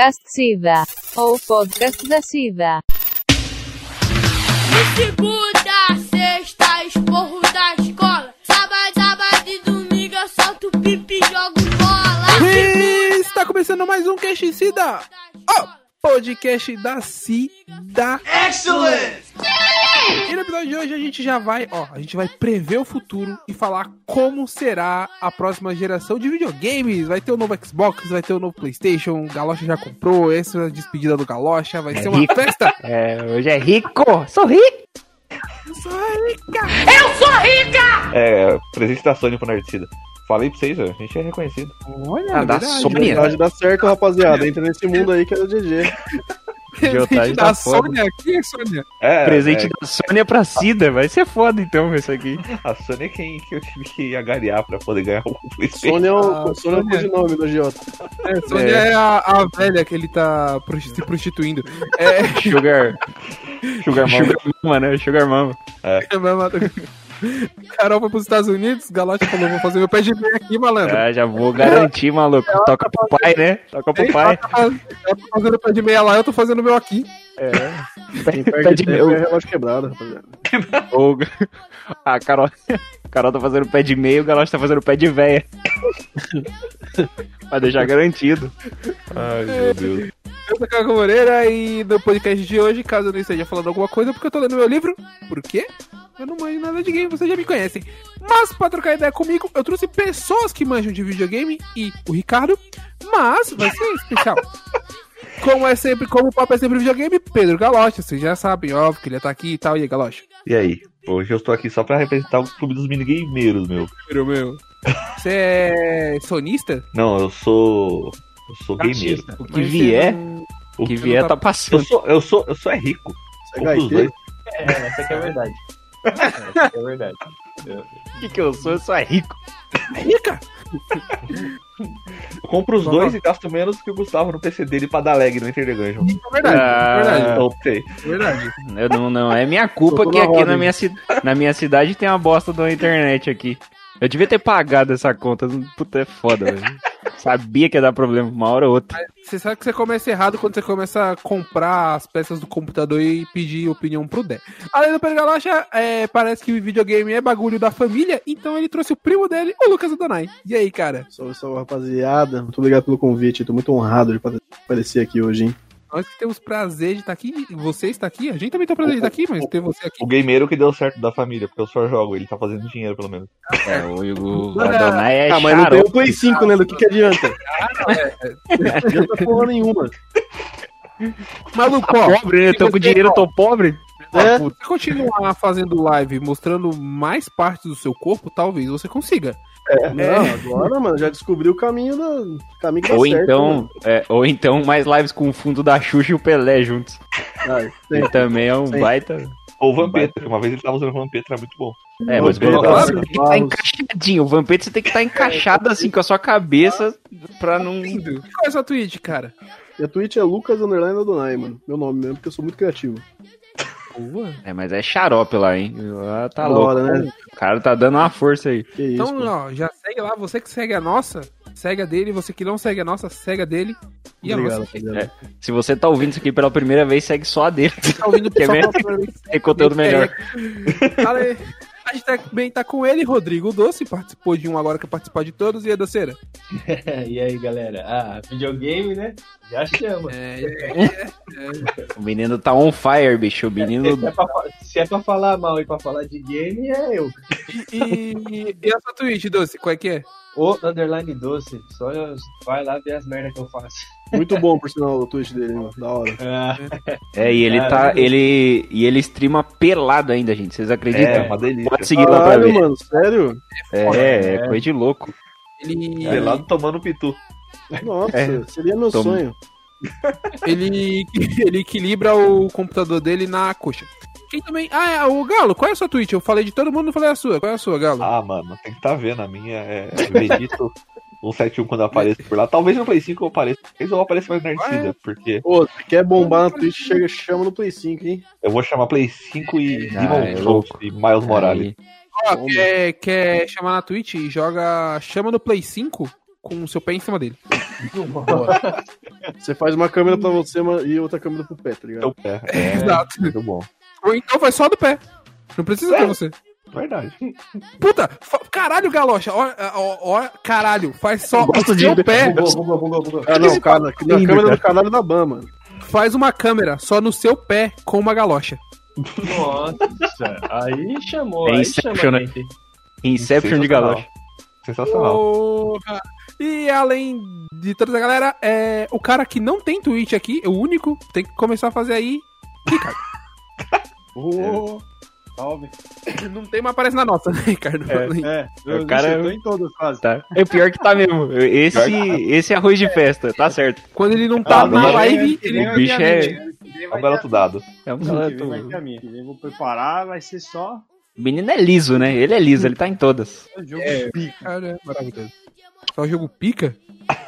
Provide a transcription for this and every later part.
Podcast Sida. Ou Podcast da Sida. De segunda, sexta, esporro da escola. Sábado, sábado e domingo eu solto pipi e jogo bola. Está começando mais um Cash Cida, o podcast da Cida. Excellent! E no episódio de hoje a gente já vai, ó, a gente vai prever o futuro e falar como será a próxima geração de videogames. Vai ter o novo Xbox, vai ter o novo PlayStation, o Galocha já comprou, essa é a despedida do Galocha, vai ser uma rico. festa. É, hoje é rico! Sou rico! É, presente da Sony pro Nerdcida. Falei pra vocês, ó, a gente é reconhecido. Olha, Ah, da verdade, Sony. verdade. Pode dar certo, rapaziada. Entra nesse mundo aí que é o GG. Presente Giotagem da tá. Sônia aqui, Sônia. É, Presente é, da Sônia pra Cida, vai ser foda então isso aqui. a Sony é quem que eu tive que agariar pra poder ganhar o PlayStation. Sônia é o, Ah, Sônia é o Sônia. codinome do Giota. É, Sônia é, a, a velha que ele tá se prostituindo. É, Sugar. Sugar Mama. Sugar Mama, né? Sugar Mama. É, vai matar. Carol foi pros Estados Unidos, Galote falou, vou fazer meu pé de meia aqui, malandro. Ah, já vou garantir, maluco. Toca pro pai, né? Toca pro pai. Ela tá ela tá fazendo pé de meia lá, eu tô fazendo o meu aqui. É. Pé perde de meia. é relógio quebrado, rapaziada. A Carol. A Carol tá fazendo pé de meio, o Galoche tá fazendo pé de véia. Vai deixar garantido. Ai, meu Deus. Eu sou Caco Moreira e no podcast de hoje, caso eu não esteja falando alguma coisa, porque eu tô lendo meu livro. Por quê? Eu não manjo nada de game, vocês já me conhecem. Mas pra trocar ideia comigo, eu trouxe pessoas que manjam de videogame e o Ricardo, mas vai ser especial. Como é sempre, como o papo é sempre videogame, Pedro Galocha, vocês já sabem, óbvio que ele tá aqui e tal, e aí, Galocha? E aí? Hoje eu estou aqui só pra representar o clube dos minigameiros, meu. Meu, meu. Você é sonista? Não, eu sou. Eu sou gameiro. O que Mas vier, não- o que vier tá Eu passando. sou, eu sou, eu sou é rico. Você é dois. É, essa que é a verdade. Essa que é a verdade. O que, que eu sou? Eu sou é rico. Rica! Eu compro os Vamos dois lá. e gasto menos que o Gustavo no PC dele pra dar lag no Enter the Gungeon. É verdade, Ah. é verdade, Então, sei. é verdade. Eu não, não, é minha culpa que na aqui na minha, ci- na minha cidade tem uma bosta da internet aqui. Eu devia ter pagado essa conta. Puta, é foda, velho. Sabia que ia dar problema uma hora ou outra. Você sabe que você começa errado quando você começa a comprar as peças do computador e pedir opinião pro Dé. Além do Pedro Galocha, é, parece que o videogame é bagulho da família, então ele trouxe o primo dele, o Lucas Adonai. E aí, cara? Salve, salve, rapaziada. Muito obrigado pelo convite. Tô muito honrado de aparecer aqui hoje, hein? Nós que temos prazer de estar aqui, você está aqui, a gente também tem prazer de estar aqui, mas ter você aqui. O gameiro que deu certo da família, porque eu só jogo, ele tá fazendo dinheiro pelo menos. É, o, o Adonai é ah, mas não tem o Play 5, né? Do que que adianta? Não adianta porra nenhuma. Maluco, ó, Pobre, né? Tô com dinheiro, tô pobre. É? se você continuar fazendo live mostrando mais partes do seu corpo, talvez você consiga. Não, agora, mano, já descobri o caminho do caminho que Ou certo, então, mano. é, ou então mais lives com o fundo da Xuxa e o Pelé juntos. Ah. Ele também é um Sim. baita. Ou o Vampeta, uma vez ele tava usando o Vampeta, era muito bom. É, mas Vampeta, você tem que estar encaixadinho. O Vampeta você tem que estar encaixado assim com a sua cabeça pra não. Lindo. Qual é a sua Twitch, cara? Minha Twitch é Lucas Underline Adonai, mano. Meu nome mesmo, porque eu sou muito criativo. Boa. É, mas é xarope lá, hein? Lá tá Da louco. né? O cara tá dando uma força aí. Que isso, Então, pô. ó, já segue lá, você que segue a nossa, segue a dele, você que não segue a nossa, segue a dele. E a nossa. rapaziada. Se você tá ouvindo isso aqui pela primeira vez, segue só a dele. Tá ouvindo pela primeira vez. Tem conteúdo melhor. Ale- A gente também tá com ele, Rodrigo Doce, participou de um agora que participar de todos, e a doceira. e aí, galera? Ah, videogame, né? Já chama. É, é, é. O menino tá on fire, bicho. O menino. Se é, pra, se é pra falar mal e pra falar de game, é eu. E, e, e a sua Twitch, Doce, qual é que é? O underline doce. Só vai lá ver as merdas que eu faço. Muito bom, por sinal, o Twitch dele, mano. Da hora. Ah, É, e ele tá. Ele. E ele streama pelado ainda, gente. Vocês É, acreditam? uma delícia. Pode seguir lá pra ver. mano, sério? É, é coisa de louco. Ele, Pelado tomando pitu. Nossa, É. seria meu Toma. sonho. ele, ele equilibra o computador dele na coxa. Quem também. Ah, é, o Galo, qual é a sua Twitch? Eu falei de todo mundo, não falei a sua. Qual é a sua, Galo? Ah, mano, tem que tá vendo. A minha é Vegito 171 quando eu apareço por lá. Talvez no Play 5 eu apareça. Talvez eu apareça mais Nerdcida, porque Pô, se quer bombar na Twitch, chega, chama no Play 5, hein? eu vou chamar Play 5 e Ah, Demon é Souls e Miles Morales. Ó, quer, quer chamar na Twitch? Joga. Chama no Play 5 com o seu pé em cima dele. Você faz uma câmera pra você e outra câmera pro pé, tá ligado? Pé. É, Exato. muito bom. Ou então vai só do pé. Não precisa ter você. Verdade. Puta, caralho, Galocha. Ó, ó, ó, caralho, faz só Gosto o de- seu pé. Bugou, bugou, bugou. Ah, não, cara, na câmera do canal da Ban, mano. Faz uma câmera só no seu pé com uma galocha. Nossa, aí chamou, É aí Inception, chama né? Inception de Galocha. Sensacional. Porra. E além de toda a galera, é, o cara que não tem Twitch aqui, é o único, tem que começar a fazer aí. Ricardo. Ô, salve. Não tem, mas aparece na nossa, né, Ricardo? É, eu, O cara- eu tô em todas quase. Tá. É pior que tá mesmo. Esse, esse é arroz de festa, tá certo. Quando ele não tá Ah, na não, live, ele o bicho é- É um garoto dado. É um garoto. vai ter a minha. Que vem vou preparar, vai ser só O menino é liso, né? Ele é liso, ele tá em todas. É. Cara, é maravilhoso. Só jogo pica?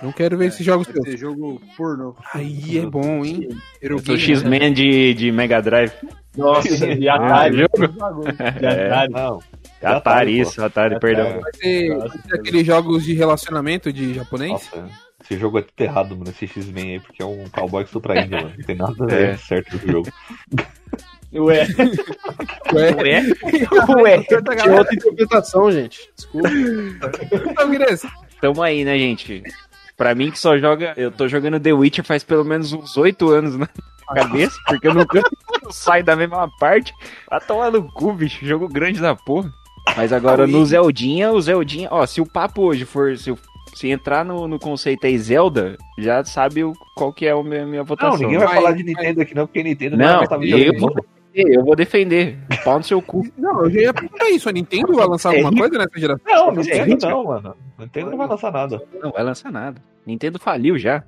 Não quero ver esses jogos Vai seus. ser jogo pornô. Aí é bom, hein? Eu sou X-Men de, de Mega Drive. Nossa, e Atari. jogo? E Atari. Não. Atari, isso, Atari, perdão. Vai ser, vai ser aqueles jogos de relacionamento de japonês? Nossa, esse jogo é tudo errado, mano. Esse X-Men aí, porque é um cowboy que supra a Índia, mano. Não tem nada a ver É. certo com o jogo. Ué, Ué, Ué? Ué. Tinha outra interpretação, gente. Desculpa. Então, Guilherme, Tamo aí, né, gente? Pra mim que só joga. Eu tô jogando The Witcher faz pelo menos uns oito anos na cabeça, porque eu nunca saio da mesma parte. Vai tomar no cu, bicho. Jogo grande da porra. Mas agora no Zeldinha, o Zeldinha. Ó, se o papo hoje for. Se, o- se entrar no, no conceito aí Zelda, já sabe o, qual que é a minha, minha votação. Não, ninguém vai Vai, falar de. Nintendo aqui não, porque Nintendo Não, vai botar eu vou. Defender, eu vou defender. Pau no seu cu. não, eu já ia perguntar isso. A Nintendo vai lançar É alguma rico. coisa nessa geração? Não, é Nintendo não, mano. Nintendo não vai lançar nada. Não vai lançar nada. Nintendo faliu já.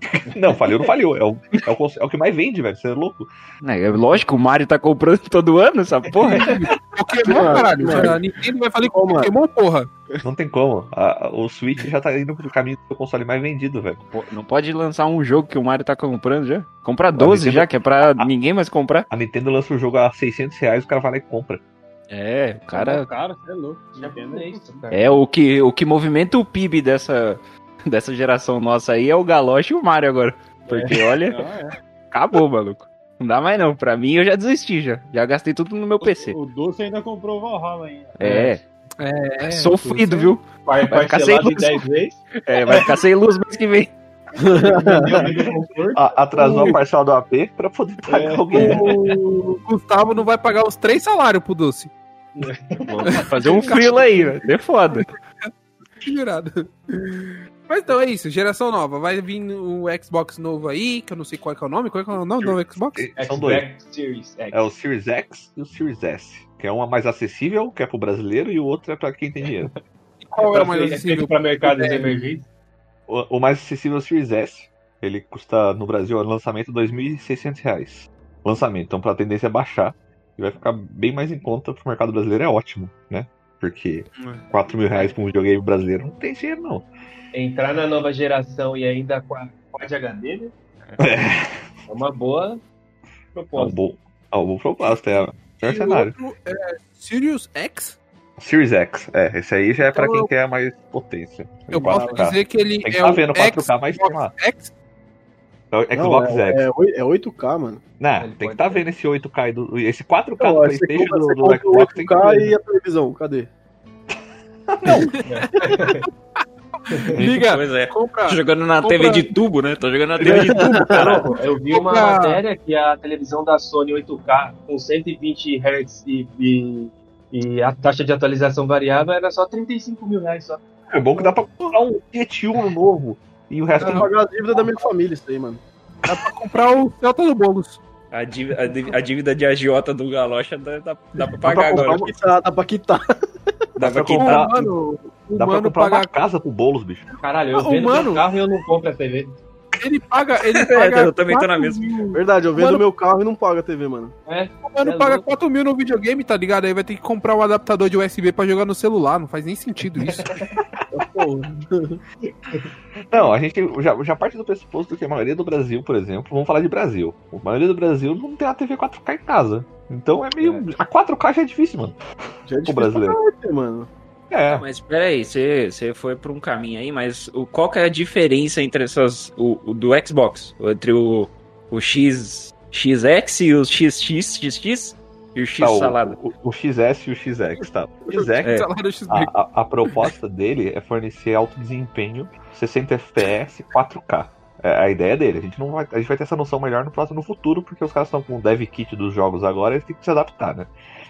Não, faliu, não faliu. É o, é o, é o que mais vende, velho. Você é louco. Né, É lógico, o Mario tá comprando todo ano essa porra. Pokémon, caralho. A Nintendo vai falar com mano. Pokémon, porra. Não tem como. A- a- o Switch já tá indo pro caminho do console mais vendido, velho. Não pode lançar um jogo que o Mario tá comprando já? Compra Não, 12 Nintendo- já, que é pra ninguém mais comprar. A Nintendo lança o jogo a 600 reais, o cara vai lá e compra. É, o cara. Cara, você é louco. já é isso, cara. É o que, o que movimenta o PIB dessa, dessa geração nossa aí é o Galoche e o Mario agora. Porque olha, Ah, é. acabou, maluco. Não dá mais não. Pra mim eu já desisti já. Já gastei tudo no meu PC. O Doce ainda comprou o Valhalla ainda. É, É, sofrido, viu? Par- Vai ficar sem luz. 10 vezes. É, vai ficar sem luz mês que vem. Atrasou a parcela do AP pra poder pagar alguém. O Gustavo não vai pagar os três salários pro Doce. Vamos fazer um frilo aí, velho. É foda. Jurado. Mas então é isso, geração nova. Vai vir o Xbox novo aí, que eu não sei qual é o nome. Qual é o nome do Xbox? São dois. Xbox Series X. É o Series X e o Series S. Que é um mais acessível, que é pro brasileiro, e o outro é pra quem tem dinheiro. Qual é Pra o mais é acessível? feito pra mercados É. emergentes. O, o mais acessível é o Series S. Ele custa no Brasil, lançamento, 2.600 reais. Lançamento. Então, pra tendência é baixar. E vai ficar bem mais em conta pro mercado brasileiro, é ótimo, né? Porque É. 4 mil reais pra um videogame brasileiro não tem dinheiro, não. Entrar na nova geração e ainda com a Quad HD, né? É uma boa É um proposta. bom, é um bom propósito, é o E melhor o cenário. outro é Sirius X. Series X, é, esse aí já é pra Então quem eu- quer mais potência. Eu posso 4K. dizer que ele é tá o vendo 4K, mas tem lá. X. É o Não, Xbox é, X. é, oi- é 8K, mano. Não, Ele tem que estar tá vendo esse 8K, do, esse 4K Não, do Playstation compra, do, do compra o Xbox tem que 8K ver. e a televisão, cadê? Liga, Pois é. compra. Tô jogando na Compra- TV de tubo, né? Tô jogando na TV de tubo, cara. Não, eu vi uma Opa! matéria que a televisão da Sony 8K com 120 Hz e, e, e a taxa de atualização variável era só 35 mil reais só. É bom que dá pra comprar um 1 novo. E o resto Tem que pagar a dívida da minha família, isso aí, mano. Dá pra comprar o Celta do Boulos. A dívida, a dívida- de agiota do Galocha dá, dá, dá pra Dá pagar pra comprar agora. Quitar, dá pra quitar. Dá pra pra quitar. mano, dá pra comprar paga, uma casa pro bolos, bicho. Caralho, eu Ah, o vendo mano- meu carro e eu não compro a TV. ele paga, ele paga eu também tô na 4 mesma. mil. Verdade, eu vendo Mano- meu carro e não pago a TV, mano. É, O mano É paga louco. 4 mil no videogame, tá ligado? Aí vai ter que comprar um adaptador de USB pra jogar no celular. Não faz nem sentido isso. Não, a gente já, já parte do pressuposto que a maioria do Brasil, por exemplo, vamos falar de Brasil. A maioria do Brasil não tem a TV 4K em casa. Então é meio. A 4K já é difícil, mano. Já é difícil brasileiro. pra caralho, mano. É, Mas peraí, você você foi por um caminho aí, mas o, qual que é a diferença entre essas. O, o do Xbox? Entre o, o X, XX e o XX, XX e o X tá, o- salada? O, o XS e o XX, tá? O XX, É. A, a- a proposta dele é fornecer alto desempenho, 60 FPS, 4K. É a ideia dele. A gente não vai, a gente vai ter essa noção melhor no próximo no futuro, porque os caras estão com o dev kit dos jogos agora, eles têm que se adaptar, né?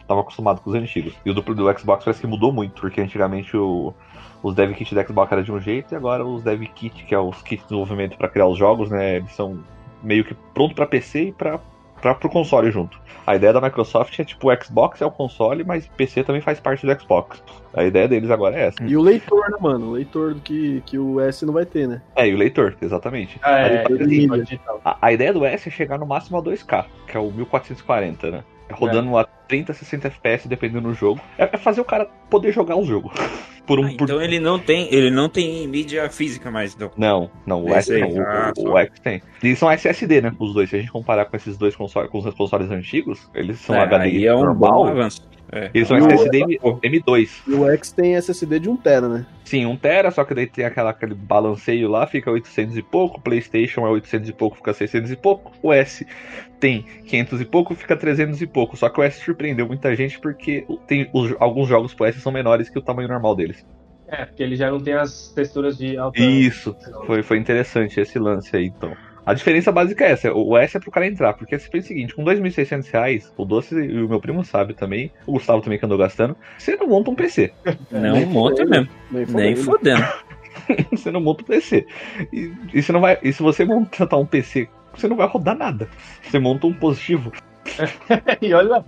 Tava acostumado com os antigos. E o do, do Xbox parece que mudou muito, porque antigamente o, os dev kit do Xbox era de um jeito e agora os dev kit, que é os kits de desenvolvimento para criar os jogos, né, eles são meio que pronto para PC e para para pro console junto. A ideia da Microsoft é tipo o Xbox é o console, mas PC também faz parte do Xbox. A ideia deles agora é essa. E o leitor, né, mano? O leitor do que, que o S não vai ter, né? É, e o leitor, exatamente. Ah, é, Mas, ele mídia. pode digital. A, a ideia do S é chegar no máximo a 2K, que é o 1440, né? É Rodando a 30, 60 FPS dependendo do jogo. É, é fazer o cara poder jogar o jogo. por um, Ah, por- então ele não tem, ele não tem mídia física mais, então. Não, não, o Esse aí. não, o- Ah, o X tem. E são SSD, né? Os dois. Se a gente comparar com esses dois consoles, com os consoles antigos, eles são É, HD aí é um normal. bom avanço. É. Eles são o- SSD M- M2. E o X tem SSD de 1 tera, né? Sim, 1 tera, só que daí tem aquela, aquele balanceio lá, fica 800 e pouco, PlayStation é 800 e pouco, fica 600 e pouco, o S tem 500 e pouco, fica 300 e pouco. Só que o S surpreendeu muita gente porque tem os- alguns jogos pro S são menores que o tamanho normal deles. É, porque ele já não tem as texturas de alta. Isso, foi, foi interessante esse lance aí, então. A diferença básica é essa, o S é pro cara entrar, porque você pensa o seguinte, com 2.600 reais, o Doce e o meu primo sabe também, o Gustavo também que andou gastando, você não monta um PC. Não Nem monta mesmo. Nem Nem fodendo. você não monta um PC. E, e, você não vai, e se você montar um PC, você não vai rodar nada. Você monta um positivo. e olha lá.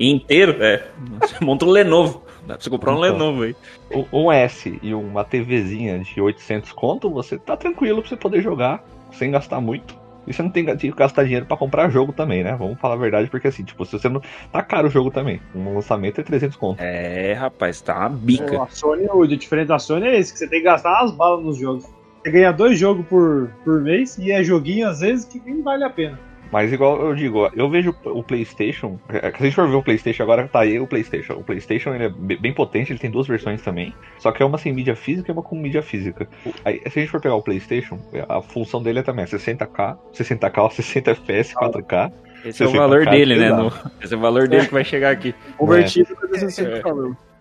Inteiro, é. Você monta um Lenovo. Dá pra você comprar um Então. Lenovo aí. Um, um S e uma TVzinha de 800 conto, você tá tranquilo pra você poder jogar sem gastar muito. E você não tem que gastar dinheiro pra comprar jogo também, né? Vamos falar a verdade, porque assim, tipo, se você não. Tá caro o jogo também. Um lançamento é 300 conto. É, rapaz, tá uma bica. A Sony, o diferente da Sony é esse, que você tem que gastar umas balas nos jogos. Você ganha dois jogos por, por mês e é joguinho, às vezes, que nem vale a pena. Mas igual eu digo, eu vejo o PlayStation. é Se a gente for ver o PlayStation agora, tá aí o PlayStation. O PlayStation ele é be- bem potente, ele tem duas versões também. Só que é uma sem mídia física e uma com mídia física. Aí, se a gente for pegar o PlayStation, a função dele é também é 60k, 60k, 60 FPS, 4K. Esse é o valor dele, né? no- Esse é o valor dele que vai chegar aqui. Convertido pra 360 É.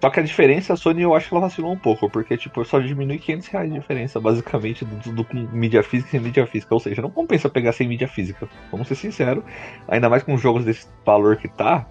Só que a diferença, a Sony eu acho que ela vacilou um pouco, porque tipo, só diminui 500 reais de diferença, basicamente, do, do com mídia física e sem mídia física. Ou seja, não compensa pegar sem mídia física. Vamos ser sinceros. Ainda mais com jogos desse valor que tá,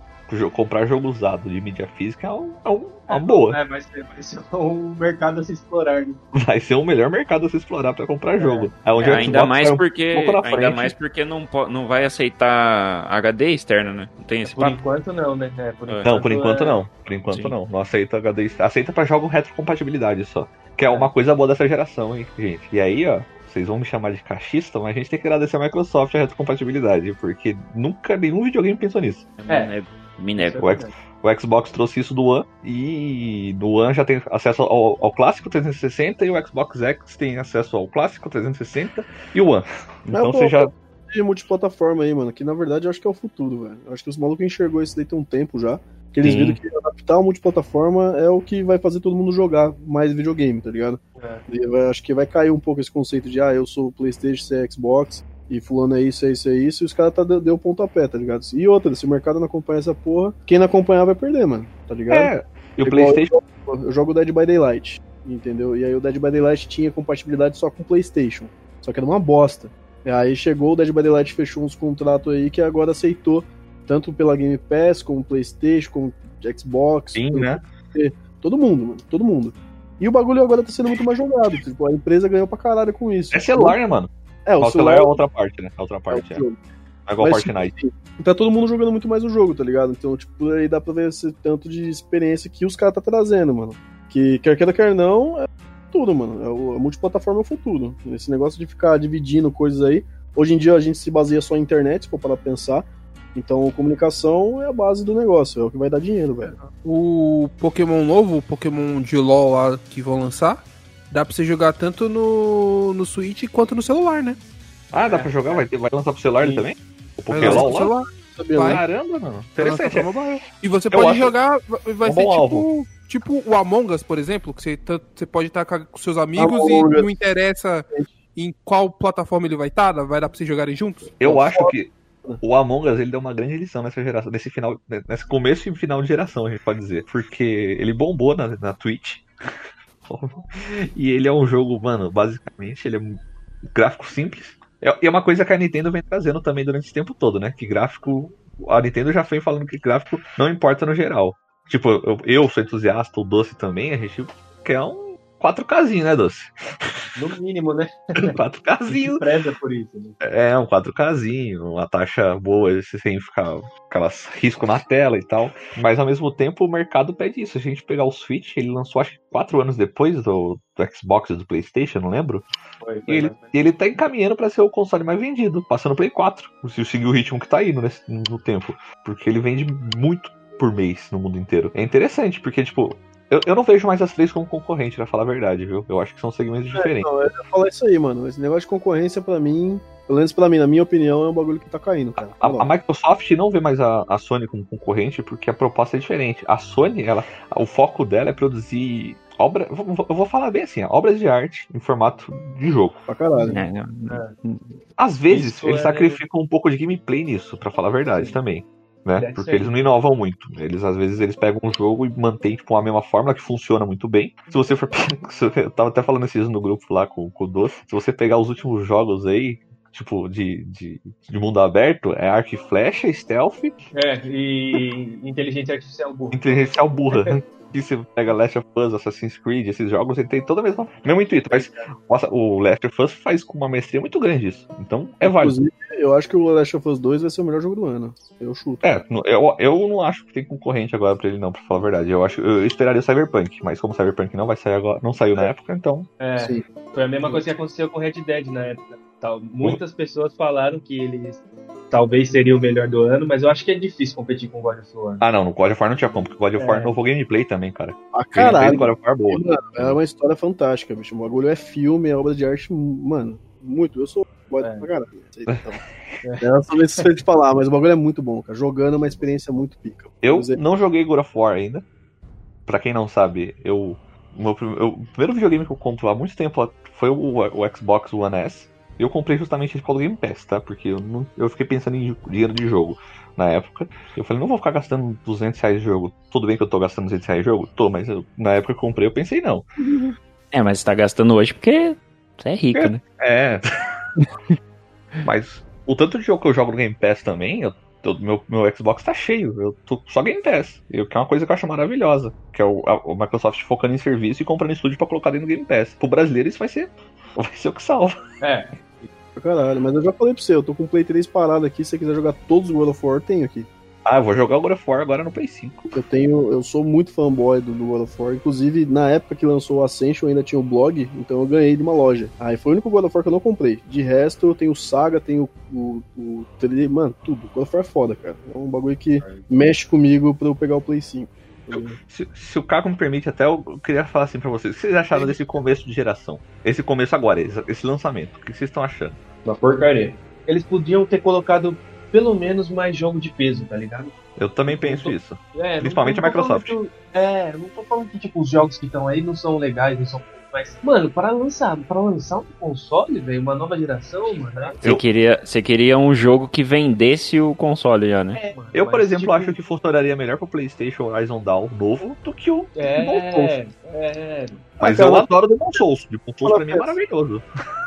comprar jogo usado de mídia física é, um- é um- uma boa. É, vai ser, vai ser um mercado a se explorar. Né? Vai ser o melhor mercado a se explorar pra comprar jogo. É onde É, o ainda mais um porque na ainda frente. mais porque não, não vai aceitar HD externo, né? Não tem esse Por papo. enquanto não, né? É, por É. Não, por enquanto é- não. Por enquanto Sim. não. Não aceita HD. Aceita pra jogo retrocompatibilidade só. Que é uma coisa boa dessa geração, hein, gente. E aí, ó, vocês vão me chamar de cachista, mas a gente tem que agradecer a Microsoft a retrocompatibilidade, porque nunca nenhum videogame pensou nisso. Me nego. O, X- o Xbox trouxe isso do One e no One já tem acesso ao, ao clássico 360 e o Xbox X tem acesso ao clássico 360 e o One. Então pô, você já. de multiplataforma aí, mano, que na verdade eu acho que é o futuro, velho. Eu acho que os malucos enxergou isso daí tem um tempo já. Que eles Sim. viram que adaptar a multiplataforma é o que vai fazer todo mundo jogar mais videogame, tá ligado? É. E vai- acho que vai cair um pouco esse conceito de, ah, eu sou Playstation, você é Xbox, e fulano é isso, é isso, é isso, e os caras tá, deu ponto a pé, tá ligado? E outra, se o mercado não acompanha essa porra, quem não acompanhar vai perder, mano, tá ligado? É, e o PlayStation. Eu jogo Dead by Daylight, entendeu? E aí o Dead by Daylight tinha compatibilidade só com PlayStation, só que era uma bosta. E aí chegou o Dead by Daylight fechou uns contratos aí que agora aceitou tanto pela Game Pass, como PlayStation, como Xbox, Sim, né? todo mundo, mano, todo mundo. E o bagulho agora tá sendo muito mais jogado, tipo, a empresa ganhou pra caralho com isso. É celular, né, mano? É, O, o celular celular é outra parte, né? É outra é o parte, é. é igual Mas, Fortnite. tipo, tá todo mundo jogando muito mais o jogo, tá ligado? Então, tipo, aí dá pra ver esse tanto de experiência que os caras tá trazendo, mano. Que quer queira, quer não, é tudo, mano. É o, a multiplataforma é o futuro. Esse negócio de ficar dividindo coisas aí. Hoje em dia a gente se baseia só em internet, se for para pensar. Então, comunicação é a base do negócio, é o que vai dar dinheiro, velho. O Pokémon novo, o Pokémon de LoL lá que vão lançar, dá pra você jogar tanto no, no Switch quanto no celular, né? Ah, dá pra jogar? Vai, ter- vai lançar pro celular ele também? O Pokémon lá? celular, Sabia, Vai. Caramba, mano. Interessante. E você Eu pode acho jogar, vai um ser tipo. alvo. Tipo o Among Us, por exemplo, que você, tá- você pode estar com seus amigos Among e Us. não interessa em qual plataforma ele vai estar, vai dar pra vocês jogarem juntos? Eu acho que o Among Us ele deu uma grande lição nessa geração, nesse final, nesse começo e final de geração, a gente pode dizer. Porque ele bombou na, na Twitch. E ele é um jogo, mano, basicamente, ele é um gráfico simples. É- E é uma coisa que a Nintendo vem trazendo também durante esse tempo todo, né? Que gráfico. A Nintendo já foi falando que gráfico não importa no geral. Tipo, eu, eu sou entusiasta, o Doce também, a gente quer um 4Kzinho, né, Doce? No mínimo, né? 4Kzinho. preza por isso. Né? É, um 4Kzinho, uma taxa boa, sem ficar aquelas risco na tela e tal. Mas ao mesmo tempo o mercado pede isso. Se a gente pegar o Switch, ele lançou acho que 4 anos depois do, do Xbox e do Playstation, não lembro. Foi, E foi ele, ele tá encaminhando pra ser o console mais vendido, passando o Play 4. Se seguir o ritmo que tá indo nesse, no tempo. Porque ele vende muito por mês no mundo inteiro. É interessante, porque, tipo, eu, eu não vejo mais as três como concorrente, pra falar a verdade, viu? Eu acho que são segmentos diferentes. Não, eu ia falar isso aí, mano. Esse negócio de concorrência, pra mim, pelo menos pra mim, na minha opinião, é um bagulho que tá caindo, cara. A, a Microsoft não vê mais a, a Sony como concorrente porque a proposta é diferente. A Sony, ela, o foco dela é produzir obra, eu vou- falar bem assim, ó, obras de arte em formato de jogo. Pra caralho. É, não- Às vezes Isso eles é- sacrificam um pouco de gameplay nisso, pra falar a verdade também. Né? Deve Porque ser. eles não inovam muito. Eles às vezes eles pegam um jogo e mantêm tipo, a mesma fórmula que funciona muito bem. Se você for eu tava até falando esses no grupo lá com, com o Doce, se você pegar os últimos jogos aí, tipo, de, de, de mundo aberto, é arco e flecha, stealth É, e inteligência artificial burra. inteligência burra. E você pega Last of Us, Assassin's Creed, esses jogos, ele tem todo o mesmo, mesmo intuito. Mas nossa, o Last of Us faz com uma mestria muito grande isso. Então é válido. Inclusive, eu acho que o Last of Us 2 vai ser o melhor jogo do ano. Eu chuto. É, eu, eu não acho que tem concorrente agora pra ele, não, pra falar a verdade. Eu acho eu esperaria o Cyberpunk, mas como o Cyberpunk não vai sair agora, não saiu na época, então. É, Sim. foi a mesma coisa que aconteceu com Red Dead na época. Tal. Muitas pessoas falaram que ele talvez seria o melhor do ano, mas eu acho que é difícil competir com God of War. Ah, não, no God of War não tinha como, porque o God of War É. inovou gameplay também, cara. Ah, caralho. God of War é boa. Mano, é uma história fantástica, bicho. O bagulho é filme, é obra de arte, mano, muito. Eu sou boy É. pra caralho. Então. É só ver se eu te falar, mas o bagulho é muito bom, cara. Jogando é uma experiência muito pica. Eu é- não joguei God of War ainda. Pra quem não sabe, eu. O, meu eu- o primeiro videogame que eu compro há muito tempo foi o, o Xbox One S. Eu comprei justamente por causa do Game Pass, tá? Porque eu, não, eu fiquei pensando em dinheiro de jogo na época. Eu falei, não vou ficar gastando 200 reais de jogo. Tudo bem que eu tô gastando 200 reais de jogo? Tô, mas eu- na época que eu comprei eu pensei, não. É, mas você tá gastando hoje porque você é rico, É. né? É. Mas o tanto de jogo que eu jogo no Game Pass também, eu, meu, meu Xbox tá cheio. Eu tô só Game Pass. Eu, que é uma coisa que eu acho maravilhosa. Que é o, a, o Microsoft focando em serviço e comprando estúdio pra colocar dentro do Game Pass. Pro brasileiro isso vai ser. Vai ser o que salva. É, Pra caralho, mas eu já falei pra você, eu tô com o Play 3 parado aqui. Se você quiser jogar todos os God of War, eu tenho aqui. Ah, eu vou jogar o God of War agora no Play 5. Eu tenho, eu sou muito fanboy do, do God of War. Inclusive, na época que lançou o Ascension, ainda tinha o blog, então eu ganhei de uma loja. Aí foi o único God of War que eu não comprei. De resto, eu tenho o Saga, tenho o, o, 3D, mano, tudo. God of War é foda, cara. É um bagulho que mexe comigo pra eu pegar o Play 5. Se, se o Caco me permite, até eu, eu queria falar assim pra vocês. O que vocês acharam desse começo de geração? Esse começo agora, esse, esse lançamento. O que vocês estão achando? uma porcaria. Eles podiam ter colocado pelo menos mais jogo de peso, tá ligado? Eu também penso isso. É, não- Principalmente não a tô falando Microsoft. que- é, não tô falando que tipo, os jogos que estão aí não são legais, não são. Mas, mano, para lançar, para lançar um console, velho, uma nova geração, mano. é- Você, queria, você queria um jogo que vendesse o console já, né? é, mano, Eu, por mas, exemplo, tipo, acho que funcionaria melhor pro PlayStation Horizon Dawn novo do que o É, é. Mas eu adoro Demon Souls. Demon Souls pra mim é maravilhoso.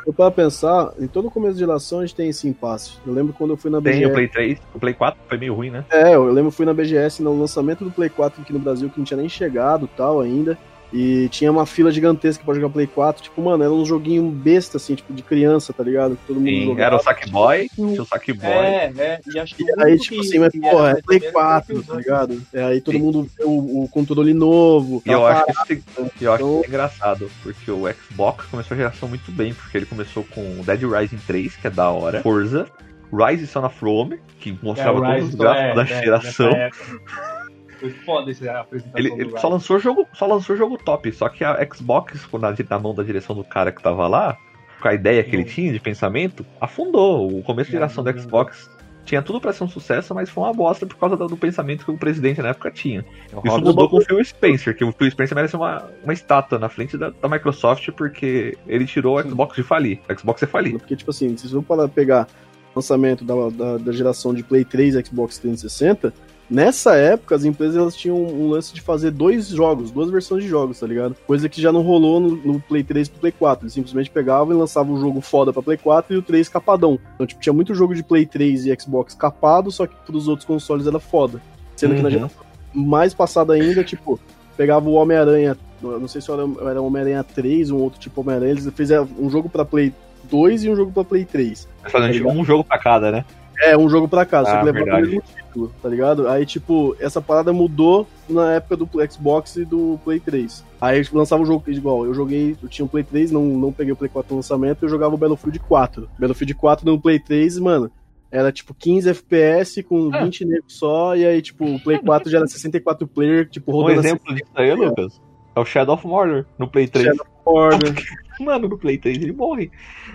Eu para pensar, em todo começo de geração a gente tem esse impasse. Eu lembro quando eu fui na Tem o BGS. Play 3, o Play 4 foi meio ruim, né? É, eu lembro que fui na BGS no lançamento do Play 4 aqui no Brasil, que não tinha nem chegado tal ainda. E tinha uma fila gigantesca pra jogar Play 4. Tipo, mano, era um joguinho besta, assim, tipo, de criança, tá ligado? Que todo mundo Sim, jogava. era o Sackboy, tinha o Sackboy. É, é, e acho que E aí, tipo que- assim, mas porra, era é Play primeiro 4, foi o tá ligado? É, aí todo Sim. mundo vê o, o controle novo. E eu tá acho que isso, eu acho que Então- é engraçado, porque o Xbox começou a geração muito bem, porque ele começou com o Dead Rising 3, que é da hora, Forza, Rise Son of Rome, que mostrava É, todos os gráficos é, da né, geração. Foi foda essa apresentação Ele, do ele só lançou jogo, só lançou jogo top, só que a Xbox, na, na mão da direção do cara que tava lá, com a ideia que ele tinha de pensamento, afundou. O começo de É, geração da não- Xbox tinha tudo pra ser um sucesso, mas foi uma bosta por causa do, do pensamento que o presidente na época tinha. O Isso mudou com o Phil Spencer, que o Phil Spencer merece uma, uma estátua na frente da, da Microsoft porque ele tirou o Xbox de falir. O Xbox é falir. Porque, tipo assim, se você for parar pra pegar o lançamento da, da, da geração de Play 3 e Xbox 360, nessa época as empresas elas tinham um lance de fazer dois jogos, duas versões de jogos, tá ligado? Coisa que já não rolou no, no Play 3 e pro Play 4. Eles simplesmente pegavam e lançavam o jogo foda pra Play 4 e o 3 capadão. Então, tipo, tinha muito jogo de Play 3 e Xbox capado, só que pros outros consoles era foda. Sendo que na Uhum. geração mais passada ainda, tipo, pegava o Homem-Aranha, não sei se era, era Homem-Aranha 3, um outro tipo Homem-Aranha, eles fizeram um jogo pra Play 2 e um jogo pra Play 3. Mas fazendo tipo, um jogo pra cada, né? É, um jogo pra casa, só Ah, que levava o verdade. mesmo título, tá ligado? Aí, tipo, essa parada mudou na época do Xbox e do Play 3. Aí lançava o jogo igual, eu joguei, eu tinha o Play 3, não, não peguei o Play 4 no lançamento, eu jogava o Battlefield 4. Battlefield 4 no Play 3, mano, era tipo 15 FPS com Ah. 20 negros só, e aí, tipo, o Play 4 já era 64 player, tipo, Um rodando exemplo disso aí, Lucas, é o Shadow of Mordor no Play 3. Shadow of Mordor. Mano, no Play 3 ele morre.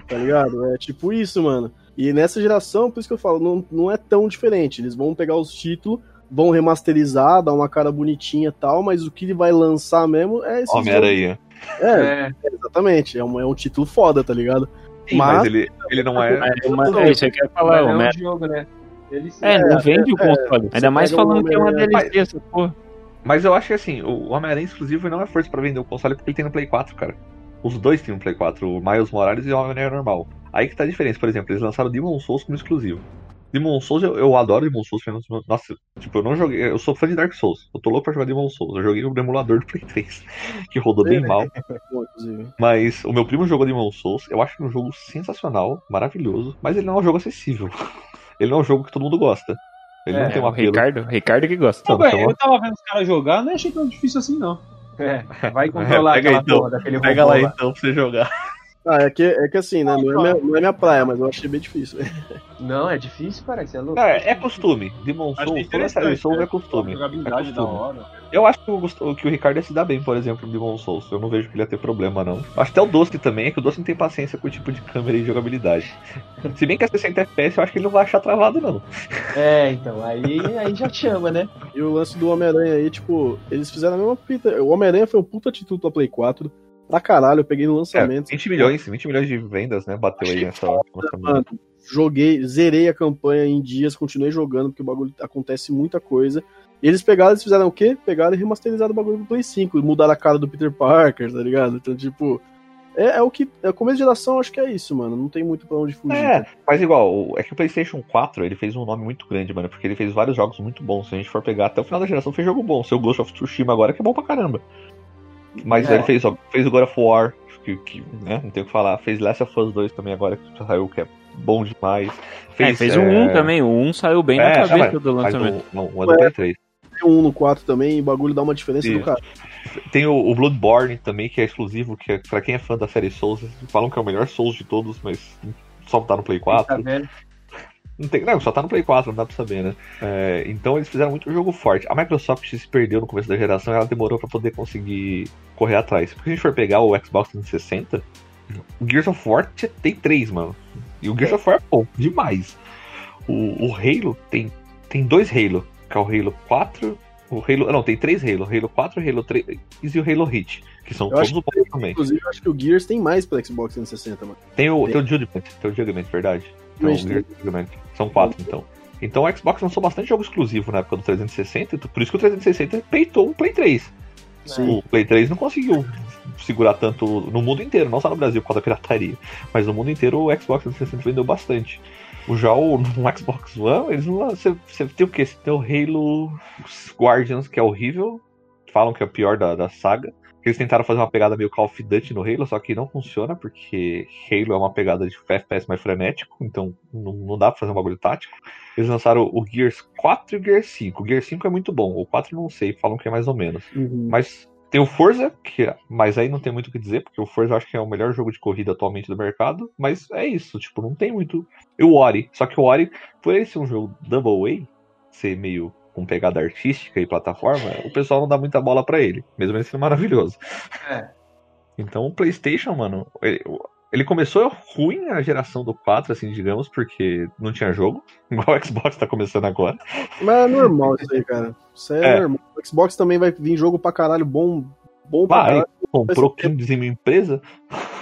tá ligado? É tipo isso, mano. E nessa geração, por isso que eu falo, não, não é tão diferente. Eles vão pegar os títulos, vão remasterizar, dar uma cara bonitinha e tal, mas o que ele vai lançar mesmo é esse Homem-Aranha. É, É, exatamente. É um, é um título foda, tá ligado? Sim, mas, Mas- ele, ele não é. É, mas é isso aí que eu ia falar, é o um jogo, né? Ele sim. É, não vende o é, console. Ainda mais um falando que é uma DLC, essa porra. Mas eu acho que assim, o Homem-Aranha exclusivo não é força pra vender o console porque ele tem no Play 4, cara. Os dois têm no Play 4, o Miles Morales e o Homem-Aranha normal. Aí que tá a diferença, por exemplo, eles lançaram Demon Souls como exclusivo. Demon Souls, eu, eu adoro Demon Souls. Nossa, tipo, eu não joguei. Eu sou fã de Dark Souls. Eu tô louco pra jogar Demon Souls. Eu joguei no emulador do Play 3, que rodou bem mal. Bom, inclusive. Mas o meu primo jogou Demon Souls. Eu acho que é um jogo sensacional, maravilhoso. Mas ele não é um jogo acessível. Ele não é um jogo que todo mundo gosta. Ele não É, tem um O apelo. Ricardo, Ricardo que gosta. Não, Então, eu tava vendo os caras jogar, não achei tão difícil assim, não. É, vai controlar Pega aquela então. porra daquele Pega robô lá então pra você jogar. Ah, é que, é que assim, né? Não é, minha, não é minha praia, mas eu achei bem difícil. Não, é difícil, cara, você é louco. Não, é, é costume. Demon série de Souls é A costume. jogabilidade É da costume. hora. Eu acho que o, que o Ricardo ia se dar bem, por exemplo, no Demon Souls. Eu não vejo que ele ia ter problema, não. Acho que até o Doce também, é que o Doce não tem paciência com o tipo de câmera e jogabilidade. Se bem que é 60 FPS, eu acho que ele não vai achar travado, não. É, então, aí, aí já te chama, né? E o lance do Homem-Aranha aí, tipo, eles fizeram a mesma fita. O Homem-Aranha foi um puta título pra Play 4. Pra caralho, eu peguei no É, lançamento. 20 milhões, 20 milhões de vendas, né? Bateu aí nessa semana. Mano, joguei, zerei a campanha em dias, continuei jogando, porque o bagulho acontece muita coisa. E eles pegaram, eles fizeram o quê? Pegaram e remasterizaram o bagulho pro Play 5, e mudaram a cara do Peter Parker, tá ligado? Então, tipo, é, é o que. É começo de geração, acho que é isso, mano. Não tem muito pra onde fugir. É, mas igual, é que o PlayStation 4 ele fez um nome muito grande, mano, porque ele fez vários jogos muito bons. Se a gente for pegar até o final da geração, fez jogo bom. Seu Ghost of Tsushima agora que é bom pra caramba. Mas É. ele fez, ó, fez o God of War, que, que, né, não tem o que falar. Fez Last of Us 2 também agora, que saiu, que é bom demais. É, fez o é, 1 também. O 1 saiu bem na É, cabeça mas- do Mas lançamento. o, não, o é do Play 3. Tem um no 4 também, e o bagulho dá uma diferença do Isso. cara. Tem o, o Bloodborne também, que é exclusivo, que é, pra quem é fã da série Souls, falam que é o melhor Souls de todos, mas só tá no Play 4. Tá vendo? Não, tem, não, só tá no Play 4, não dá pra saber, né? É, então eles fizeram muito jogo forte. A Microsoft se perdeu no começo da geração e ela demorou pra poder conseguir correr atrás. Porque se a gente for pegar o Xbox 360, o Gears of War tem três, mano. E o Gears of War é bom, demais. O, o Halo tem, tem dois Halo, que é o Halo 4. O Halo. Não, tem três Halo. Halo 4, Halo 3 e o Halo Hit. Que são Eu todos bons também. Inclusive, eu acho que o Gears tem mais pra Xbox 360, mano. Tem o, tem o Judgment, tem o Judgment, verdade. Judgment. São quatro, então. Então o Xbox lançou bastante jogo exclusivo na época do 360, então por isso que o 360 peitou o Play 3. Sim. O Play 3 não conseguiu segurar tanto no mundo inteiro, não só no Brasil por causa da pirataria, mas no mundo inteiro o Xbox 360 vendeu bastante. O já o, no Xbox One, eles não você, você tem o quê? Você tem o Halo Guardians, que é horrível, falam que é o pior da, da saga. Eles tentaram fazer uma pegada meio Call of Duty no Halo, só que não funciona, porque Halo é uma pegada de FPS mais frenético, então não, não dá pra fazer um bagulho tático. Eles lançaram o Gears 4 e o Gears 5. O Gears 5 é muito bom, o 4 não sei, falam que é mais ou menos. Uhum. Mas tem o Forza, que, mas aí não tem muito o que dizer, porque o Forza eu acho que é o melhor jogo de corrida atualmente do mercado. Mas é isso, tipo, não tem muito. E o Ori, só que o Ori, por ele ser um jogo Double A, ser meio com pegada artística e plataforma, o pessoal não dá muita bola pra ele, mesmo ele sendo maravilhoso. É. Então o PlayStation, mano, ele- Ele começou ruim a geração do 4, assim, digamos, porque não tinha jogo. Igual o Xbox tá começando agora. Mas é normal isso aí, cara. Isso aí é, É. normal. O Xbox também vai vir jogo pra caralho bom. Bom pra Vai, caralho comprou 15 mil empresa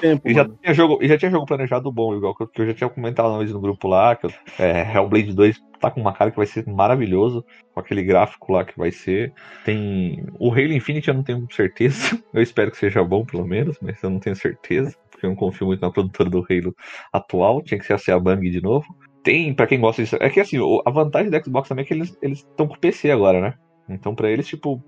tempo. e já tinha jogo, e já tinha jogo planejado bom, igual que eu, que eu já tinha comentado vez no grupo lá, que eu- é, Hellblade 2 tá com uma cara que vai ser maravilhoso, com aquele gráfico lá que vai ser. Tem. O Halo Infinite eu não tenho certeza. Eu espero que seja bom, pelo menos, mas eu não tenho certeza. Porque eu não confio muito na produtora do Halo atual. Tinha que ser a Sea Bang de novo. Tem, pra quem gosta disso. É que assim, a vantagem do Xbox também é que eles estão com PC agora, né? Então pra eles, tipo,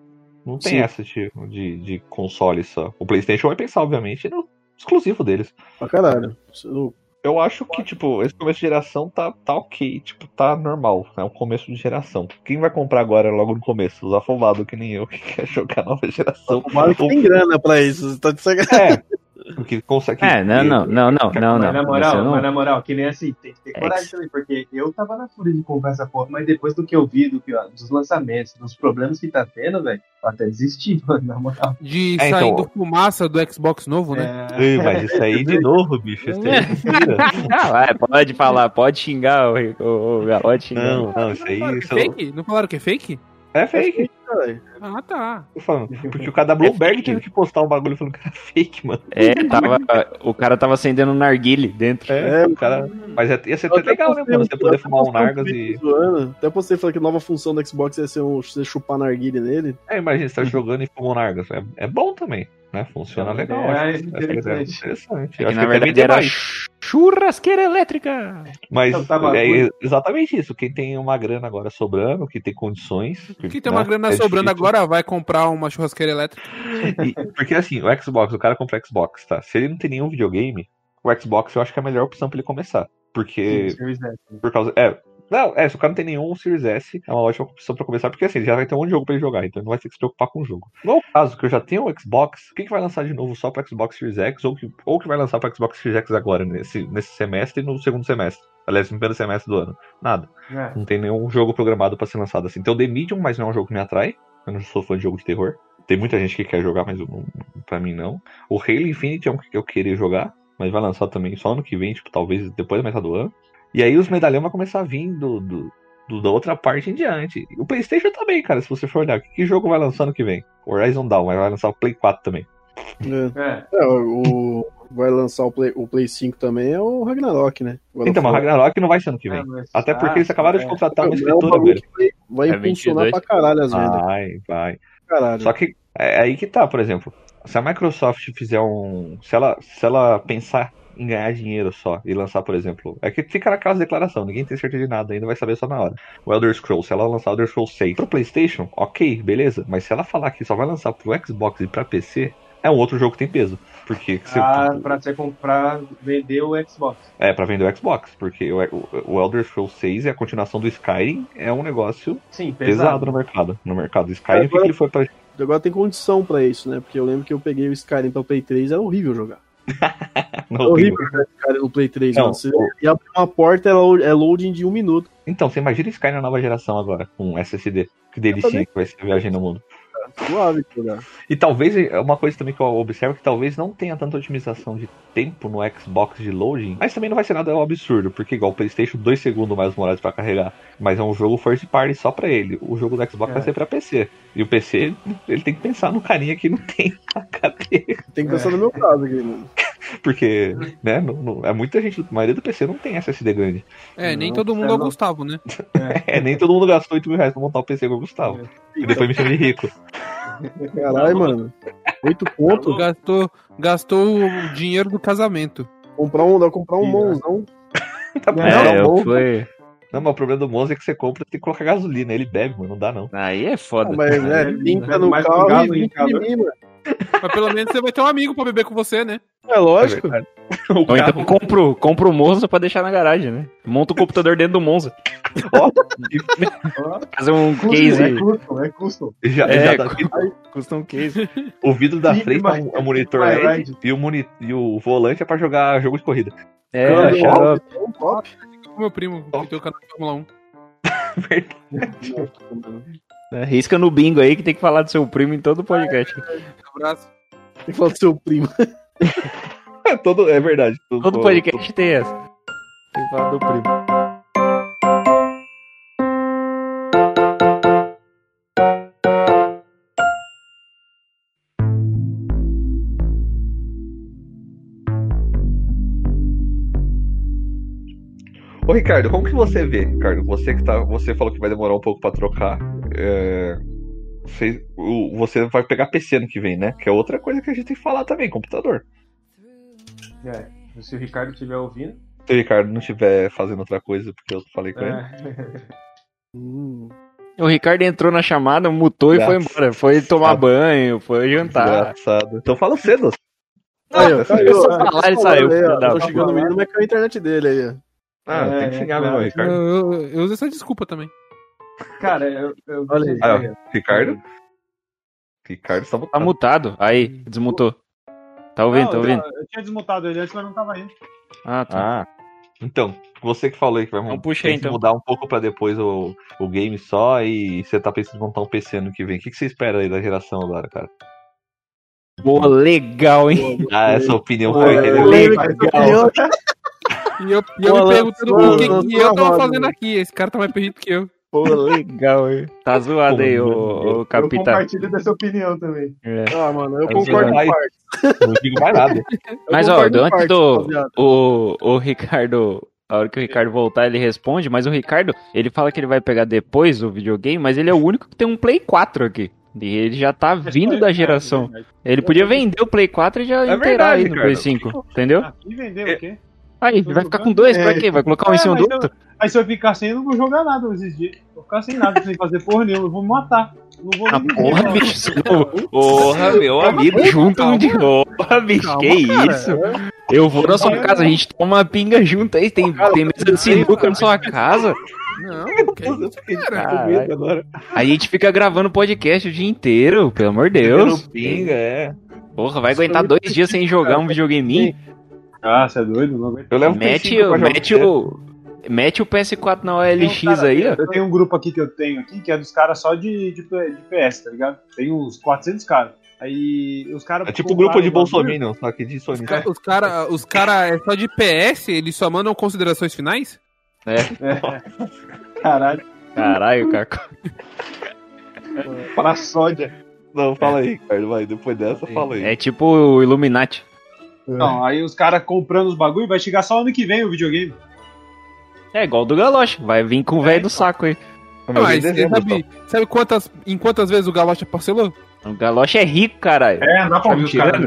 não tem Sim. essa tipo, de, de console só. O PlayStation vai pensar, obviamente, no exclusivo deles. Pra caralho. Isso- Eu acho que, tipo, esse começo de geração tá, tá ok, tipo, tá normal. É um começo de geração. Quem vai comprar agora logo no começo? Os afobados que nem eu, que quer jogar nova geração. O Mario que tem grana pra isso. Você tá de sacanagem. É, porque consegue. É, não, não, não, não, não, mas na não. moral, não- mas na moral, que nem assim, tem que ter É coragem que- também, porque eu tava na fúria de comprar essa porra, mas depois do que eu vi, do que, ó, dos lançamentos, dos problemas que tá tendo, velho, eu até desisti, mano, na moral. De É, então- saindo fumaça do Xbox novo, né? É, mas isso aí de novo, bicho. Isso aí é mentira. Ah, pode falar, pode xingar, o, o, o, pode xingar. Não, não, isso aí. Falaram que Isso é fake? Não falaram que é fake? É fake. Caralho. Ah, tá. Tô falando. Porque o cara da Bloomberg fake. teve que postar um bagulho falando que era fake, mano. É, tava, o cara tava acendendo um narguile dentro. É, É, o cara. Mas ia ia ser até legal, né, mano? Você poder fumar um um Nargas e. zoando. Até postei falando que a nova função do Xbox ia ser um, você chupar narguilha nele. É, imagina, você tá jogando e fuma um Nargas. É, é bom também, né? Funciona É, legal. é acho que- interessante. é interessante. É que acho na verdade era mais. churrasqueira elétrica. Mas Então, tá é exatamente isso. Quem tem uma grana agora sobrando, que tem condições. Quem tem uma né, grana é sobrando difícil. agora vai comprar uma churrasqueira elétrica. E- porque assim, o Xbox, o cara compra Xbox, tá? Se ele não tem nenhum videogame, o Xbox eu acho que é a melhor opção pra ele começar. Porque. Series S. Por causa. É. Não, é, se o cara não tem nenhum Series S, é uma ótima opção pra começar, porque assim, ele já vai ter um monte de jogo pra ele jogar, então ele não vai ter que se preocupar com o jogo. No caso que eu já tenho o Xbox, o que, que vai lançar de novo só pra Xbox Series X, ou que, ou que vai lançar pra Xbox Series X agora, nesse, nesse semestre e no segundo semestre? Aliás, no primeiro semestre do ano. Nada. É. Não tem nenhum jogo programado pra ser lançado assim. Tem o The Medium, mas não é um jogo que me atrai. Eu não sou fã de jogo de terror. Tem muita gente que quer jogar, mas não, pra mim não. O Halo Infinite é um que eu queria jogar, mas vai lançar também só ano que vem, tipo, talvez depois da metade do ano. E aí os medalhão vai começar a vir do, do- do- da outra parte em diante. O Playstation também, cara, se você for olhar. Que, que jogo vai lançar ano que vem? Horizon Dawn, mas vai lançar o Play 4 também. É. É. É, o, vai lançar o Play, o Play 5 também é o Ragnarok, né? Agora Então, mas o Ragnarok não vai ser ano que vem. É, mas- Até porque ah, eles acabaram de é. contratar uma É escritora, velho. que vai, vai É impulsionar 22. pra caralho as vendas. Vai, vai. Caralho. Só que é aí que tá, por exemplo. Se a Microsoft fizer um. Se ela, se ela pensar em ganhar dinheiro só e lançar, por exemplo. É que fica naquelas declaração, ninguém tem certeza de nada, ainda vai saber só na hora. O Elder Scrolls, se ela lançar o Elder Scrolls 6 pro PlayStation, ok, beleza. Mas se ela falar que só vai lançar pro Xbox e pra PC, é um outro jogo que tem peso. Porque se- Ah, pra você comprar, vender o Xbox. é pra vender o Xbox, porque o, o, Elder Scrolls 6 e a continuação do Skyrim é um negócio Sim, pesado, pesado. no mercado. No mercado Skyrim, o que Agora- que foi pra Agora tem condição pra isso, né? Porque eu lembro que eu peguei o Skyrim pra Play 3, era horrível jogar. Não, É horrível no Play 3, Não. Você ia abrir uma porta, é lo- é loading de um minuto. Então, você imagina Sky na nova geração agora, com SSD. Que delícia que vai ser a viagem no mundo. Suave jogar. E talvez, é uma coisa também que eu observo, que talvez não tenha tanta otimização de tempo no Xbox de loading, mas também não vai ser nada absurdo, porque igual o Playstation, 2 segundos mais demorados pra carregar, mas é um jogo first party só pra ele. O jogo do Xbox É. vai ser pra PC. E o PC, ele tem que pensar no carinha que não tem HD. Tem que pensar no meu caso aqui, mano. Porque, né, não- não- é muita gente, a maioria do PC não tem SSD grande. É, nem Não, todo mundo é é o não. Gustavo, né? É, nem todo mundo gastou 8 mil reais pra montar o PC com o Gustavo. E depois me chama de rico. Caralho, mano. Oito pontos. Gastou, gastou o dinheiro do casamento. Comprar um, dá pra comprar um mãozão. Tá bom. É, eu bom. fui. Não, mas o problema do Monza é que você compra tem que colocar gasolina. Ele bebe, mano. Não dá, não. Aí é foda. Ah, mas, É, pinta é no mais com carro e em de calor. mim, mano. Mas pelo menos você vai ter um amigo pra beber com você, né? É lógico. É Ou O então compro, compro o Monza pra deixar na garagem, né? Monta o computador dentro do Monza. Ó, Fazer um Custom, case. É custom, é custom. já, É, já tá- Custa um case. o vidro da Keep frente é my- um, é monitor LED e o, moni, e o volante é pra jogar jogo de corrida. É, Cara, xarope. é um top. Meu primo, que tem o canal de Fórmula 1. mano. É, Risca no bingo aí que tem que falar do seu primo em todo o podcast. Um abraço. Tem que falar do seu primo. Todo, é verdade. Todo podcast tem essa. Tem que falar do primo. Ô Ricardo, como que você vê, Ricardo? Você que tá. Você falou que vai demorar um pouco pra trocar. é, Você, vai pegar PC ano que vem, né? Que é outra coisa que a gente tem que falar também, computador. É, se o Ricardo estiver ouvindo. Se o Ricardo não estiver fazendo outra coisa, porque eu falei com ele. É. Hum. O Ricardo entrou na chamada, mutou e foi embora. Foi tomar banho, foi jantar. Engraçado. Então fala cedo. Aí, ó, Essa caiu, pessoa ó, falar, ele saiu, Tô chegando o menino, mas caiu a internet dele aí. ó. Ah, É, tem que xingar é, mesmo, claro. Eu, Ricardo. eu, eu uso essa desculpa também. Cara, eu. eu Olha aí. Aí, ó, Ricardo. Ricardo está Tá mutado. mutado. Aí, desmutou. Tá ouvindo, tá Não, ouvindo? Eu, eu tinha desmontado ele antes, mas não tava indo. Ah, tá. Ah. Então, você que falou aí que vai Então mudar, puxa aí, então. mudar um pouco pra depois o, o game só e você tá pensando em montar um PC ano que vem. O que, que você espera aí da geração agora, cara? Boa, legal, hein? Ah, essa opinião Pô, foi legal. relevante. E eu, e eu Pô, me perguntando o que, que eu tava fazendo aqui. Esse cara tá mais perdido que eu. Pô, legal, hein? Tá zoado aí, ô, ô Eu capitão. compartilho dessa opinião também. É. Ah, mano, eu Mas concordo em parte. Não digo mais nada. Eu Mas, ó, antes parte, do. O, o Ricardo. A hora que o Ricardo voltar, ele responde, mas o Ricardo, ele fala que ele vai pegar depois o videogame, mas ele é o único que tem um Play 4 aqui. E ele já tá vindo da geração. Ele podia vender o Play 4 e já É inteirar aí no Play Ricardo. 5, entendeu? Aqui vendeu o quê? Aí, vai ficar com dois, pra quê? Vai colocar um em É, cima do eu- outro? Aí se eu ficar sem, eu não vou jogar nada esses dias. Vou ficar sem nada, sem fazer porra nenhuma. Eu vou me matar. Não vou Ah, porra, mano. bicho. você- Porra, meu amigo, junto um de. Porra, bicho, Calma, que cara. isso? Eu vou na sua casa, a gente toma uma pinga junto aí. Tem, tem mesa de sinuca na sua casa. Não, cara. agora. A gente fica gravando podcast o dia inteiro, pelo amor de Deus. Pinga, é. Porra, vai aguentar dois dias sem jogar um videogame? Ah, você é doido? Não aguento. Eu levo Mete, Play 5 pra mete, o, mete o PS4 na OLX um cara- aí, ó. Eu tenho um grupo aqui que eu tenho aqui, que é dos caras só de, de, de PS, tá ligado? Tem uns 400 caras. Aí os caras. É tipo um grupo de o. Bolsonaro, só que de Sony. Os Os caras os cara é só de PS, eles só mandam considerações finais? Caralho, Caralho, Caco. para sódia. Não, fala aí, Ricardo, vai. Depois dessa, fala aí. É tipo o Illuminati. Não, aí os caras comprando os bagulho, vai chegar só ano que vem o videogame. É igual o do Galoche, vai vir com o velho do saco aí. Mas Mas dezembro, sabe, sabe quantas, em quantas vezes o Galocha parcelou? O Galoche é rico, caralho. É, dá pra ouvir os caras.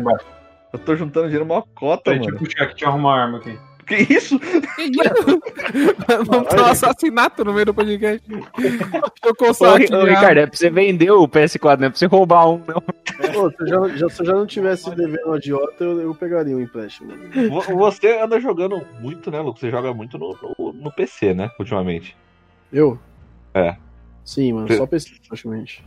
Eu tô juntando dinheiro mó cota, Deixa eu mano. puxar aqui, deixa eu arrumar uma arma aqui. Que isso? Que isso? Vamos ter um assassinato no meio do podcast. Chocou o Ô. Ricardo, é pra você vender o PS4, não é pra você roubar um, não. Pô, se, eu já, já- se eu já não tivesse devendo um agiota, eu, eu pegaria um empréstimo. Vo- Você anda jogando muito, né, Lucas? Você joga muito no, no, no PC, né, ultimamente. Eu? É. Sim, mano, Você- só PC, praticamente.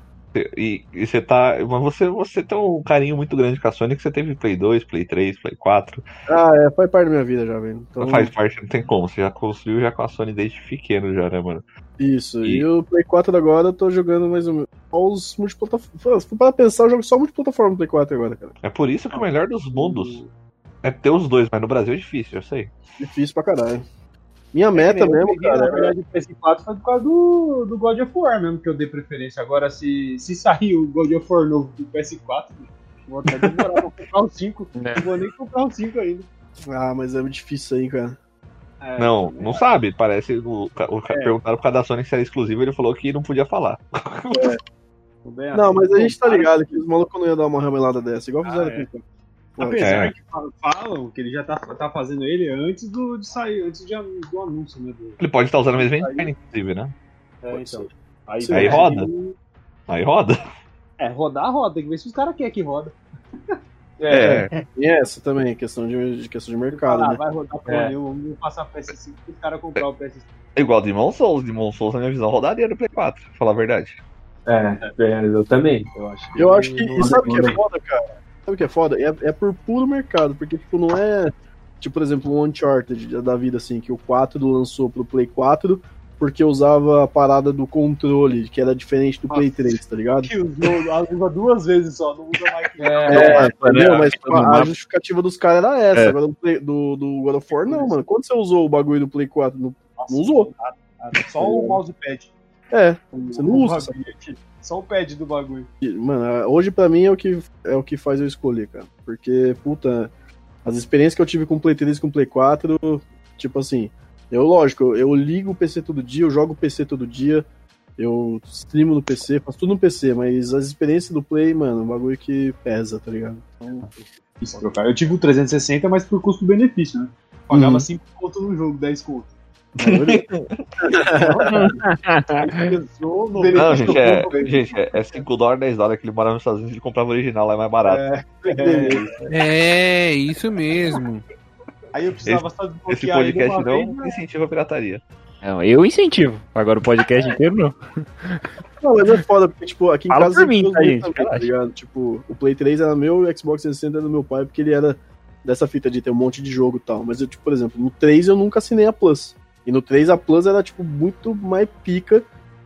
E, e você tá. Mas você, você tem um carinho muito grande com a Sony que você teve Play 2, Play 3, Play 4. Ah, é, faz parte da minha vida já, velho. Então, Faz parte, não tem como. Você já construiu já com a Sony desde pequeno, já, né, mano? Isso, E- e o Play 4 agora eu tô jogando mais ou menos. Os multiplataformas. Para pensar, eu jogo só multiplataforma no Play 4 agora, cara. É por isso que o melhor dos mundos é ter os dois, mas no Brasil é difícil, eu sei. Difícil pra caralho. Minha meta mesmo, peguei, cara. Na verdade, o PS4 foi por causa do, do God of War mesmo que eu dei preferência. Agora, se, se sair o God of War novo do PS4, vou até demorar pra comprar o 5. É. Não vou nem comprar o 5 ainda. Ah, mas é muito difícil aí, cara. É, Não, não sabe. Parece. O, o, Perguntaram por causa da Sony se era exclusivo ele falou que não podia falar. bem Não, assim. mas a gente tá ligado que os malucos não iam dar uma ramelada dessa, igual Ah, fizeram é. Com Apesar É. que fa- falam que ele já tá, tá fazendo ele antes do, de sair, antes de, do anúncio, né? Do, Ele pode estar usando a mesma engine, inclusive, né? é, Pode então. Aí, Sim. Aí é, roda. e- Aí roda. É, rodar, roda. Tem que ver se os caras querem que roda. É. E essa também, questão de, de questão de mercado, Ah, né? vai rodar porra É. nenhuma, vamos passar PS5 para os caras comprar o PS5. Igual Demon Souls. Demon Souls, na minha visão, rodaria no Play 4, pra falar a verdade. É, é, eu também. Eu acho que. Eu acho que. E sabe o que é foda, cara? Sabe o que é foda? É, é por puro mercado, porque, tipo, não é. Tipo, por exemplo, o Uncharted da vida, assim, que o 4 lançou pro Play 4 porque usava a parada do controle, que era diferente do Play 3, tá ligado? Que usa duas vezes só, não usa mais que É, É, entendeu? é, Mas é, a justificativa dos caras era essa. É. Agora do, Play- do, do God of War, não, mano. Quando você usou o bagulho do Play 4? Não, não usou. nada, Só o mousepad. É, Você não O usa. Só o pad do bagulho. mano, hoje pra mim é o que, é o que faz eu escolher, cara. Porque, puta, as experiências que eu tive com o Play 3 e com o Play 4, tipo assim, eu, lógico, eu, eu ligo o PC todo dia, eu jogo o PC todo dia, eu streamo no PC, faço tudo no PC, mas as experiências do Play, mano, é um bagulho que pesa, tá ligado? Isso, trocar. Eu tive o 360, mas por custo-benefício, né? Pagava Uhum. 5 conto no jogo, 10 conto. Não, gente, é, gente, é, é 5 dólares, 10 dólares que ele morava nos Estados Unidos e comprava original lá é mais barato. É, é. É, isso mesmo. Aí eu precisava só Esse desbloquear ele podcast não vez, né? incentiva a pirataria. Não, eu incentivo. Agora o podcast inteiro não. Não, mas é foda, porque, tipo, aqui em Fala casa mim, tá, gente? também, tá? Tipo, o Play 3 era meu e o Xbox 360 era do meu pai, porque ele era dessa fita de ter um monte de jogo e tal. Mas eu, tipo, por exemplo, no 3 eu nunca assinei a Plus. E no 3 a Plus era, tipo, muito mais pica.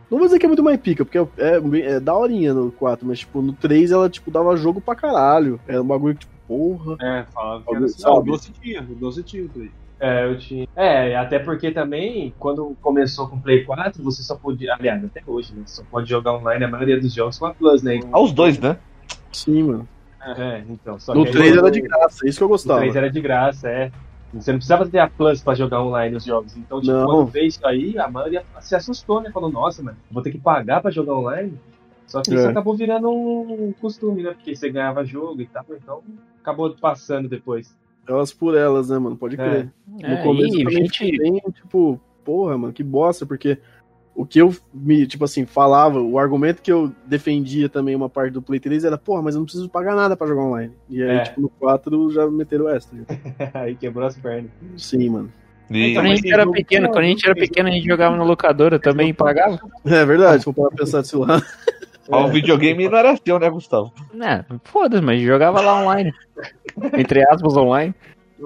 Não vou dizer que é muito mais pica, porque é, é, é daorinha no 4, mas, tipo, no 3 ela, tipo, dava jogo pra caralho. Era um bagulho que, tipo, porra. É, falava que era assim. Não, o 12 tinha, o 12 tinha o Play. É, eu tinha. É, até porque também, quando começou com o Play 4, você só podia. Aliás, até hoje, né? Só pode jogar online a maioria dos jogos com a Plus, né? Aos dois, né? Sim, mano. É, então. Só No que aí 3 era de graça, é isso que eu gostava. 3 era de graça, é. Você não precisava ter a Plus pra jogar online os jogos. Então, tipo, Não. quando veio isso aí, a maioria se assustou, né? Falou, nossa, mano, vou ter que pagar pra jogar online. Só que isso É. acabou virando um costume, né? Porque você ganhava jogo e tal, então acabou passando depois. Elas por elas, né, mano? Pode crer. No É, começo e, gente, bem, tipo, porra, mano, que bosta, porque o que eu me, tipo assim, falava, o argumento que eu defendia também uma parte do Play 3 era, porra, mas eu não preciso pagar nada pra jogar online. E aí, É. tipo, no 4 já meteram essa. né? aí quebrou as pernas. Sim, mano. E quando a gente era pequeno, quando a gente era pequeno, a gente jogava na locadora também e pagava. É verdade, se for para pensar desse lado. ó, o videogame não era seu, né, Gustavo? Né, foda-se, mas jogava lá online. Entre aspas, online. E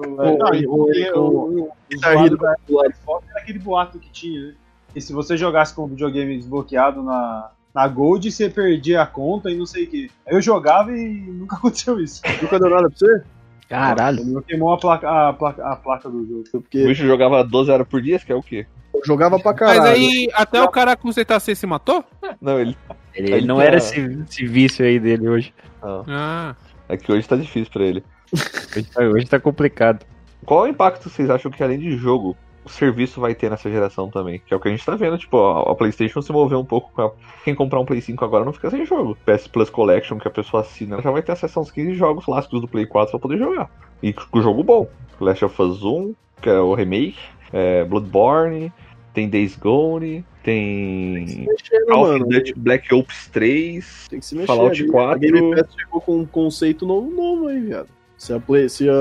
o, o, o zoado da Xbox era aquele boato que tinha, né? E se você jogasse com o videogame desbloqueado na, na Gold, você perdia a conta e não sei o que. Aí eu jogava e nunca aconteceu isso. Nunca deu nada pra você? Caralho. Não queimou a placa, a, placa, a placa do jogo. O Porque bicho jogava 12 horas por dia, que é o quê? eu jogava pra caralho. Mas aí, até o cara consertar você se matou? Não, ele. Ele, Ele não tá- era esse, esse vício aí dele hoje. Não, Ah. é que hoje tá difícil pra ele. Hoje tá, hoje tá complicado. Qual o impacto vocês acham que além de jogo, o serviço vai ter nessa geração também? Que é o que a gente tá vendo, tipo, a, a PlayStation se moveu um pouco com a- Quem comprar um Play 5 agora não fica sem jogo. PS Plus Collection, que a pessoa assina, já vai ter acesso aos 15 jogos clássicos do Play 4 pra poder jogar. E com jogo bom. Last of Us 1, que é o remake, é, Bloodborne, tem Days Gone, tem Mexendo, Call of. Duty Black Ops 3. Tem que se mexer. Fallout ali. 4. A Game Pass chegou com um conceito novo, novo aí, viado. Se a, Play, se a,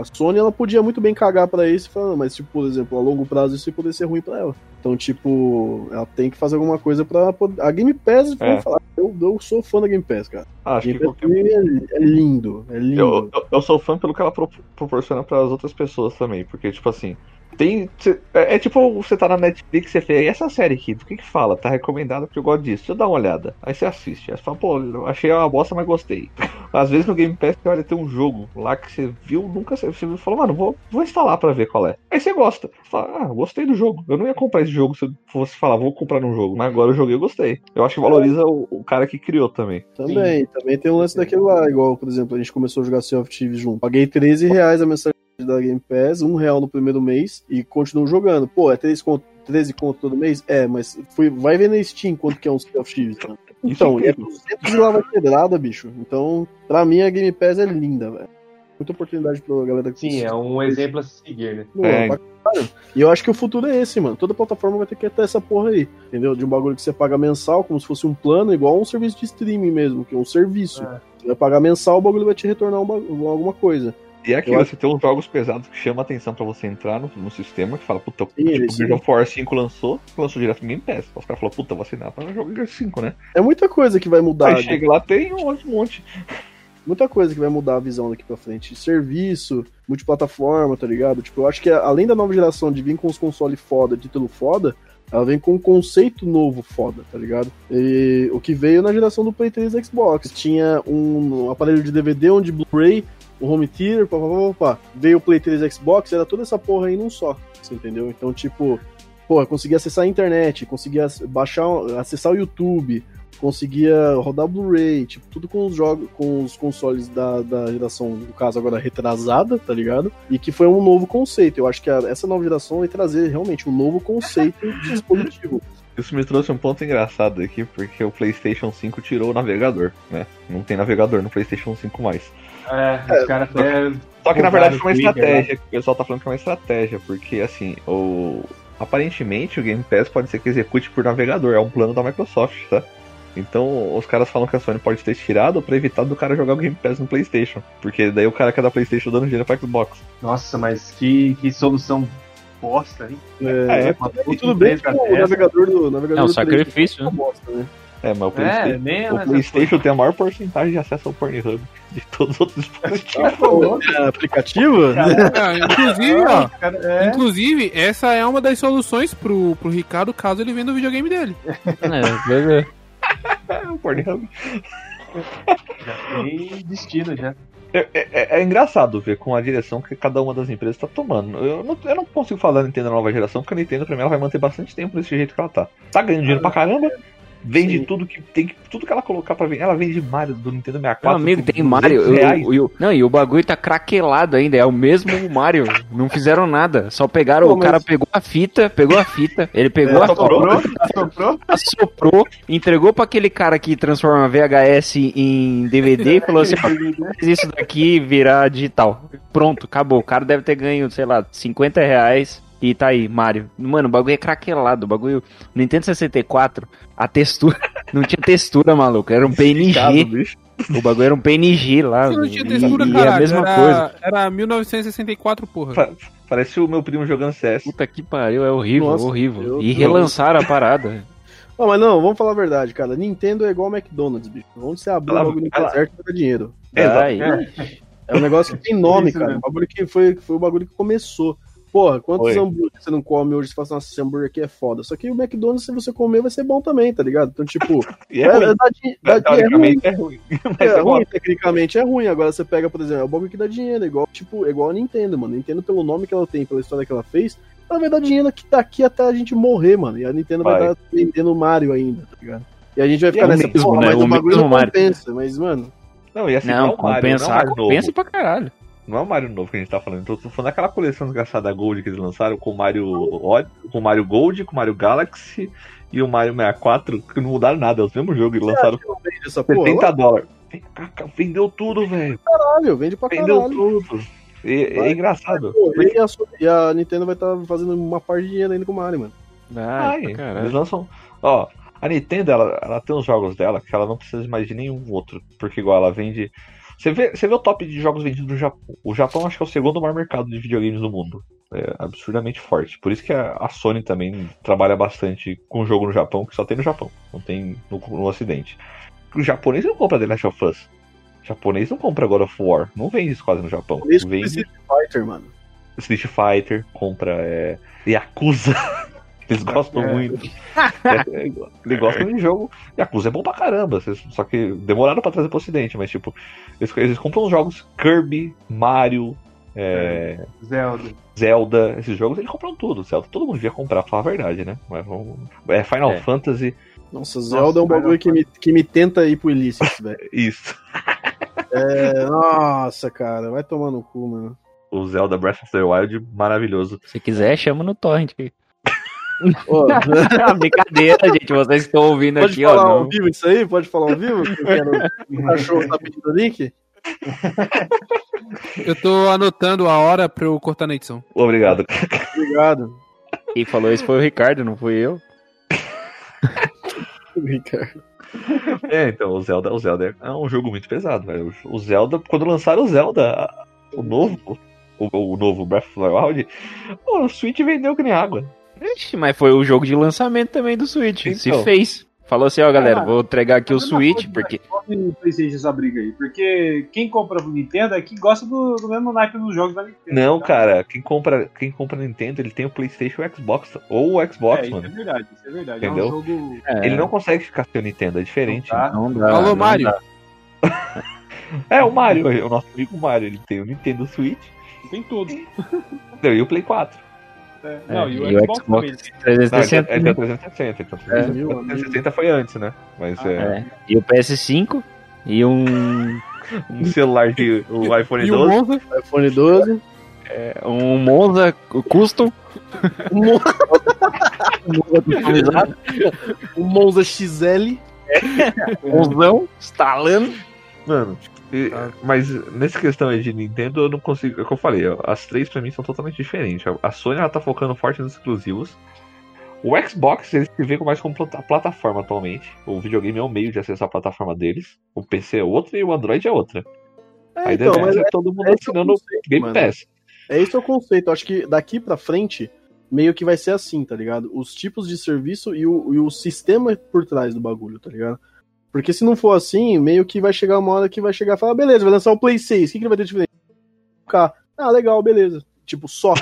a Sony ela podia muito bem cagar pra isso, e falar, mas, tipo, por exemplo, a longo prazo isso ia poder ser ruim pra ela. Então, tipo, ela tem que fazer alguma coisa pra poder. A Game Pass, É. vamos falar, eu, eu sou fã da Game Pass, cara. Ah, acho Game que Pass qualquer é, é lindo, é lindo. Eu, eu, eu sou fã pelo que ela pro- proporciona para as outras pessoas também, porque, tipo assim, tem. é, é tipo você tá na Netflix você e essa série aqui, do que que fala? Tá recomendado porque eu gosto disso. Deixa eu dar uma olhada. Aí você assiste. Aí você fala, pô, achei uma bosta, mas gostei. Às vezes no Game Pass olha, tem um jogo lá que você viu, nunca você falou, mano, vou, vou instalar pra ver qual é. Aí você gosta. Você fala, ah, gostei do jogo. Eu não ia comprar esse jogo se eu fosse falar, vou comprar um jogo. Mas agora eu joguei e gostei. Eu acho que valoriza o, o cara que criou também. Também, também tem um lance daquele lá, igual, por exemplo, a gente começou a jogar Sea of Thieves junto. Paguei 13 reais a mensagem da Game Pass, um real no primeiro mês e continuo jogando. Pô, é 3 conto, 13 conto todo mês? É, mas fui, vai ver na Steam quanto que é um Sea of Thieves. Né? Então, é e é 200 de lava quebrada, bicho. Então, pra mim a Game Pass é linda, velho. Muita oportunidade pra galera que Sim, é um exemplo a seguir, né? Pô, É. pra. E eu acho que o futuro é esse, mano. Toda plataforma vai ter que ter essa porra aí. Entendeu? De um bagulho que você paga mensal, como se fosse um plano, igual um serviço de streaming mesmo, que é um serviço. É. Você vai pagar mensal, o bagulho vai te retornar um bagu- alguma coisa. E é aquilo, Eu você tem uns jogos pesados que chamam a atenção pra você entrar no, no sistema, que fala, puta, Sim, tipo, esse- Gears of War 5 lançou, lançou direto no Game Pass. Os caras falaram, puta, vou assinar pra jogar Gears 5, né? É muita coisa que vai mudar. Aí chega lá, tem um monte, um monte. Muita coisa que vai mudar a visão daqui pra frente. Serviço, multiplataforma, tá ligado? Tipo, eu acho que além da nova geração de vir com os consoles foda, título foda, Ela vem com um conceito novo foda, tá ligado? E o que veio na geração do Play 3 e Xbox. Tinha um aparelho de DVD onde Blu-ray, o home theater, pá, pá, pá, veio o Play 3 e Xbox, era toda essa porra aí num só, você entendeu? Então, tipo, porra, conseguia acessar a internet, conseguia baixar, acessar o YouTube, conseguia rodar Blu-ray, tipo, tudo com os jogos, com os consoles da, da geração, no caso agora retrasada, tá ligado? E que foi um novo conceito. Eu acho que a- essa nova geração vai trazer realmente um novo conceito de dispositivo. Isso me trouxe um ponto engraçado aqui, porque o PlayStation 5 tirou o navegador, né? Não tem navegador no PlayStation 5 mais. É, os caras até. Só que na verdade foi uma Twitter lá. estratégia. O pessoal tá falando que é uma estratégia, porque assim, o. Aparentemente o Game Pass pode ser que execute por navegador, é um plano da Microsoft, tá? Então os caras falam que a Sony pode ter tirado pra evitar do cara jogar o Game Pass no PlayStation. Porque daí o cara que é da PlayStation dando dinheiro pra Xbox. Nossa, mas que, que solução bosta, hein? É, e puta tudo bem empresa o navegador do navegador É um do sacrifício, é uma bosta, né? É, mas o É, PlayStation, nem o PlayStation tem a maior porcentagem de acesso ao Pornhub de todos os outros dispositivos. É, aplicativo? Ah, inclusive, ó. É, Inclusive, essa é uma das soluções pro, pro Ricardo caso ele venda o videogame dele. É, vai ver. É, o Pornhub. já tem destino já. É, é- é engraçado ver com a direção que cada uma das empresas tá tomando. Eu não, eu não consigo falar da Nintendo nova geração, porque a Nintendo, pra mim, ela vai manter bastante tempo desse jeito que ela tá. Tá ganhando dinheiro pra caramba, vende Sim. tudo que tem, que- tudo que ela colocar pra vender. Ela vende Mario do Nintendo 64. Meu amigo, tem 200 Mario. reais. eu- eu- não, e o bagulho tá craquelado ainda. É o mesmo Mario. Não fizeram nada. Só pegaram. Pô, o cara mas- pegou a fita, pegou a fita. Ele pegou a Soprou? fita, Soprou? assoprou, entregou pra aquele cara que transforma VHS em DVD e falou assim: "Ó, faz isso daqui virar digital. Pronto, acabou. O cara deve ter ganho, sei lá, 50 reais. E tá aí, Mario. Mano, o bagulho é craquelado. O bagulho. Nintendo 64, a textura. Não tinha textura, maluco. Era um PNG. O bagulho era um PNG lá. Você não tinha e- textura, e, é caralho. a mesma era, coisa. era 1964, porra. Pa- Parece o meu primo jogando CS. Puta que pariu, é horrível, Nossa, horrível. E relançaram a parada. Não, mas não, vamos falar a verdade, cara. Nintendo é igual McDonald's, bicho. Onde você abrir o bagulho no deserto, dar dinheiro. Aí, É um negócio que tem nome, cara. O bagulho que foi, foi o bagulho que começou. Porra, quantos Foi. hambúrgueres você não come hoje? Você fala assim, nossa, esse hambúrguer aqui é foda. Só que o McDonald's, se você comer, vai ser bom também, tá ligado? Então, tipo, E é ruim. dá di- dá- é ruim. Teoricamente é ruim. Mas É eu ruim, tecnicamente é ruim. Agora você pega, por exemplo, é o bagulho que dá dinheiro, é igual, tipo, é igual a Nintendo, mano. Nintendo, pelo nome que ela tem, pela história que ela fez, ela vai dar dinheiro que tá aqui até a gente morrer, mano. E a Nintendo vai, Vai. estar vendendo Mario ainda, tá ligado? E a gente vai ficar é nessa, mesmo, porra, né? mas O o bagulho não Mario. compensa. Mas, mano, Não, e assim, Não, é Mario, não é compensa, Mario compensa novo. pra caralho. Não é o Mario novo que a gente tá falando. Tô, tô falando daquela coleção desgraçada Gold que eles lançaram com o Mario, com o Mario Gold, com o Mario Galaxy e o Mario 64, que não mudaram nada, é o mesmo jogo. Eles lançaram não vende essa porra. 70 dólares. Caraca, Vendeu tudo, velho. Caralho, vende pra Vendeu caralho. tudo. E- Vai. é engraçado. E, a, e a Nintendo vai estar fazendo uma parte de dinheiro ainda com o Mario, mano. Ai, Ai, eles lançam. Ó, a Nintendo, ela, ela tem os jogos dela que ela não precisa mais de nenhum outro. Porque igual ela vende. Você vê, você vê o top de jogos vendidos no Japão. O Japão acho que é o segundo maior mercado de videogames do mundo. É absurdamente forte. Por isso que a, a Sony também trabalha bastante com jogo no Japão, que só tem no Japão, não tem no, no Ocidente. O japonês não compra The Last of Us. O japonês não compra God of War. Não vende isso quase no Japão. Isso Vende Street Fighter, mano. Street Fighter, compra é, Yakuza. Eles gostam É. muito. É, é, eles gostam de jogo. Yakuza é bom pra caramba. Só que demoraram pra trazer pro ocidente. Mas, tipo, eles, eles compram os jogos Kirby, Mario, é, Zelda. Zelda. Esses jogos eles compram tudo. Zelda todo mundo devia comprar, pra falar a verdade, né? Mas vamos. É Final É. Fantasy, Nossa, Zelda é um bagulho que me, que me tenta ir pro ilícito, velho. isso. É, nossa, cara, vai tomar no cu, mano. O Zelda Breath of the Wild, maravilhoso. Se quiser, chama no torrent. Ah, brincadeira, gente. Vocês que estão ouvindo pode aqui, falar ó. ao Não... vivo isso aí? Pode falar ao vivo? Quero... O cachorro tá pedindo link? Eu tô anotando a hora pra eu cortar na edição. Obrigado. Obrigado. Quem falou isso foi o Ricardo, não fui eu. Ricardo. É, então, o Zelda, o Zelda é um jogo muito pesado, velho. O Zelda, quando lançaram o Zelda, o novo, o, o novo Breath of the Wild, o Switch vendeu que nem água. Ixi, mas foi o jogo de lançamento também do Switch. Se Então. fez. Falou assim, ó, galera, Ah, vou entregar aqui o Switch, coisa, porque. E PlayStation essa briga aí. Porque quem compra pro Nintendo é que gosta do, do mesmo naipe dos jogos da Nintendo. Não, tá? cara, quem compra, quem compra Nintendo, ele tem o PlayStation e o Xbox. Ou o Xbox, É, isso é mano. verdade, isso é verdade. Entendeu? É um jogo. É, Ele não consegue ficar sem o Nintendo, é diferente. Tá? não dá, Alô, não Mário. dá. É, o Mario, o nosso amigo Mario, ele tem o Nintendo Switch Tem tudo. entendeu? e o Play 4. É. É, Não, e o e o Xbox, Xbox também. Não, ele 360, é, é 360, então É, 360 foi antes, né? Mas Ah, é, é. E o PS5 e um, um celular de o iPhone E o 12. Monza? iPhone 12. um Monza Custom. Um Mon- Um Monza um Monza XL. Monzão, instalando. Mano, e- mas nessa questão aí de Nintendo, eu não consigo. É o que eu falei, as três pra mim são totalmente diferentes. A- A Sony ela tá focando forte nos exclusivos. O Xbox ele se vê mais como plata- plataforma atualmente. O videogame é um meio de acessar a plataforma deles. O PC é outra e o Android é outra. É, Aí então, mas ser todo mundo é é assinando o conceito, Game mano. Pass. É esse o conceito. Eu acho que daqui pra frente, meio que vai ser assim, tá ligado? Os tipos de serviço e o, e o sistema por trás do bagulho, tá ligado? Porque se não for assim, meio que vai chegar uma hora que vai chegar e falar, beleza, vai lançar o Play 6, o que, que ele vai ter de diferente? Ah, legal, beleza. Tipo, só.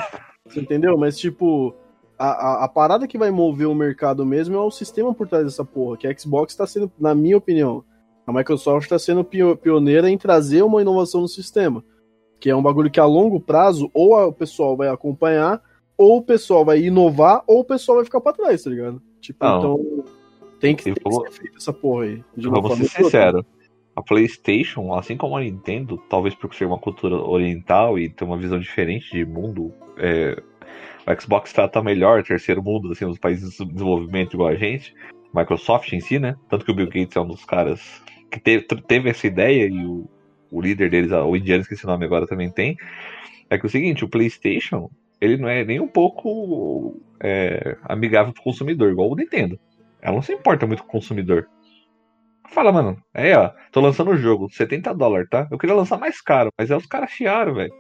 Você entendeu? Mas, tipo, a, a, a parada que vai mover o mercado mesmo é o sistema por trás dessa porra, que a Xbox tá sendo, na minha opinião, a Microsoft tá sendo pio- pioneira em trazer uma inovação no sistema. Que é um bagulho que a longo prazo, ou o pessoal vai acompanhar, ou o pessoal vai inovar, ou o pessoal vai ficar pra trás, tá ligado? Tipo, Não. então. Tem que, tem que vou- ser feito essa porra aí. De forma ser sinceros. A PlayStation, assim como a Nintendo, talvez por ser uma cultura oriental e ter uma visão diferente de mundo, é, o Xbox trata melhor o terceiro mundo, assim, os países de desenvolvimento igual a gente. Microsoft em si, né? Tanto que o Bill Gates é um dos caras que teve, teve essa ideia e o, o líder deles, o indiano, esqueci o nome agora, também tem. É que é o seguinte, o PlayStation, ele não é nem um pouco é, amigável pro consumidor, igual o Nintendo. Ela não se importa muito com o consumidor. Fala, mano, é, ó, tô lançando o jogo, 70 dólares, tá? Eu queria lançar mais caro, mas aí os caras chiaram, velho.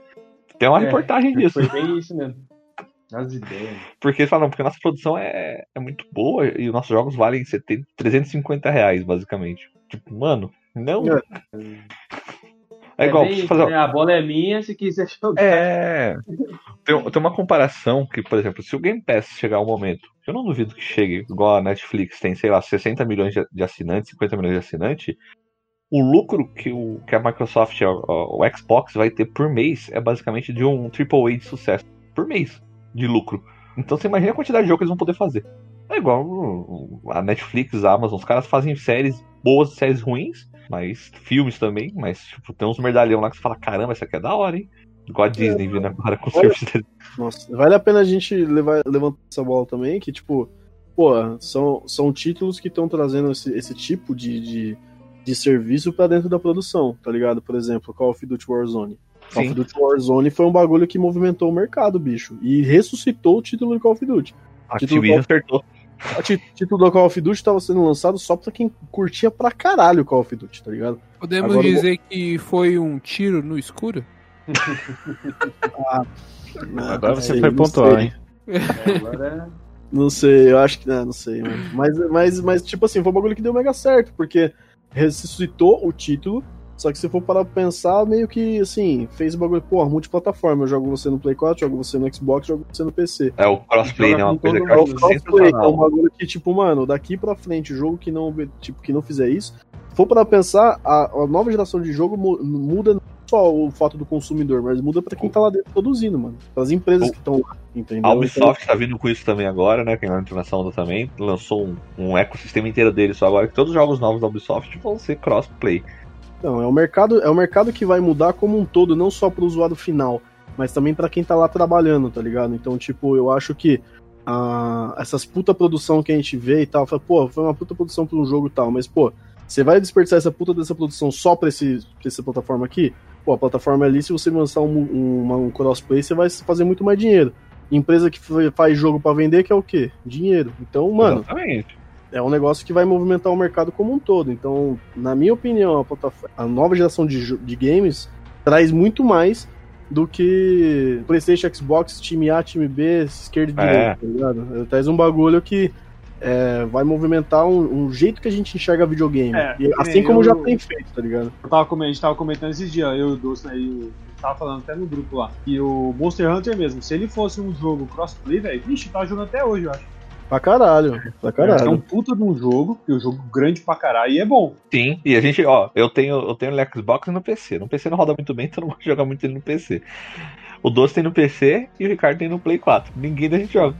Tem uma É, reportagem disso. Foi bem isso mesmo. As ideias. Porque eles falam, porque a nossa produção é, é muito boa e os nossos jogos valem 70, 350 reais, basicamente. Tipo, mano, não. É. É igual, bem fazer. né? A bola é minha, se quiser jogar. É. Tem, tem uma comparação que, por exemplo, se o Game Pass chegar um momento, eu não duvido que chegue, igual a Netflix tem, sei lá, 60 milhões de, assinantes, 50 milhões de assinantes, o lucro que, o, que a Microsoft, o, o Xbox, vai ter por mês é basicamente de um AAA de sucesso. Por mês de lucro. Então você imagina a quantidade de jogo que eles vão poder fazer. É igual a Netflix, a Amazon, os caras fazem séries boas, séries ruins, mas filmes também, mas tipo, tem uns merdalhão lá que você fala, caramba, isso aqui é da hora, hein? Igual a Disney vindo agora com o Olha- serviço dele. Nossa, vale a pena a gente levar, levantar essa bola também, que, tipo, pô, são, são títulos que estão trazendo esse, esse tipo de, de, de serviço pra dentro da produção, tá ligado? Por exemplo, Call of Duty Warzone. Call of Sim. Duty Warzone foi um bagulho que movimentou o mercado, bicho, e ressuscitou o título de Call of Duty. A Activision acertou. O título do Call of Duty tava sendo lançado só pra quem curtia pra caralho o Call of Duty, tá ligado? Podemos Agora eu vou- dizer que foi um tiro no escuro? Agora Não você sei, foi pontual, hein? É, Agora Não sei, eu acho que. Não, não sei, mano. Mas, mas, mas, tipo assim, foi um bagulho que deu mega certo, porque ressuscitou o título. Só que se for parar pra pensar, meio que assim, fez o bagulho, porra, multiplataforma. Eu jogo você no Play 4, jogo você no Xbox, jogo você no PC. É o crossplay, né? Uma com coisa que eu É acho crossplay, é um bagulho que, tipo, mano, daqui pra frente, jogo que não, tipo, que não fizer isso, se for para pensar, a, a nova geração de jogo mu- muda não só o fato do consumidor, mas muda pra quem tá lá dentro produzindo, mano. As empresas O- que estão lá, entendeu? A Ubisoft tá vindo com isso também agora, né? Quem vai entrar nessa onda também. Lançou um, um ecossistema inteiro deles só agora, que todos os jogos novos da Ubisoft vão ser crossplay. Então, é o mercado, é o mercado que vai mudar como um todo, não só pro usuário final, mas também pra quem tá lá trabalhando, tá ligado? Então, tipo, eu acho que ah, essas puta produção que a gente vê e tal, fala, pô, foi uma puta produção pra um jogo e tal, mas, pô, você vai desperdiçar essa puta dessa produção só pra, esse, essa plataforma aqui? Pô, a plataforma ali, se você lançar um, um, um crossplay, você vai fazer muito mais dinheiro. Empresa que fa- faz jogo pra vender, que é o quê? Dinheiro. Então, mano, Exatamente. É um negócio que vai movimentar o mercado como um todo. Então, na minha opinião, a, plataforma- a nova geração de, de games traz muito mais do que PlayStation, Xbox, time A, time B, esquerda e É. direita, tá ligado? Traz um bagulho que é, vai movimentar um, um jeito que a gente enxerga videogame. É, E assim como eu- já tem feito, tá ligado? Eu tava comentando, a gente tava comentando esses dias, eu e o Doce aí, eu tava falando até no grupo lá. E o Monster Hunter mesmo, se ele fosse um jogo crossplay, velho, vixe, tava jogando até hoje, eu acho. Pra caralho, pra É um caralho. puta de um jogo, e o jogo grande pra caralho, e é bom. Sim, e a gente, ó, eu tenho, eu tenho no Xbox e no PC. No PC não roda muito bem, então eu não vou jogar muito ele no PC. O Doce tem no PC e o Ricardo tem no Play 4. Ninguém da gente joga.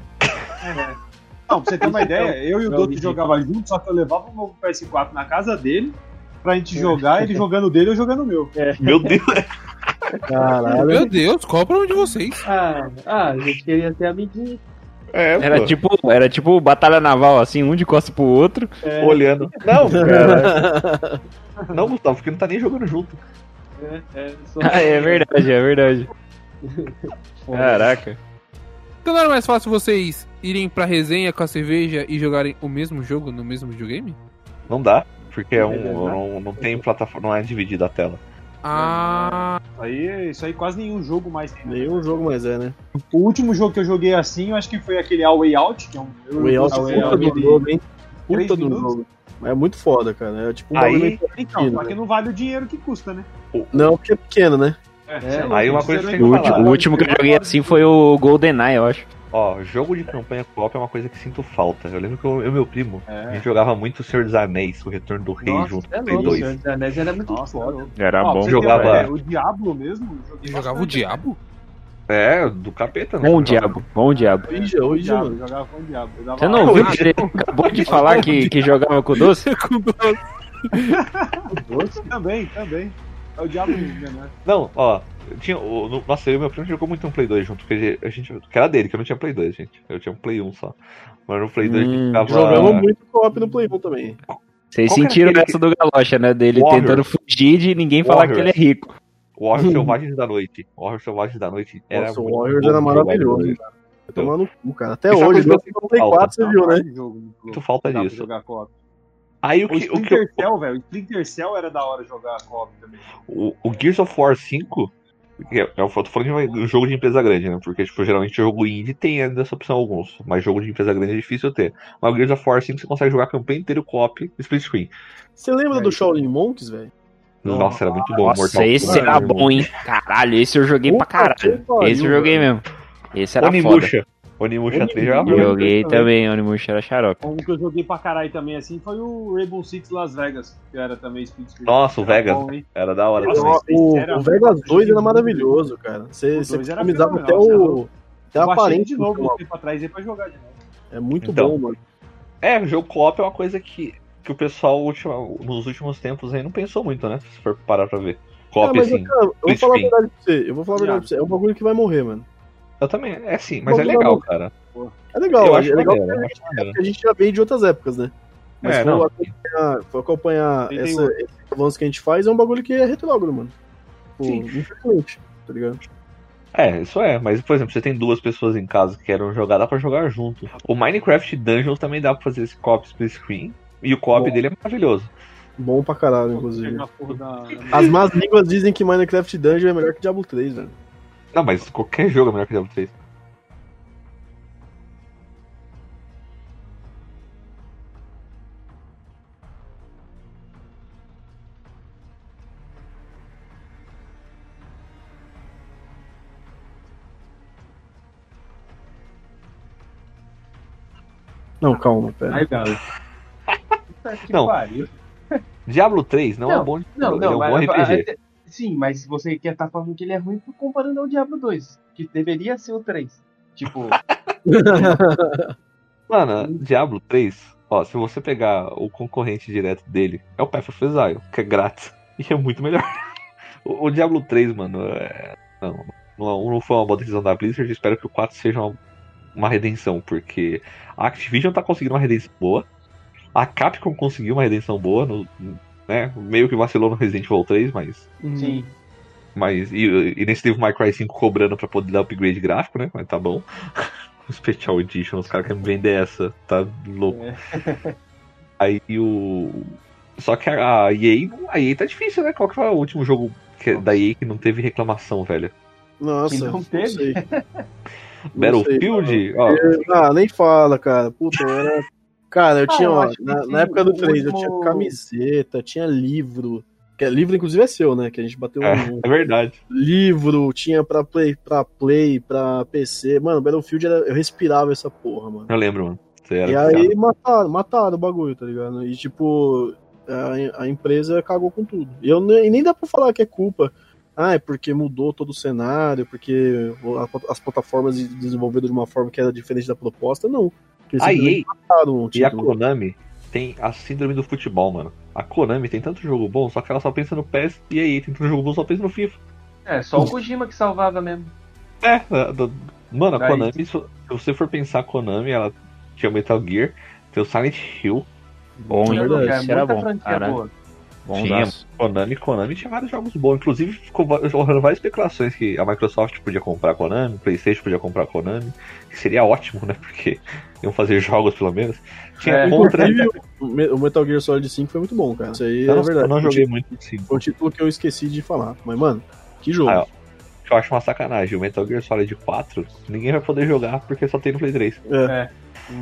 Não, pra você ter uma ideia, eu e o é Doto jogava junto, só que eu levava o meu PS4 na casa dele pra gente jogar, ele jogando o dele eu jogando o meu. Meu Deus, Caralho. Meu Deus, qual o problema de vocês? Ah, ah, a gente queria ser amiguinho. É, Era pô, tipo, era tipo batalha naval, assim, um de costa pro outro. É, olhando. Não, cara. Não, Gustavo, porque não tá nem jogando junto. é, é, só- Ah, é verdade, é verdade. Caraca. Então não era mais fácil vocês irem pra resenha com a cerveja e jogarem o mesmo jogo no mesmo videogame? Não dá, porque é um, É, não, não tem plataforma, não é dividida a tela. Ah, Aí, isso aí quase nenhum jogo mais tem. né? Nenhum jogo mais é, né? O último jogo que eu joguei assim, eu acho que foi aquele A Way Out, que é um. Way Out, puta Way do jogo, hein? Puta do jogo. É muito foda, cara. É tipo um Aí- Então, só que né? não vale o dinheiro que custa, né? Não, porque é pequeno, né? É, aí uma coisa que tem O, que falar. o último que eu joguei assim foi o GoldenEye, eu acho. Ó, jogo de campanha co-op é uma coisa que sinto falta. Eu lembro que eu e meu primo, a É. gente jogava muito o Senhor dos Anéis, o Retorno do Rei Nossa, junto é com o Play louco, o 2. Senhor dos Anéis era muito Nossa, foda. Era Ó, bom. Jogava- ideia, O Diablo mesmo, jogava o diabo? É, do capeta, né? Bom diabo, bom diabo. Hoje, O hoje, Diablo, eu jogava com o Diablo. Dava Você não ouviu que ele acabou de falar que, que jogava com doce? Também, também. É o Diablo né? Não, ó, tinha, o, no, nossa, eu e meu primo jogou muito um Play 2 junto, porque a gente, que era dele, que eu não tinha Play 2, gente. Eu tinha um Play 1 só. Mas no Play 2 a gente Hum, ficava... Jogamos muito co-op no Play 1 também. Vocês que sentiram aquele essa do Galocha, né? Dele Warriors. tentando fugir de ninguém falar que ele é rico. Warriors Selvagens da Noite. Warriors Selvagens da Noite era Nossa, o Warriors era maravilhoso, no cara. Tomar no cu, cara. Até Isso uma hoje, no que sinto Play falta. 4 você viu, né? No Muito falta disso. jogar. Aí o O que, o, que Splinter eu, Cell, velho. O Splinter Cell era da hora jogar co-op também. o, o Gears of War 5, é- eu tô falando de um jogo de empresa grande, né? Porque, tipo, geralmente jogo indie tem ainda essa opção alguns, mas jogo de empresa grande é difícil ter. Mas o Gears of War 5 você consegue jogar a campanha inteira co-op split screen. Você lembra do Shaolin Monks, velho? Nossa, era muito bom. Nossa, Mortal esse Kombat. era bom, hein? Caralho, esse eu joguei pra Puta caralho. Esse eu joguei mesmo. Esse era foda. Onimusha. Onimusha 3 jogava muito. Joguei também, Onimusha era xarope. Um que eu joguei pra caralho também assim foi o Rainbow Six Las Vegas, que era também split screen. Nossa, o Era Vegas. bom? Era da hora Nossa, o, era o Vegas muito 2 era maravilhoso, cara. Você, você customizava até o. Até a Eu aparência de novo um tempo atrás aí pra jogar de novo. É muito Então. bom, mano. É, o jogo co-op é uma coisa que, que o pessoal ultima- nos últimos tempos aí não pensou muito, né? Se for parar pra ver. Co-op mas, assim. cara, eu vou falar a verdade pra você. Eu vou falar a verdade pra você. É um bagulho que vai morrer, mano. Eu também, é sim, mas é legal, cara. É legal, eu é acho legal maneiro, eu acho maneiro. porque a gente já veio de outras épocas, né? Mas É, for acompanhar, for acompanhar essa, esse avanço que a gente faz, é um bagulho que é retrógrado, mano. Pô, Sim. infelizmente, tá ligado? É, isso é, mas por exemplo, você tem duas pessoas em casa que querem jogar, dá pra jogar junto. O Minecraft Dungeons também dá pra fazer esse co-op split screen. E o co-op dele é maravilhoso. Bom pra caralho, inclusive. As más línguas dizem que Minecraft Dungeon é melhor que Diablo 3, velho. Não, mas qualquer jogo é melhor que Diablo 3. Não, calma, pera. Ai, Galo. Que Não. pariu. Diablo 3 não, é um Não, bom, Não, ele é não, um bom RPG. Sim, mas se você quer estar falando que ele é ruim, comparando ao Diablo 2, que deveria ser o 3. Tipo, Mano, Diablo 3, ó, se você pegar o concorrente direto dele, é o Path of Exile, que é grátis. E é muito melhor. O, o Diablo 3, mano, é... não, não, não foi uma boa decisão da Blizzard. Espero que o 4 seja uma, uma redenção, porque a Activision tá conseguindo uma redenção boa. A Capcom conseguiu uma redenção boa, no, né? Meio que vacilou no Resident Evil 3, mas. sim. mas e, e nesse Devil May Cry 5 cobrando pra poder dar upgrade gráfico, né? Mas tá bom. O Special Edition, os caras querem me vender essa, tá louco. Aí o. Só que a, EA, a EA tá difícil, né? Qual que foi o último jogo que- da EA que não teve reclamação, velho? Nossa, Que não teve? Não Battlefield? sei, Ó, Ah, nem fala, cara. Puta, era Cara, eu Ah, tinha, eu ó, na, sim, na época do o 3, eu último- tinha camiseta, tinha livro. Que é- livro, inclusive, é seu, né? Que a gente bateu É, um é verdade. livro, tinha pra Play, pra Play, pra PC. Mano, Battlefield, era, eu respirava essa porra, mano. Eu lembro, mano. Você era E aí mataram, mataram o bagulho, tá ligado? E tipo, a, a empresa cagou com tudo. E, eu, nem- e nem dá pra falar que é culpa. Ah, é porque mudou todo o cenário, porque as plataformas de- desenvolveram de uma forma que era diferente da proposta, não. A EA e a. Konami tem a síndrome do futebol, mano. A Konami tem tanto jogo bom, só que ela só pensa no PES e a EA tem tanto jogo bom, só pensa no FIFA. É, só o Kojima que salvava mesmo. É, mano, a Daí- Konami, se você for pensar a Konami, ela tinha o Metal Gear, tem o Silent Hill, Bom, hein? verdade. É, Esse era muita bom. franquia Bonzaço. Konami, Konami tinha vários jogos bons. Inclusive, ficou rolando várias especulações que a Microsoft podia comprar a Konami, o Playstation podia comprar a Konami, que seria ótimo, né? Porque iam fazer jogos, pelo menos. Tinha É, contra... Inclusive, o Me- o Metal Gear Solid 5 foi muito bom, cara. Isso aí Eu é não, verdade. eu não joguei muito assim. Foi um título que eu esqueci de falar. Mas, mano, que jogo. Ah, que eu acho uma sacanagem. O Metal Gear Solid 4, ninguém vai poder jogar porque só tem no Play 3. É.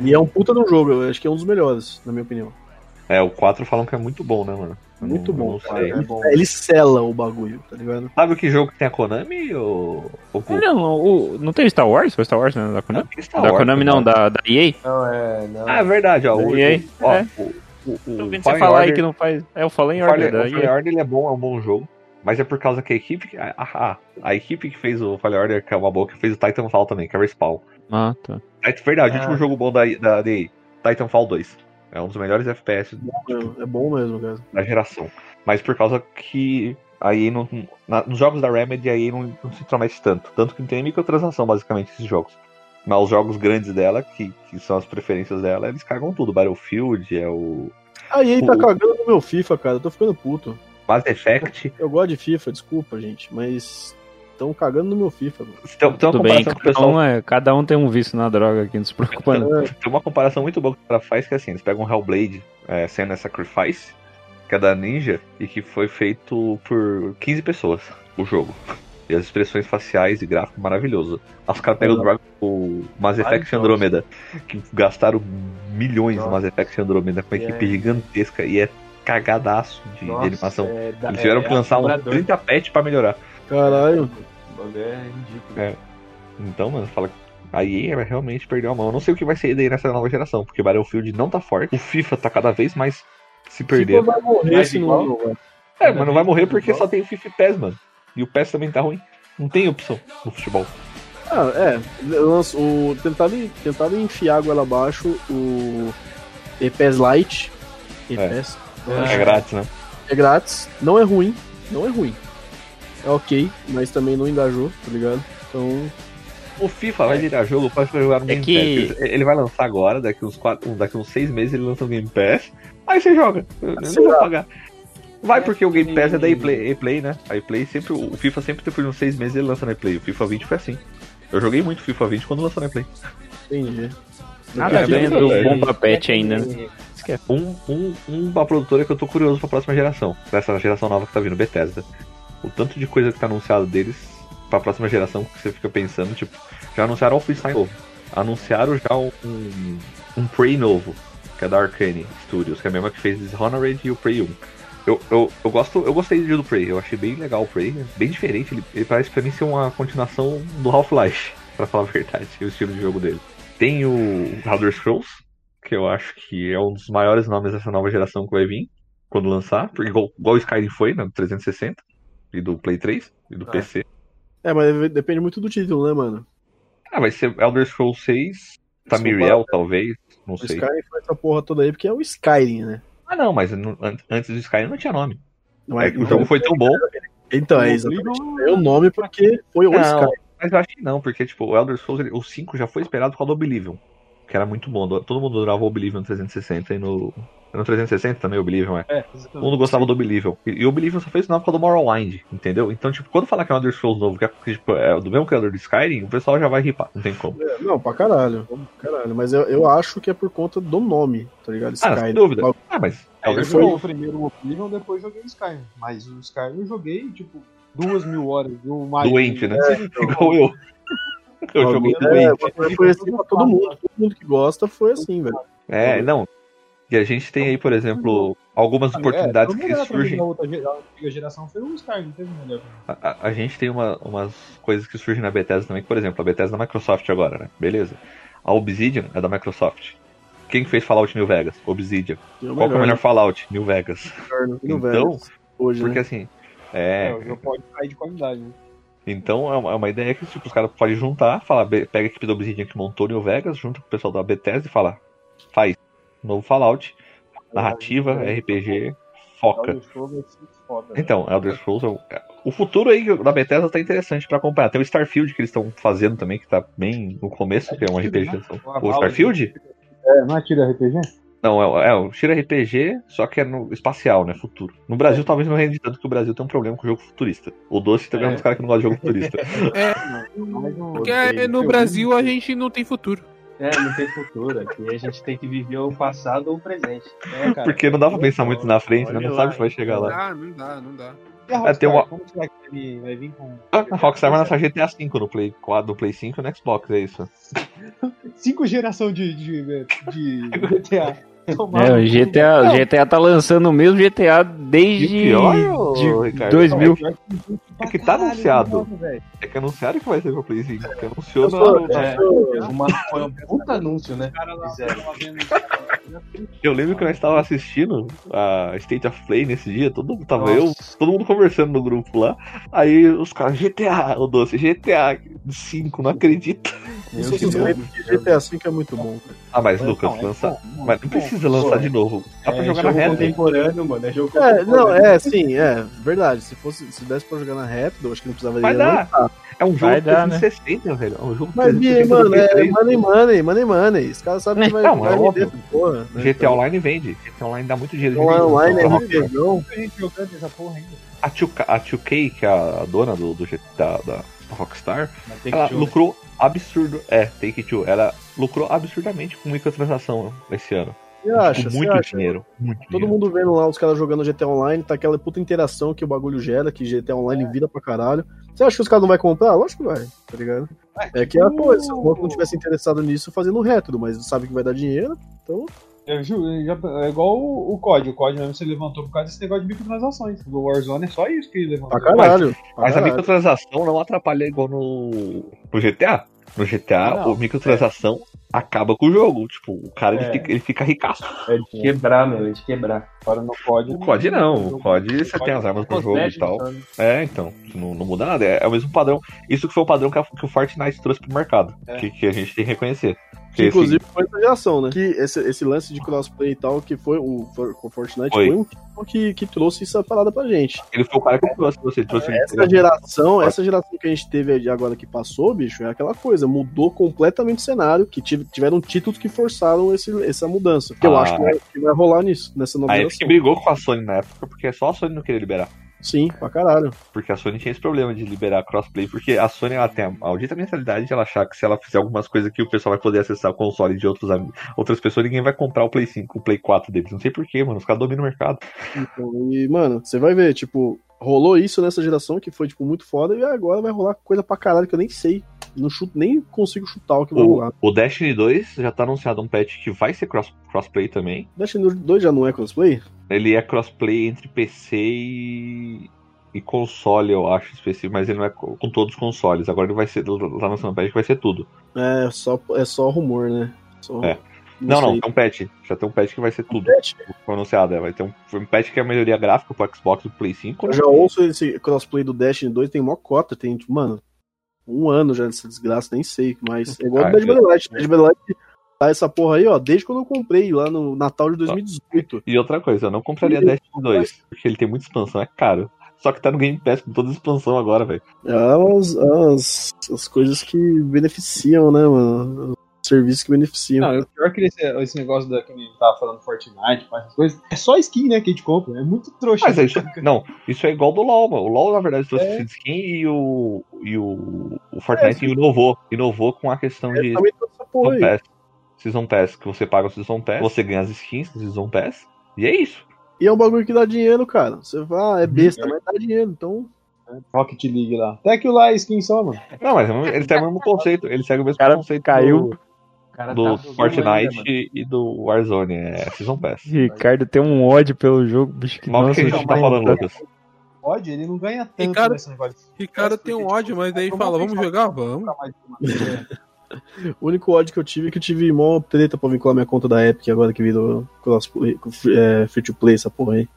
E é um puta de um jogo, eu acho que é um dos melhores, na minha opinião. É, o 4 falam que é muito bom, né, mano? Eu Muito não- bom, não cara. É bom. Ele sela o bagulho, tá ligado? Sabe que jogo que tem a Konami ou. ou Ah, Não, o, não teve Star Wars? Foi Star Wars, né? Da Konami? Star da Wars, Konami né? não, da, da EA. Não, é. Não. Ah, é verdade, ó. O, Da EA, o- ó, é. o, o, o, Tô vendo o você falar aí Order- que não faz. É, o Fallen O Order o Fallen EA. Order ele é bom, é um bom jogo. Mas é por causa que a equipe. A, a, a equipe que fez o Fallen Order, que é uma boa, que fez o Titanfall também, que é a Respawn. Ah, tá. É verdade, o Ah. último jogo bom da, da, da EA, Titanfall 2. É um dos melhores FPS É, é bom mesmo, cara. da geração. Mas por causa que a EA não. na- nos jogos da Remedy a EA não, não se intromete tanto. Tanto que não tem microtransação, basicamente, esses jogos. Mas os jogos grandes dela, que, que são as preferências dela, eles cagam tudo. Battlefield, é o Aí tá O- cagando no meu FIFA, cara. Eu tô ficando puto. Mass Effect. Eu gosto de FIFA, desculpa, gente, mas estão cagando no meu FIFA, mano. Tem, tem uma Tudo bem, comparação o cada pessoal um, é, cada um tem um vício na droga aqui, não se preocupa não. Tem uma comparação muito boa que o cara faz, que é assim, eles pegam um Hellblade, é, Senna Sacrifice, que é da Ninja, e que foi feito por 15 pessoas, o jogo. E as expressões faciais e gráfico maravilhoso. Aí os caras pegam o, o Mass Effect Andromeda, que gastaram milhões no Nossa. Mass Effect Andromeda, com uma E equipe é- gigantesca, e é cagadaço de, de Nossa, animação. é Eles tiveram é que lançar uns assustador. 30 patch pra melhorar. Caralho. O É ridículo. É. Então, mano, fala que a EA vai realmente perdeu a mão. Eu não sei o que vai ser daí nessa nova geração, porque Battlefield não tá forte. O FIFA tá cada vez mais se FIFA perdendo. vai morrer Mas se não igual- jogar. É, mas não vai morrer porque só tem o FIFA e PES, mano. E o PES também tá ruim. Não tem opção no futebol. Ah, é. O, tentaram, tentaram enfiar a goela abaixo o EPES Lite. EPES. É grátis, né? É grátis. Não é ruim. Não é ruim. É ok, mas também não engajou, tá ligado? Então. O FIFA vai virar jogo pra jogar no É Game que- Pass. Ele vai lançar agora, daqui uns, quatro, daqui uns seis meses ele lança o Game Pass. Aí você joga. Eu, não vou pagar. Vai porque o Game Pass é da ePlay, ePlay né? A ePlay sempre. O FIFA sempre depois de uns seis meses ele lança na ePlay. O FIFA 20 foi assim. Eu joguei muito FIFA 20 quando lançou na ePlay. Entendi. Nada É, ganha é, do é. Bomba Pet ainda, né? Um, um, uma produtora que eu tô curioso pra próxima geração. Pra essa geração nova que tá vindo, Bethesda. O tanto de coisa que tá anunciado deles pra próxima geração que você fica pensando, tipo, já anunciaram o Freestyle novo. Anunciaram já um, um Prey novo, que é da Arcane Studios, que é a mesma que fez Dishonored e o Prey 1. Eu, eu, eu, gosto, eu gostei do Prey, eu achei bem legal o Prey, bem diferente. Ele, ele parece pra mim ser uma continuação do Half-Life, pra falar a verdade, o estilo de jogo dele. Tem o Elder Scrolls, que eu acho que é um dos maiores nomes dessa nova geração que vai vir quando lançar, porque igual, igual o Skyrim foi, né, do 360 e do Play 3 e do É. PC. É, mas depende muito do título, né, mano? Ah, vai ser Elder Scrolls 6, Desculpa. Tamiriel, talvez, não O sei. Skyrim foi essa porra toda aí porque é o Skyrim, né? Ah, não, mas antes do Skyrim não tinha nome. Não É que o jogo foi tão bom. Então, é exatamente. É o nome porque foi o Não, Skyrim. mas eu acho que não, porque tipo, o Elder Scrolls, ele- o 5 já foi esperado por causa do Oblivion, que era muito bom. Todo mundo adorava o Oblivion no 360 e no. No 360 também, o Oblivion, é. É, Todo exatamente. mundo gostava do Oblivion. E, e o Oblivion só fez sinal por causa do Morrowind, entendeu? Então, tipo, quando falar que é um Elder Scrolls novo, que é, tipo, é do mesmo criador do Skyrim, o pessoal já vai ripar, não tem como. É, Não, pra caralho. pra caralho. Mas eu, eu acho que é por conta do nome, tá ligado? Ah, sem dúvida. Ah, mas É, eu joguei Scrolls. o primeiro Oblivion, depois joguei o Skyrim. Mas o Skyrim eu joguei, tipo, duas mil horas. E o mais Doente, né? Igual eu. O jogo É, também. o bagulho foi assim pra todo mundo. Todo mundo que gosta foi assim, velho. É, não. E a gente tem aí, por exemplo, algumas oportunidades é, que surgem. Na outra gera- antiga geração foi o Sky, não teve melhor. A, gente tem uma- umas coisas que surgem na Bethesda também, que, por exemplo, a Bethesda é da Microsoft agora, né? Beleza. A Obsidian é da Microsoft. Quem que fez Fallout New Vegas? Obsidian. Qual que é o melhor Fallout? New Vegas. no Então, velho. Hoje, Porque né? assim, É, é. o jogo pode sair de qualidade. Né? Então é uma, é uma ideia que tipo, os caras podem juntar, falar, pega a equipe da Obsidian que montou New Vegas, junta com o pessoal da Bethesda e fala, faz novo Fallout, narrativa, RPG, foca. Foda, né? Então, Elder Scrolls é o- é- O futuro aí da Bethesda tá interessante pra acompanhar. Tem o Starfield que eles estão fazendo também, que tá bem no começo, que é um RPG. de ação. O Starfield? É, não é tiro RPG? Não, é, o- é o tiro RPG, só que é no espacial, né? Futuro. No Brasil talvez não rende tanto que o Brasil tem um problema com o jogo futurista. O Doce também é um dos caras que não gosta de jogo futurista. Não- Porque é, no Brasil a gente não tem futuro. É, não tem futuro. Aqui a gente tem que viver o passado ou o presente. É, cara. Porque não dá pra pensar muito na frente, né? Não lá, sabe se vai chegar Não lá. dá, não dá, não dá. E a É, Rockstar, tem uma- como será que ele vai vir com A Rockstar vai lançar GTA V no Play 4, no Play 5 e no Xbox, é isso. cinco gerações de, de, de GTA? É, o GTA, o GTA tá lançando o mesmo GTA desde E o pior, de Ricardo, 2000. É que tá anunciado. É que anunciaram que vai ser pro Play 5. Que anunciou na- É, uma, foi um puta anúncio, né? Fizeram. Eu lembro que nós estávamos assistindo a State of Play nesse dia, todo mundo tava eu, todo mundo conversando no grupo lá. Aí os caras, GTA, o doce, GTA 5, não acredito. Meu Isso Deus. significa que GTA V é muito bom, cara. Ah, mas Lucas, Não, é lança. bom, Mas não precisa lançar de novo. Dá pra É jogar na reta. contemporâneo, mano. É jogo É, contemporâneo. não, é, sim, é, verdade. Se fosse, se desse pra jogar na Rapid, eu acho que não precisava Vai de dar. É um jogo Vai dar, né? 360, velho. É um jogo Mas, 360 mano, é 3. money, money, money, money. Os caras sabem que vai, Não, vai é porra. Né? GTA Online vende. GTA Online dá muito dinheiro. Então, online é Então, RPGão. Muita gente jogando essa porra ainda. A 2K, a 2K, que é a dona do, do da, da Rockstar, tem ela jogar. lucrou absurdo. É, Take Two. Ela lucrou absurdamente com microtransação esse ano. Você acha? Tipo, Você muito acha? dinheiro. Muito Todo dinheiro. mundo vendo lá os caras jogando GTA Online, tá aquela puta interação que o bagulho gera, que GTA Online vira pra caralho. Você acha que os caras não vão comprar? Lógico que vai, tá ligado? É que é a coisa, se o banco não tivesse interessado nisso, fazendo rétro, mas sabe que vai dar dinheiro, então. Eu é igual o, o COD. O COD mesmo se levantou por causa desse negócio de microtransações. O Warzone é só isso que ele levantou. Pra caralho. pra Mas a microtransação não atrapalha igual no, no GTA. No GTA, Não, a microtransação acaba com o jogo. Tipo, o cara ele, É. fica, ele fica ricaço. É de quebrar, meu. É de quebrar. Agora no COD. O COD não. O COD você tem as armas pro jogo e tal. sabe? É, então. Não, não muda nada. É, é o mesmo padrão. Isso que foi o padrão que, a- que o Fortnite trouxe pro mercado. É. Que, que a gente tem que reconhecer. Que, inclusive foi essa geração, né? Que esse, esse lance de crossplay e tal, que foi o, o Fortnite, Foi. foi, um tipo que, que trouxe essa parada pra gente. assim, ele foi o cara que trouxe você. Trouxe Essa geração, essa geração que a gente teve agora que passou, bicho, é aquela coisa, mudou completamente o cenário, que tive- tiveram títulos que forçaram esse, essa mudança. Que eu Ah, acho que vai, que vai rolar nisso, nessa nova A geração. Epic brigou com a Sony na época, porque só a Sony não queria liberar. Sim, pra caralho. Porque a Sony tinha esse problema de liberar crossplay, porque a Sony ela tem a maldita mentalidade de ela achar que se ela fizer algumas coisas que o pessoal vai poder acessar o console de outros, outras pessoas, ninguém vai comprar o Play 5, o Play 4 deles. Não sei porquê, mano. Os caras dominam o mercado. Então, e, mano, você vai ver, tipo, rolou isso nessa geração que foi, tipo, muito foda, e agora vai rolar coisa pra caralho que eu nem sei. Não chuto, nem consigo chutar o que vai O, rolar. o Destiny 2 já tá anunciado um patch que vai ser cross, crossplay também. Destiny 2 já não é crossplay? Ele é crossplay entre PC e, e console, eu acho, específico, mas ele não é co- com todos os consoles. Agora ele vai ser, um patch que vai ser tudo. É só, é só rumor, né? Só- É. Não, não, sei. tem um patch. Já tem um patch que vai ser tudo. Patch? Foi anunciado, é. Vai ter um, foi um patch que é a melhoria gráfica pro Xbox e Play 5. Eu já ouço esse crossplay do Destiny 2, tem mó cota, tem, tipo, mano, um ano já dessa desgraça, nem sei, mas é igual Ah, o Dead by Daylight. Dead by Daylight tá essa porra aí, ó, desde quando eu comprei lá no Natal de 2018. E outra coisa, eu não compraria Ih, Destiny 2, porque ele tem muita expansão, é caro. Só que tá no Game Pass com toda a expansão agora, velho. É as, as, as coisas que beneficiam, né, mano? Os serviços que beneficiam. Não, o pior é que esse, esse negócio da que a gente tava falando Fortnite, essas coisas, é só skin, né, que a gente compra. É muito trouxa. Mas isso, não, isso é igual do LoL, mano. O LoL, na verdade, trouxe É. skin e o, e o, o Fortnite inovou. Inovou com a questão de É, porra Season. Pass. Season Pass, que você paga o Season Pass, você ganha as skins do Season Pass, e é isso. E é um bagulho que dá dinheiro, cara. Você vai, ah, é besta, Uhum. mas dá dinheiro, então Rocket League lá. Até que lá é skin só, mano. Não, mas ele segue o mesmo conceito. Ele segue o mesmo cara conceito caiu. do, do tá Fortnite ainda, e do Warzone. É Season Pass. Ricardo tem um ódio pelo jogo, bicho. Que Mal que a nossa, gente tá falando, Lucas. Pode, ele não ganha tanto Ricardo- nesse negócio. Ricardo tem um ódio, mas daí fala, vamos jogar? Vamos. Mais uma. O único ódio que eu tive é que eu tive mó treta pra vincular minha conta da Epic agora que virou crossplay, é, free to play, essa porra aí.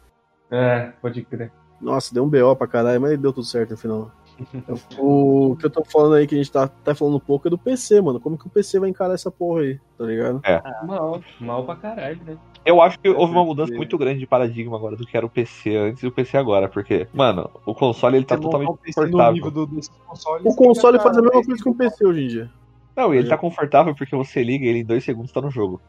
É, pode crer. Nossa, deu um BO pra caralho, mas deu tudo certo no final. O que eu tô falando aí, que a gente tá até falando um pouco, é do PC, mano. Como que o PC vai encarar essa porra aí, tá ligado? Mal, mal pra caralho, né? Eu acho que houve uma mudança muito grande de paradigma agora do que era o PC antes e o PC agora, porque, mano, o console ele tá totalmente um PC no confortável. nível do, desse console, O console faz a cara, mesma coisa que o PC hoje em dia. Não, e ele tá confortável porque você liga ele em dois segundos tá no jogo.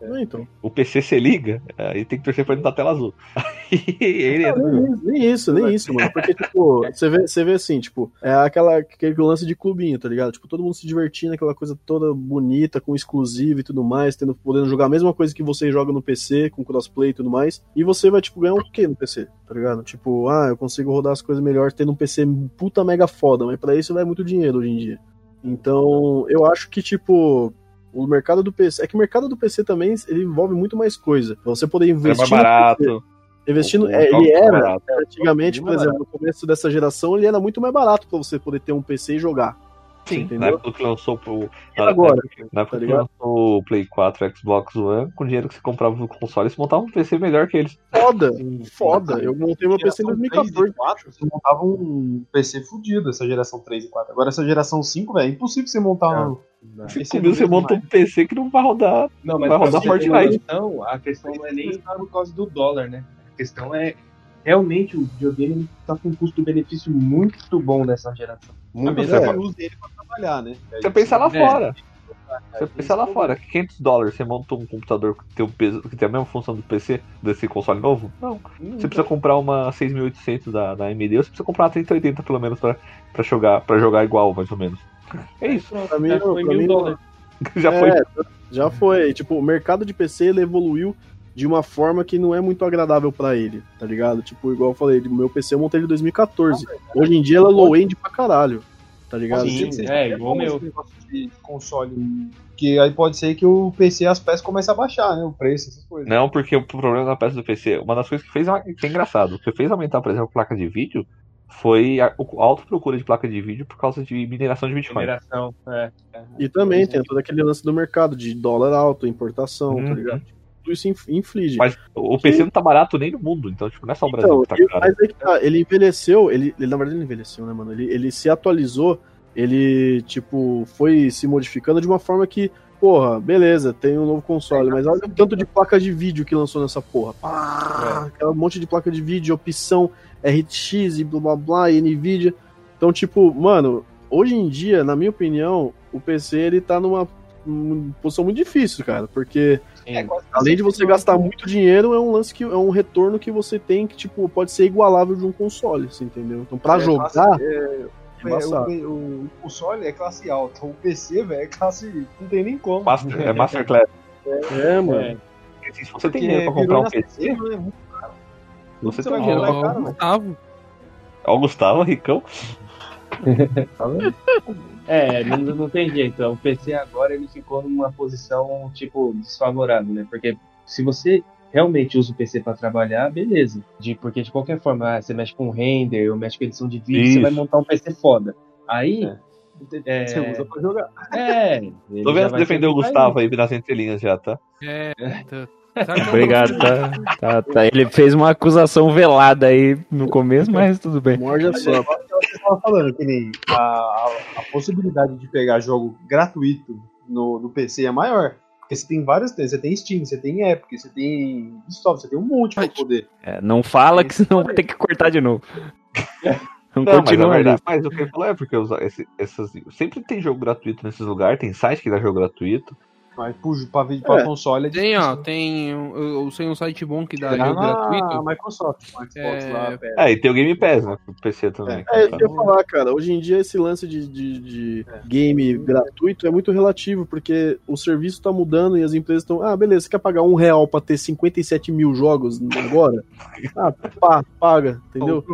É, então. O PC você liga, aí tem que torcer pra ele não dar tela azul. Ele nem, isso, nem isso, nem isso, mano. Porque, tipo, você vê, você vê assim, tipo, é aquela, aquele lance de clubinho, tá ligado? Tipo, todo mundo se divertindo, aquela coisa toda bonita, com exclusivo e tudo mais, tendo, podendo jogar a mesma coisa que você joga no PC, com crossplay e tudo mais. E você vai, tipo, ganhar o quê no PC, tá ligado? Tipo, ah, eu consigo rodar as coisas melhor tendo um PC puta mega foda, mas pra isso vai muito dinheiro hoje em dia. Então, eu acho que, tipo, o mercado do PC. É que o mercado do PC também ele envolve muito mais coisa. Pra você poder é investir. mais no barato. PC, Investir no, O é, ele é era, antigamente, por exemplo, no começo dessa geração, ele era muito mais barato pra você poder ter um PC e jogar. Sim, entendeu? na época que lançou pro. E agora? Na época Tá que lançou o Play 4 Xbox One, com o dinheiro que você comprava no console, você montava um PC melhor que eles. Foda, foda. Eu montei meu PC em Geração 3 2014. e 4, você montava um PC fudido, essa geração 3 e 4. Agora essa geração 5, velho, é impossível você montar um. Você, Esse você monta um PC que não vai rodar. Não, mas Vai rodar Fortnite. noção, a questão não é nem por causa do dólar, né? A questão é realmente o videogame tá com um custo-benefício muito bom nessa geração. Muito bom. você Você usa ele pra trabalhar, né? Você pensa lá É. fora. Você pensa lá fora, 500 dólares, você monta um computador que tem, o peso, que tem a mesma função do PC, desse console novo? Não. Você precisa comprar uma 6800 da, da AMD, ou você precisa comprar uma 3080 pelo menos pra, pra, jogar, pra jogar igual, mais ou menos. É isso. Pra mim, Já foi mil dólares. Já é, foi. Já foi. Tipo, o mercado de PC ele evoluiu de uma forma que não é muito agradável pra ele, tá ligado? Tipo, igual eu falei, o meu PC eu montei ele em 2014. Hoje em dia ela é low-end pra caralho, tá ligado? Sim, Tipo, é, igual o meu. De console. Que aí pode ser que o PC as peças comecem a baixar, né? O preço, essas coisas. Não, porque o problema da peça do PC, uma das coisas que fez, que é engraçado, o que fez aumentar, por exemplo, a placa de vídeo, foi a, a alta procura de placa de vídeo por causa de mineração de Bitcoin. Mineração, é. E também tem todo aquele lance do mercado de dólar alto, importação, tá Uhum. ligado? Tudo isso inf- inflige. Mas o PC não tá barato nem no mundo, então tipo, não é só o Brasil Então, que tá e- caro. mas aí que tá, ele envelheceu, ele, ele na verdade ele envelheceu, né, mano? Ele, ele se atualizou, ele, tipo, foi se modificando de uma forma que, porra, beleza, tem um novo console, mas olha o tanto de placa de vídeo que lançou nessa porra. Pá, Aquela monte de placa de vídeo, opção RX e blá blá blá, e Nvidia. Então, tipo, mano, hoje em dia, na minha opinião, o PC ele tá numa posição muito difícil, cara, porque Sim. Além de você gastar muito dinheiro, é um lance que é um retorno que você tem que, tipo, pode ser igualável de um console, você entendeu? Então, pra É, jogar, classe- é, é é, o, o console é classe alta, o PC, velho, é classe. Não tem nem como. Master, é Masterclass. É, mano. É. Se você tem dinheiro pra comprar um PC, né? Muito você você tem dinheiro pra mano. Gustavo. Ó, o Gustavo, Ricão. É, não, não tem jeito. O PC agora ele ficou numa posição, tipo, desfavorável, né? Porque se você realmente usa o PC para trabalhar, beleza. De, porque de qualquer forma, ah, você mexe com render, ou mexe com edição de vídeo, Isso. você vai montar um PC foda. Aí. É, Você usa pra jogar. é, Tô vendo defender o Gustavo aí nas entrelinhas já, tá? É, tá- sabe qual- Obrigado, tá, tá, tá. Ele fez uma acusação velada aí no começo, mas tudo bem. Morde a só. Você tava falando que nem a, a, a possibilidade de pegar jogo gratuito no, no PC é maior. Porque você tem várias coisas. Você tem Steam, você tem Epic, você tem Ubisoft, você tem um monte pra poder. É, não fala que senão vai ter que cortar de novo. Não, Não, mas, a continua ali. verdade, mas o que ele falou é porque os- esse- essas, sempre tem jogo gratuito nesses lugares, tem site que dá jogo gratuito. Mas pro, pra, vídeo- pra É. console é Tem, ó, tem. Eu, eu sei um site bom que dá jogo gratuito. Microsoft, no Xbox É, lá, pera. É, e tem o Game Pass, né? Pro PC também. É, que eu ia falar, cara. Hoje em dia, esse lance de, de, de game gratuito é muito relativo, porque o serviço tá mudando e as empresas estão. Ah, beleza, você quer pagar um real pra ter 57 mil jogos agora? Ah, pá, paga, entendeu?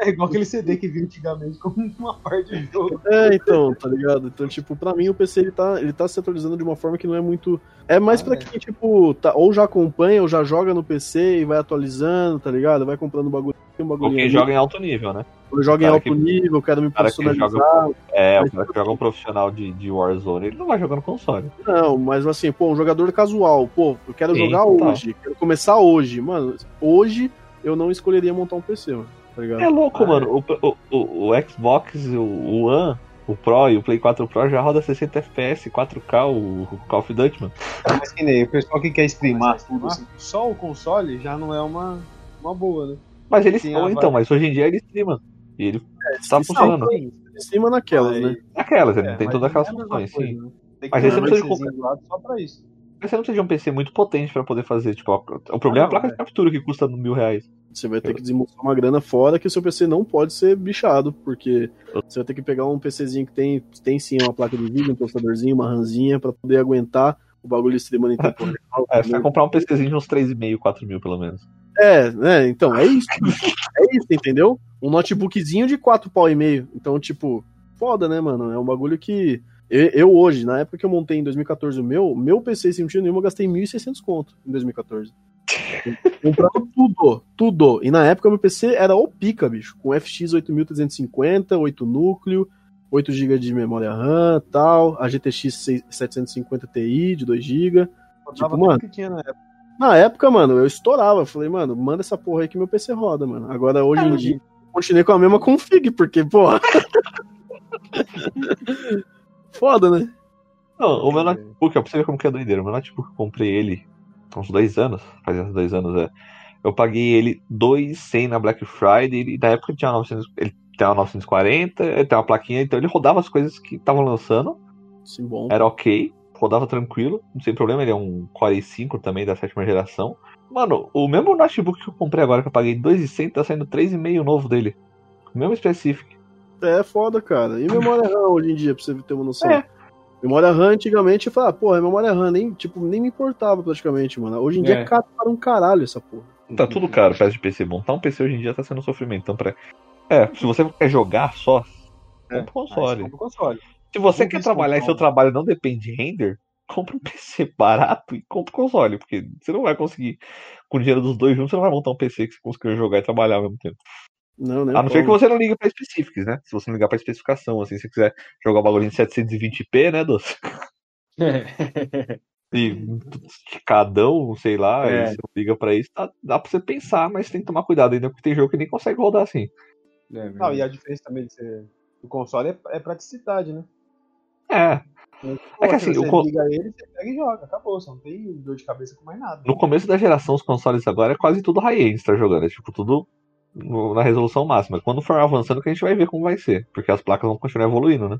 É igual aquele CD que vinha antigamente como uma parte de jogo. É, então, tá ligado? Então, tipo, pra mim o PC ele tá, ele tá se atualizando de uma forma que não é muito. É mais Ah, pra é. quem, tipo, tá, ou já acompanha, ou já joga no PC e vai atualizando, tá ligado? Vai comprando um bagulho. Um bagulho Ou quem ali, joga em alto nível, né? ou joga em alto que- nível, quero me personalizar. É, o cara que joga um profissional de, de Warzone, ele não vai jogando console. Não, mas assim, pô, um jogador casual, pô, eu quero Sim, jogar total. hoje, quero começar hoje. Mano, hoje eu não escolheria montar um PC, mano. Tá ligado? É louco, Ah, mano. O, o, o, o Xbox, o, o One, o Pro e o Play 4 Pro já roda 60 FPS, 4K, o, Call of Duty, mano. Mas que nem o pessoal que quer streamar tudo assim, só o console já não é uma, uma boa, né? Mas ele Sim, ou ah, então, mas hoje em dia ele streama. E ele tá sim, funcionando. Em cima naquelas, né? Aquelas, ele É, tem todas aquelas não é a mesma funções, coisa, sim. né? Tem que Mas um não precisa de só pra isso. Mas você não precisa de um PC muito potente pra poder fazer. Tipo, o problema é a não, placa é. de captura que custa mil reais. Você vai ter que desembolsar uma grana fora que o seu PC não pode ser bichado, porque você vai ter que pegar um PCzinho que tem, tem sim uma placa de vídeo, um processadorzinho, uma ranzinha pra poder aguentar o bagulho streamando em tempo real. É, você vai comprar um PCzinho de uns 3,5, 4 mil pelo menos. É, né? Então, é isso. é isso, entendeu? Um notebookzinho de 4 pau e meio. Então, tipo, foda, né, mano? É um bagulho que. Eu, eu hoje, na época que eu montei em 2014 o meu, meu PC sem motivo nenhum, eu gastei 1.600 conto em 2014. Comprando tudo, tudo. E na época meu PC era o pica, bicho. Com FX 8350, 8 núcleo, 8 GB de memória RAM tal, a GTX 750 Ti de 2 GB. Rodava mano, tudo que tinha na época. Na época, mano, eu estourava. Eu falei, mano, manda essa porra aí que meu PC roda, mano. Agora, hoje em dia, continuei com a mesma config, porque, porra. Foda, né? Não, o meu notebook, ó, pra você ver como que é doideira. O meu notebook, eu comprei ele uns dois anos. Faz uns dois anos, é. Eu paguei ele 2,100 na Black Friday. E na época ele tinha 900, ele uma 940, ele tem uma plaquinha, então ele rodava as coisas que estavam lançando. Sim, bom. Era ok, rodava tranquilo, sem problema. Ele é um Core i5 também da sétima geração. Mano, o mesmo notebook que eu comprei agora, que eu paguei 2,100, tá saindo 3,5 novo dele. O mesmo Specific. É foda, cara. E memória RAM hoje em dia, pra você ter uma noção? É. Memória RAM antigamente, eu falava, porra, memória RAM nem, tipo, nem me importava praticamente, mano. Hoje em dia É. caro para um caralho essa porra. Tá tudo caro peça de PC. Montar um PC hoje em dia tá sendo um sofrimento. Então, pra... É, se você quer jogar só, É. compra um console. Compra console. Se você quer trabalhar e console. seu trabalho não depende de render, compra um PC barato e compra o console, porque você não vai conseguir, com o dinheiro dos dois juntos, você não vai montar um PC que você consiga jogar e trabalhar ao mesmo tempo. Não, né? A não ser que você não ligue pra específicos, né? Se você não ligar pra especificação, assim, se você quiser jogar o bagulho em 720p, né, Doce? E esticadão, sei lá, É. e você não liga pra isso, dá, dá pra você pensar, mas tem que tomar cuidado ainda, porque tem jogo que nem consegue rodar assim. É Não, e a diferença também de ser, do console é, é praticidade, né? É, É que assim, você o liga ele, você pega e joga, acabou, você não tem dor de cabeça com mais nada. no começo da geração, os consoles agora é quase tudo high-end você tá jogando, é tipo tudo no- na resolução máxima. Quando for avançando, que a gente vai ver como vai ser, porque as placas vão continuar evoluindo, né?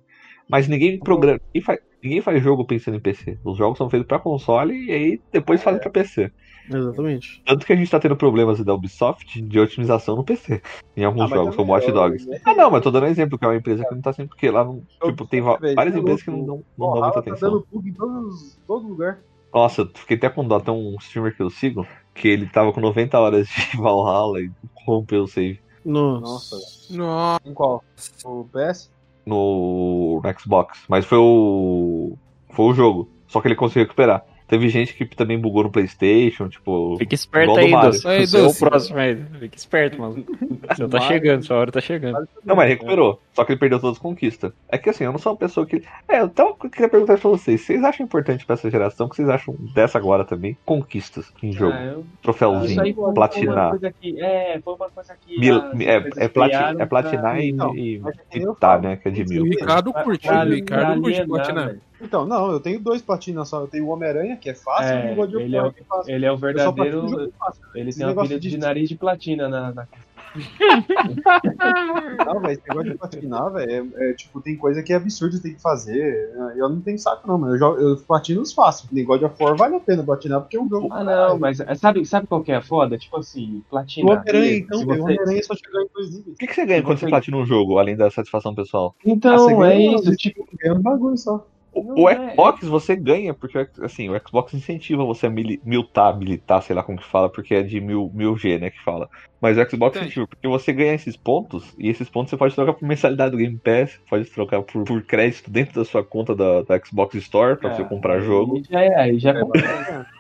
Mas ninguém programa, ninguém faz, ninguém faz jogo pensando em PC. Os jogos são feitos pra console e aí depois fazem pra PC. Exatamente. Tanto que a gente tá tendo problemas da Ubisoft de otimização no PC. Em alguns Ah, jogos, como Watch é- Dogs. é- Ah, não, mas tô dando exemplo, que é uma empresa que não tá sempre. Porque lá não. Tipo, tem várias tá empresas que não dão, não Porra, dão muita tá atenção. dando bug em todos, todo lugar. Nossa, eu fiquei até com dó. Tem um streamer que eu sigo que ele tava com 90 horas de Valhalla e rompeu o save Nossa. Nossa. Nossa. Em qual? O PS? no, no Xbox. Mas foi o. Foi o jogo. Só que ele conseguiu recuperar. Teve gente que também bugou no PlayStation, tipo. Fica esperto aí. Doce. É o próximo aí. Fica esperto, mano. Você tá chegando, sua hora tá chegando. Não, mas recuperou. Só que ele perdeu todas as conquistas. É que assim, eu não sou uma pessoa que. É, então eu queria perguntar pra vocês. Vocês acham importante pra essa geração? O que vocês acham dessa agora também? Conquistas em jogo. Ah, eu- Isso Troféuzinho, aí foi uma platinar. coisa que. É, foi uma coisa que. Mil- as é, é, plati- criaram é platinar pra- e, Então, e, é e eu tá, né? Que é de O mil. Ricardo pra- curte, pra- o Ricardo curte alienar, platinar. velho. Então, não, eu tenho dois platinas só. Eu tenho o Homem-Aranha, que é fácil, É, e o God of ele é War, o- que é fácil. Ele é o Eu verdadeiro. jogo. Ele tem um apelido de- de nariz de platina na. na... Não, velho, esse negócio de platinar, velho, é, é, tipo, tem coisa que é absurdo tem que fazer. Eu não tenho saco, não, mas eu, jogo, eu platino os fácil. Negócio de For vale a pena platinar, porque é um jogo. Ah, não, mas é, sabe, sabe qual que é a foda? Tipo assim, O platinar. Homem-Aranha, então, velho, o você- Homem-Aranha só chegou em dois níveis. O que, que você ganha quando você platina um jogo, além da satisfação pessoal? Ah, Então, é ganha, isso, tipo. Ganha um bagulho só. Não, O é- Xbox você ganha, porque assim, o Xbox incentiva você a mili- miltar, militar, sei lá como que fala, porque é de mil, mil G, né, que fala. Mas o Xbox Entendi. incentiva, porque você ganha esses pontos, e esses pontos você pode trocar por mensalidade do Game Pass, pode trocar por, por crédito dentro da sua conta da, da Xbox Store, pra Ah, você comprar jogo. Já é, aí já é.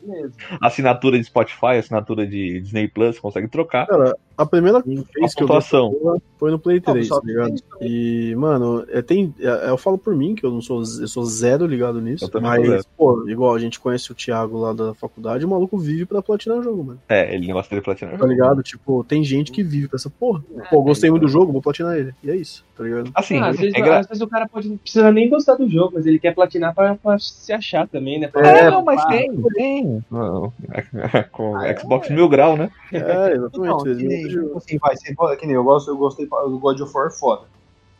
Beleza. Assinatura de Spotify, assinatura de Disney Plus, você consegue trocar. Cara, a primeira A vez que eu foi no Play 3, só tá ligado? E, mano, é, tem, é, eu falo por mim, que eu não sou, eu sou zero ligado nisso. Mas, zero. pô, igual a gente conhece o Thiago lá da faculdade, o maluco vive pra platinar jogo, mano. É, ele gosta de platinar Tá jogo. ligado? Tipo, tem gente que vive pra essa porra. Pô, gostei muito do jogo, vou platinar ele. E é isso, tá ligado? Assim, Ah, às, vezes, é engra- às vezes o cara pode não precisa nem gostar do jogo, mas ele quer platinar pra, pra se achar também, né? Pra- É, não, mas tem, tem. Não, Com Xbox Mil Grau, né? É, Não, exatamente. que eles nem, tipo assim, vai, você, que nem eu gosto, eu gostei do God of War foda.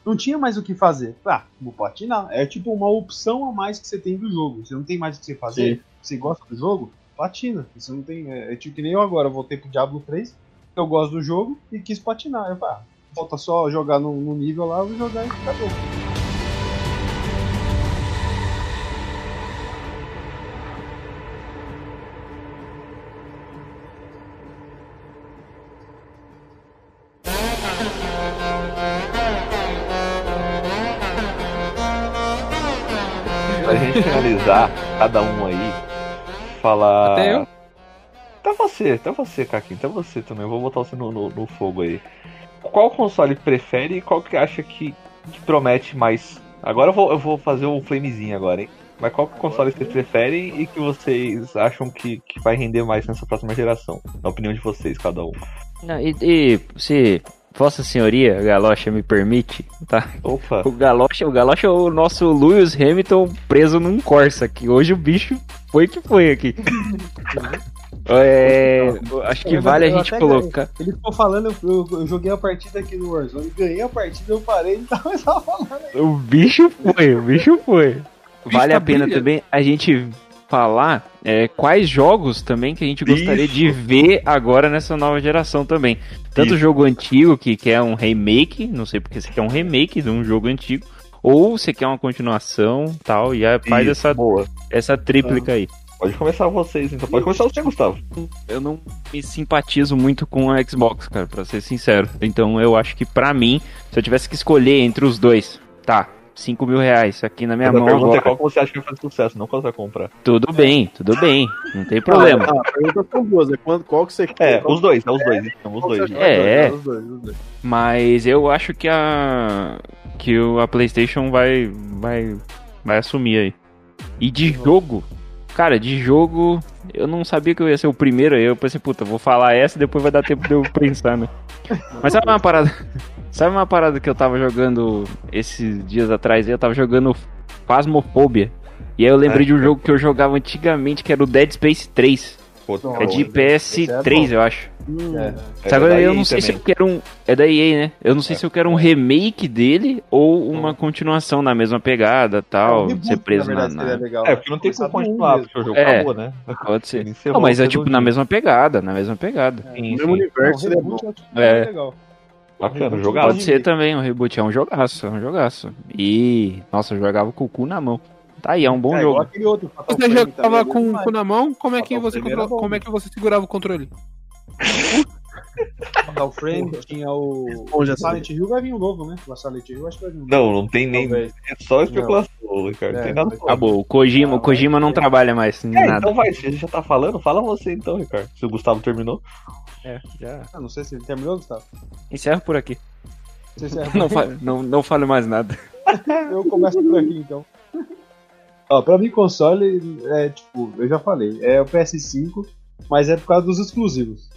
Não tinha mais o que fazer. Ah, vou platinar. É tipo uma opção a mais que você tem do jogo. Você não tem mais o que você fazer. Sim. Você gosta do jogo? Platina. Você não tem. É, é tipo que nem eu agora, eu voltei pro Diablo 3. Eu gosto do jogo e quis platinar. Eu falei, ah, falta só jogar no, no nível lá, eu vou jogar e acabou. Finalizar, cada um aí, falar. Até eu? Até você, até você, Caquinho, até você também. Eu vou botar você no, no, no fogo aí. Qual console prefere e qual que acha que, que promete mais? Agora eu vou, eu vou fazer o flamezinho agora, hein? Mas qual console vocês preferem e que vocês acham que, que vai render mais nessa próxima geração? Na opinião de vocês, cada um. Não, e, e se Vossa Senhoria, Galocha, me permite, tá? Opa! O Galocha, o Galocha é o nosso Lewis Hamilton preso num Corsa, que hoje o bicho foi que foi aqui. É, eu acho que Eu vale a gente ganhei. colocar. Ele ficou falando, eu, eu- eu joguei a partida aqui no Warzone, ganhei a partida, eu parei e tava só falando. O bicho foi, o bicho foi. bicho Vale tá a pena brilhando. também a gente falar é, quais jogos também que a gente gostaria Isso. de ver agora nessa nova geração também. Tanto Isso. jogo antigo, que quer um remake, não sei porque você quer um remake de um jogo antigo, ou você quer uma continuação tal, e aí faz Isso, essa, boa. essa tríplica aí. Pode começar vocês, então. Pode começar você, Gustavo. Eu não me simpatizo muito com a Xbox, cara, pra ser sincero. Então eu acho que pra mim, se eu tivesse que escolher entre os dois, tá, 5 mil reais aqui na minha Mas a mão pergunta é agora. qual que você acha que vai fazer sucesso, não qual você vai comprar. Tudo bem, tudo bem, não tem problema. Ah, a pergunta são duas, é quando, qual que você É, qual- os dois, é os dois, então, os dois. É? Os dois, os dois. Mas eu acho que a que a PlayStation vai vai vai assumir aí. E de jogo, cara, de jogo, eu não sabia que eu ia ser o primeiro aí. Eu pensei, puta, vou falar essa, depois vai dar tempo de eu pensar, né? Mas sabe uma parada? Sabe uma parada que eu tava jogando esses dias atrás? Eu tava jogando Phasmophobia. E aí eu lembrei É. de um jogo que eu jogava antigamente, que era o Dead Space 3. Pô, É de esse é PS3, bom. eu acho. É. é Sabe, da eu não sei se também. eu quero um. É da EA, né? Eu não sei se eu quero um remake dele ou uma continuação na mesma pegada tal. É um reboot, ser preso na. verdade, na- seria legal. É, porque não tem como continuar, porque o jogo É. acabou, né? Pode ser. Não, mas é tipo na mesma pegada, na mesma pegada. Sim, No mesmo universo acho que É. legal. Bacana, jogado. Pode ser também, um reboot. É um jogaço, é um jogaço. E. Nossa, eu jogava com o cu na mão. Tá aí, é um bom É, jogo. outro, Você Frame jogava também, com o demais. cu na mão, como é que Fatal você como é que você segurava o controle? Fatal Frame, tinha o. Já Silent Hill vai vir um novo, né? O Silent Hill acho que vai vir um novo. Não, não tem nem. Talvez. É só especulação, Ricardo. Não É, tem nada. mas- Acabou. O Kojima, o Kojima não trabalha mais em É, nada. então vai, se a gente já tá falando, fala você então, Ricardo. Se o Gustavo terminou. É, já. Ah, não sei se ele terminou, Gustavo. Encerro por aqui. Não é... Não, fa não, não falo mais nada. Eu começo por aqui então. Ó, pra mim, console é tipo, eu já falei, é o PS5, mas é por causa dos exclusivos.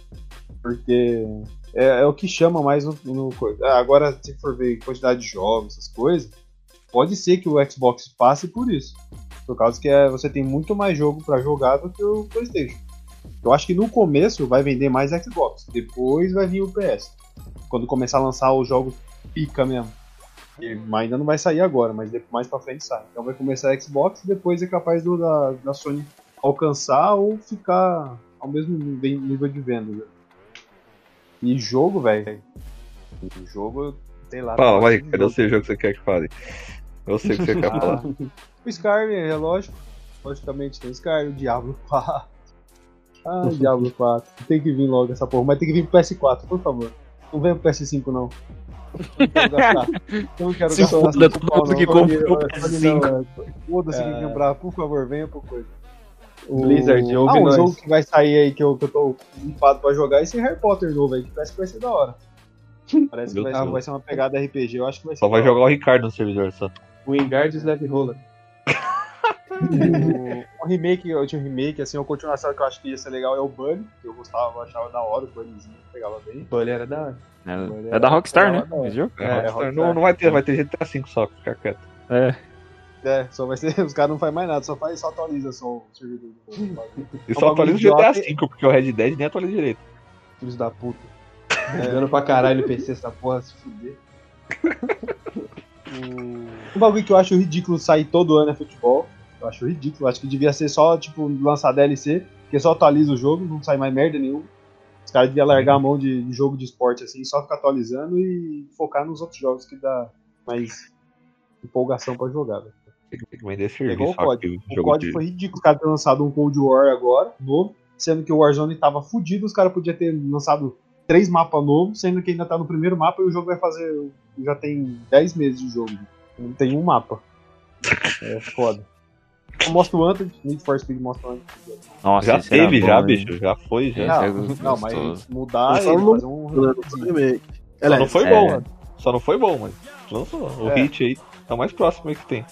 Porque é, é o que chama mais no. no. Ah, agora, se for ver quantidade de jogos, essas coisas, pode ser que o Xbox passe por isso. Por causa que é, você tem muito mais jogo pra jogar do que o PlayStation. Eu acho que no começo vai vender mais Xbox, depois vai vir o PS. Quando começar a lançar os jogos pica mesmo. E- mas ainda não vai sair agora, mas mais pra frente sai. Então vai começar a Xbox e depois é capaz do, da, da Sony alcançar ou ficar ao mesmo nível nível de venda. Né? E jogo, velho. Jogo, sei lá. Fala, vai, cadê o jogo. seu jogo que você quer que fale? Eu sei o que você quer falar. O Skyrim, é lógico. Logicamente tem o Skyrim, o Diablo 4. Ah, Diablo 4. Tem que vir logo essa porra, mas tem que vir pro PS4, por favor. Não vem pro PS5, não. Não quero gastar. Eu não quero Se gastar. foda, todo mundo que não. compra o Não, PS5. não, Foda-se quem É. comprar, por favor, venha por coisa. O... Blizzard, ouve ah, um nós. jogo que vai sair aí que eu, que eu tô limpado pra jogar é esse Harry Potter novo aí, que parece que vai ser da hora. Parece que vai, Deus. vai ser uma pegada RPG, eu acho que vai ser. Só vai hora. jogar o Ricardo no servidor só. Wingardium Leviola. O, o remake, eu tinha um remake, assim, a continuação que eu acho que ia ser legal é o Bunny, que eu gostava, eu achava da hora, o Bunnyzinho, pegava bem. Olha, era da hora. É, é da Rockstar, né? É? É, É, Rockstar. Rockstar. Não, não vai ter, vai ter GTA V só, fica quieto. É. É, só vai ser, os caras não fazem mais nada, só faz, só atualiza só o servidor. E É só atualiza o GTA. V, porque o Red Dead nem atualiza direito. Filhos da puta. Jogando pra caralho no PC essa porra, se fuder. Um bagulho que eu acho ridículo sair todo ano é futebol. Eu acho ridículo, acho que devia ser só, tipo, lançar DLC, que só atualiza o jogo, não sai mais merda nenhuma. Os caras deviam largar a mão de, de jogo de esporte assim, só ficar atualizando e focar nos outros jogos que dá mais empolgação pra jogar. velho. É igual serviço. o código. O de- foi ridículo. Os caras terem lançado um Cold War agora, novo, sendo que o Warzone tava fudido, os caras podiam ter lançado três mapas novos, sendo que ainda tá no primeiro mapa e o jogo vai fazer. Já tem 10 meses de jogo. Não tem um mapa. É foda. O Most Wanted, Need for Speed Most Wanted. Nossa, Já teve, bom, já, hein? bicho. Já foi, já. Esse é Não, não, mas mudar Só e não- fazer um. Remake. Só não foi É. bom, mano. Só não foi bom, mas lançou. O É. hit aí o mais próximo aí que tem.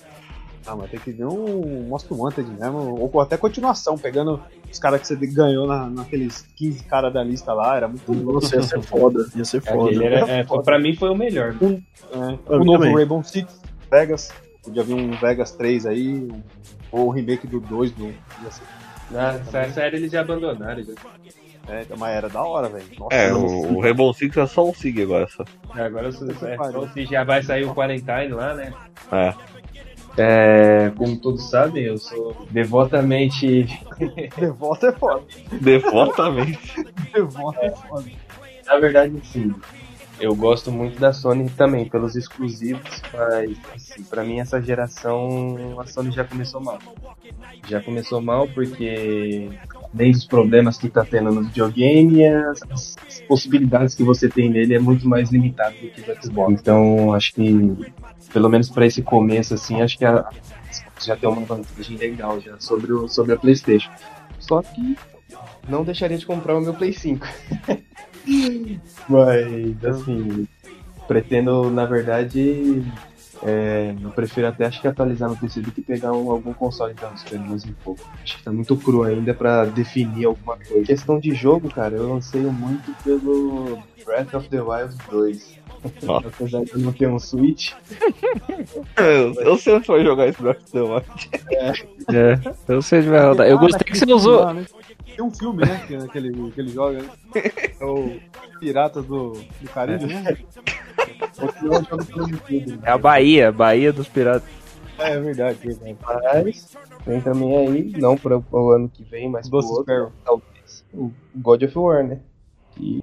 Ah, mas tem que ver um Most Wanted mesmo, ou até continuação, pegando os caras que você ganhou na, naqueles 15 caras da lista lá, era muito bom. Nossa, ia ser foda. Ia ser foda. Aquele era, é, foi- pra mim foi o melhor. É, Eu o novo também. Rainbow Six, Vegas, podia vir um Vegas 3 aí, um- ou o remake do 2 do. ia ser- Ah, essa série eles já abandonaram. Já. É, mas era da hora, velho. É, o, o Rainbow Six é só um SIG agora só. Agora se, é, então, se já vai sair o Quarantine lá, né? É. É, como todos sabem, eu sou devotamente. De volta é foda. Devotamente. De volta é foda. Na verdade, sim. Eu gosto muito da Sony também, pelos exclusivos, mas assim, pra mim essa geração a Sony já começou mal. Já começou mal porque além dos problemas que tá tendo no videogame, as, as possibilidades que você tem nele é muito mais limitado do que do Xbox. Então acho que pelo menos pra esse começo assim, acho que a, já tem uma vantagem legal já sobre, o, sobre a PlayStation. Só que não deixaria de comprar o meu Play 5. Mas, assim, pretendo, na verdade, é, eu prefiro até acho que atualizar no PC do que pegar um- algum console então, esperando mais um pouco. Acho que tá muito cru ainda pra definir alguma coisa. Questão de jogo, cara, eu anseio muito pelo Breath of the Wild 2. Nossa. Apesar de eu não ter um Switch, Eu, eu sei onde vai jogar esse Breath of the Wild. É, eu sei onde vai rodar. Eu gostei que você usou. Tem um filme, né? Que, que, ele, que ele joga, né? É o Piratas do, do Caribe, né? É a Bahia, Bahia dos Piratas. É, é verdade, verdade. Mas tem também aí, não para o ano que vem, mas pro outro, Sparrow. talvez, o God of War, né? Que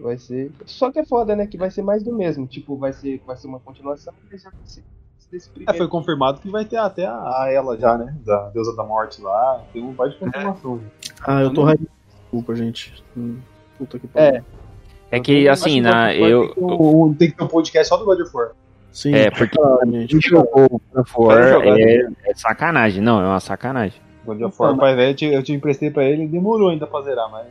vai ser. Só que é foda, né? Que vai ser mais do mesmo. Tipo, vai ser, vai ser uma continuação mas já vai ser desse É, primeiro. foi confirmado que vai ter até a, a ela já, né? Da deusa da morte lá. Tem um par de confirmação. Ah, eu tô raiva. Desculpa, gente. Hum, Puta que pariu. É, É que, assim, na, eu. Tem que, ter um, tem que ter um podcast só do God of War. Sim, É, porque caralho, gente. quem jogou o God of War é, é sacanagem. Não, é uma sacanagem. God of War, pai velho, eu te- eu te emprestei pra ele e demorou ainda pra zerar, mas.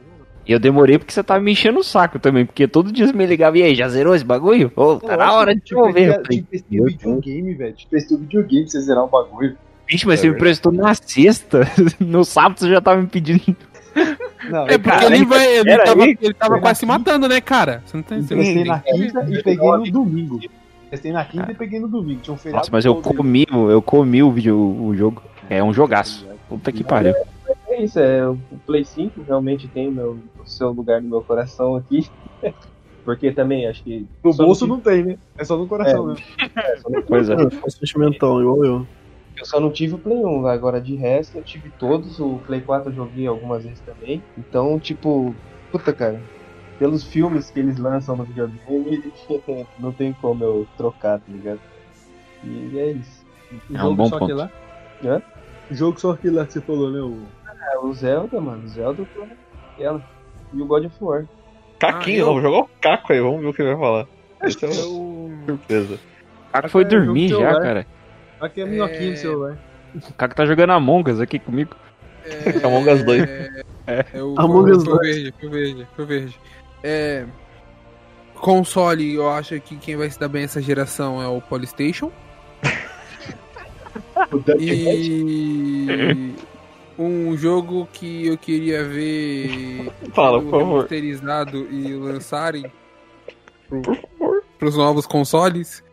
E eu demorei porque você tava me enchendo o saco também. Porque todo dia você me ligava, e aí, já zerou esse bagulho? Ô, tá Eu na hora de. Eu Te emprestei o videogame, velho. Te emprestei o videogame pra você zerar o bagulho. Vixe, mas É você me emprestou na sexta. No sábado você já tava me pedindo. Não, É porque Cara, ele, vai, ele pera tava, ele tava quase se matando, né, cara? Você não tem você não Emprestei na quinta e peguei no domingo. Emprestei na quinta e peguei no domingo. Tinha um feriado. Nossa, mas eu comi, eu comi o, vídeo, o jogo. É um jogaço. Puta que pariu. é isso. É, o Play 5 realmente tem o, meu, o seu lugar no meu coração aqui. Porque também acho que. No só bolso tive- não tem, né? É só no coração, né? Pois é. Faz sentimental, igual eu. Eu só não tive o Play 1, vai. agora de resto eu tive todos. O Play 4 eu joguei algumas vezes também. Então, tipo, puta cara. Pelos filmes que eles lançam no videogame, não tem como eu trocar, tá ligado? E é isso. É um bom só ponto. aquele lá? Hã? Jogo só aquele lá que você falou, né? O... É, o Zelda, mano. O Zelda eu tô ela. E o God of War. Caquinho, Ah, eu- vamos jogar o Caco aí, vamos ver o que ele vai falar. Essa é uma Eu... surpresa. O Caco foi Até jogo dormir já, celular. cara. Aqui é minhoquinho do celular. O Caco tá jogando Among Us aqui comigo. É, Among Us 2. É, o, Among Us foi o 2. verde, foi verde, foi verde. É, console, eu acho que quem vai se dar bem essa geração é o Polystation. E um jogo que eu queria ver Fala, por favor. remasterizado e lançarem pro, pros novos consoles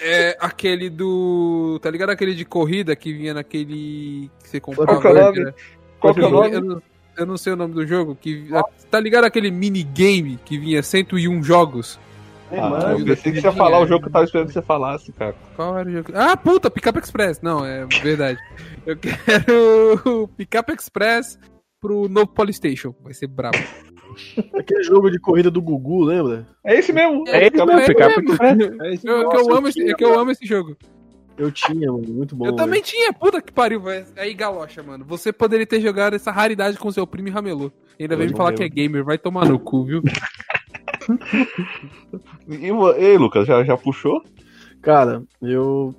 é aquele do. Tá ligado aquele de corrida que vinha naquele. que você comprava? Qual que é o nome? Qual que é o eu, nome? não, eu não sei o nome do jogo. Que, tá ligado aquele minigame que vinha 101 jogos? Ah, eu pensei que você ia falar o jogo que eu tava esperando que você falasse, cara. Qual era o jogo? Ah, puta, Pickup Express. Não, é verdade. Eu quero o Pickup Express pro novo Polystation. Vai ser brabo. Aquele jogo de corrida do Gugu, lembra? É esse mesmo. É esse mesmo, É Pickup. É esse Eu, que eu amo esse, é que eu amo esse jogo. Eu tinha, mano. Muito bom. eu também tinha, puta que pariu, velho. Aí, galocha, mano. Você poderia ter jogado essa raridade com seu primo e ramelô. Ainda vem me falar lembro. que é gamer, vai tomar no cu, viu? E, ei, Lucas, já, já puxou? Cara, eu.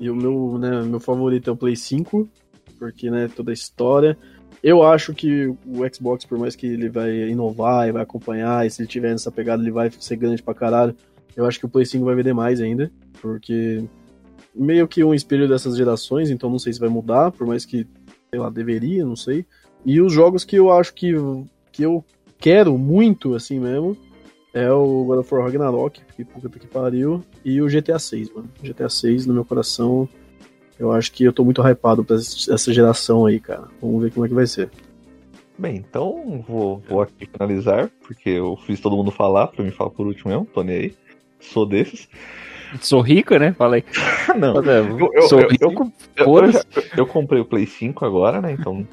E o meu, né, meu favorito é o Play 5, porque, né, toda a história. Eu acho que o Xbox, por mais que ele vai inovar e vai acompanhar, e se ele tiver nessa pegada, ele vai ser grande pra caralho. Eu acho que o Play 5 vai vender mais ainda, porque meio que um espelho dessas gerações, então não sei se vai mudar, por mais que, sei lá, deveria, não sei. E os jogos que eu acho que, que eu quero muito, assim mesmo, é o God of War Ragnarok, que puta que pariu, e o GTA 6, mano. GTA 6 no meu coração, eu acho que eu tô muito hypado pra essa geração aí, cara. Vamos ver como é que vai ser. Bem, então vou, vou aqui finalizar, porque eu fiz todo mundo falar, pra mim falar por último mesmo, tô nem aí. Sou desses. Sou rico, né? Falei. Não, Eu, eu, eu, sou eu, rico. eu, eu, eu, Foda-se. já- eu comprei o Play 5 agora, né? Então.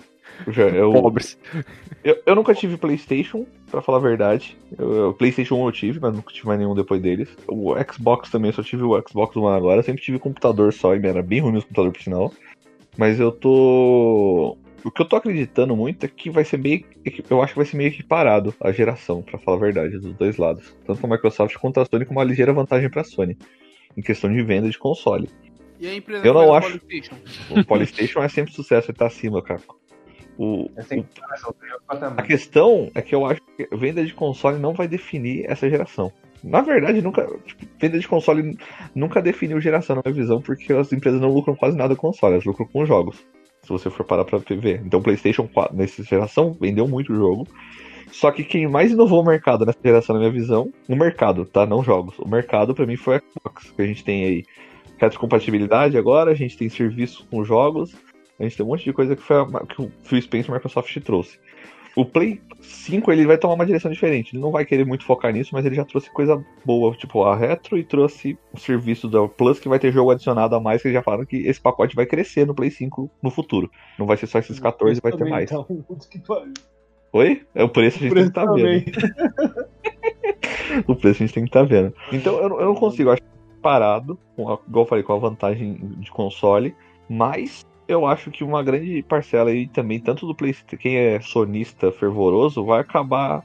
Eu Já, eu, Pobres. eu, eu nunca tive PlayStation, pra falar a verdade. Eu, eu- PlayStation 1 eu tive, mas nunca tive mais nenhum depois deles. O Xbox também, eu só tive o Xbox One agora. Eu sempre tive computador só, e era bem ruim os computador por sinal. Mas eu tô. O que eu tô acreditando muito é que vai ser meio. Eu acho que vai ser meio equiparado a geração, pra falar a verdade, dos dois lados. Tanto a Microsoft quanto a Sony com uma ligeira vantagem pra Sony. Em questão de venda de console. E a empresa Eu não acho. O PlayStation é sempre sucesso, ele tá acima, cara. O, É tem outro a questão é que eu acho que a venda de console não vai definir essa geração. Na verdade, nunca. Tipo, venda de console nunca definiu geração, na minha visão, porque as empresas não lucram quase nada com console, elas lucram com jogos. Se você for parar pra ver. Então, o PlayStation 4, nessa geração, vendeu muito jogo. Só que quem mais inovou o mercado nessa geração, na minha visão, o mercado, tá? Não jogos. O mercado, pra mim, foi o Xbox. Que a gente tem aí retrocompatibilidade agora, a gente tem serviço com jogos, a gente tem um monte de coisa que, foi a- que o Phil Spencer e Microsoft trouxe. O Play 5 ele vai tomar uma direção diferente. Ele não vai querer muito focar nisso, mas ele já trouxe coisa boa, tipo a Retro, e trouxe o serviço da Plus que vai ter jogo adicionado a mais, que eles já falaram que esse pacote vai crescer no Play 5 no futuro. Não vai ser só esses 14, vai ter mais. tá um. Oi? É o preço que a gente tem que estar vendo. o preço a gente tem que estar vendo. Então eu, não- eu não consigo, eu acho parado, com a- igual eu falei, com a vantagem de console, mas eu acho que uma grande parcela aí também, tanto do PlayStation, quem é sonista fervoroso, vai acabar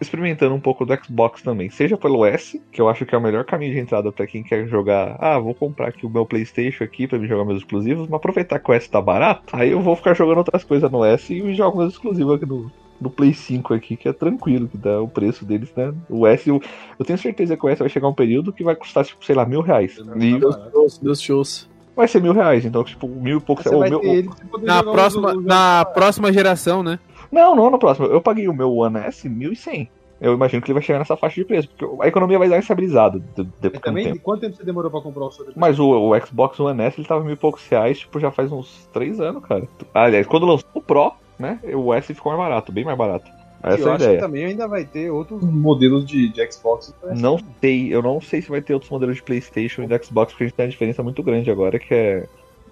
experimentando um pouco do Xbox também. Seja pelo S, que eu acho que é o melhor caminho de entrada para quem quer jogar. Ah, vou comprar aqui o meu PlayStation aqui para me jogar meus exclusivos, mas aproveitar que o S tá barato, aí eu vou ficar jogando outras coisas no S e jogo meus exclusivos aqui no, no Play 5 aqui, que é tranquilo, que dá o preço deles, né? O S, eu, eu tenho certeza que o S vai chegar um período que vai custar, tipo, sei lá, mil reais. E Deus shows, Deus shows. Vai ser mil reais, então, tipo, mil e pouco. Você vai meu- ele Na próxima, na próxima geração, né? Não, não na próxima. Eu paguei o meu One S 1.100. Eu imagino que ele vai chegar nessa faixa de preço, porque a economia vai dar estabilizada de- depois de um também, tempo. quanto tempo você demorou pra comprar o seu? Mas o, o Xbox One S ele tava mil e poucos reais, tipo, já faz uns três anos, cara. Aliás, quando lançou o Pro, né? O S ficou mais barato, bem mais barato. Essa eu é a acho ideia. que também ainda vai ter outros modelos de, de Xbox. Não sei, eu não sei se vai ter outros modelos de PlayStation e de Xbox, porque a gente tem uma diferença muito grande agora, que é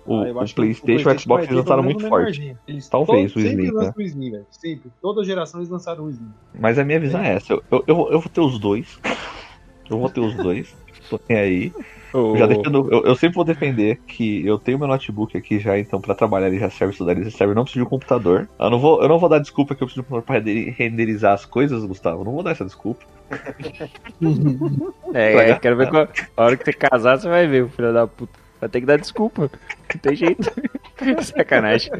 o, Ah, o PlayStation e o Xbox eles lançaram muito forte. Eles Talvez todos- o sempre Slim, lançam o Slim, velho. Sempre. Toda geração eles lançaram o Slim. Mas a minha visão é essa, eu, eu, eu vou ter os dois. Eu vou ter os dois. Tô nem aí. Ô, Já deixando, eu, eu sempre vou defender que eu tenho meu notebook aqui já, então pra trabalhar ele já serve, estudar ele já serve, eu não preciso de um computador. Eu não vou, eu não vou dar desculpa que eu preciso de um computador pra render- renderizar as coisas, Gustavo. Eu não vou dar essa desculpa. É, é, quero ver qual, a hora que você casar, você vai ver, o filho da puta. Vai ter que dar desculpa. Não tem jeito. Sacanagem.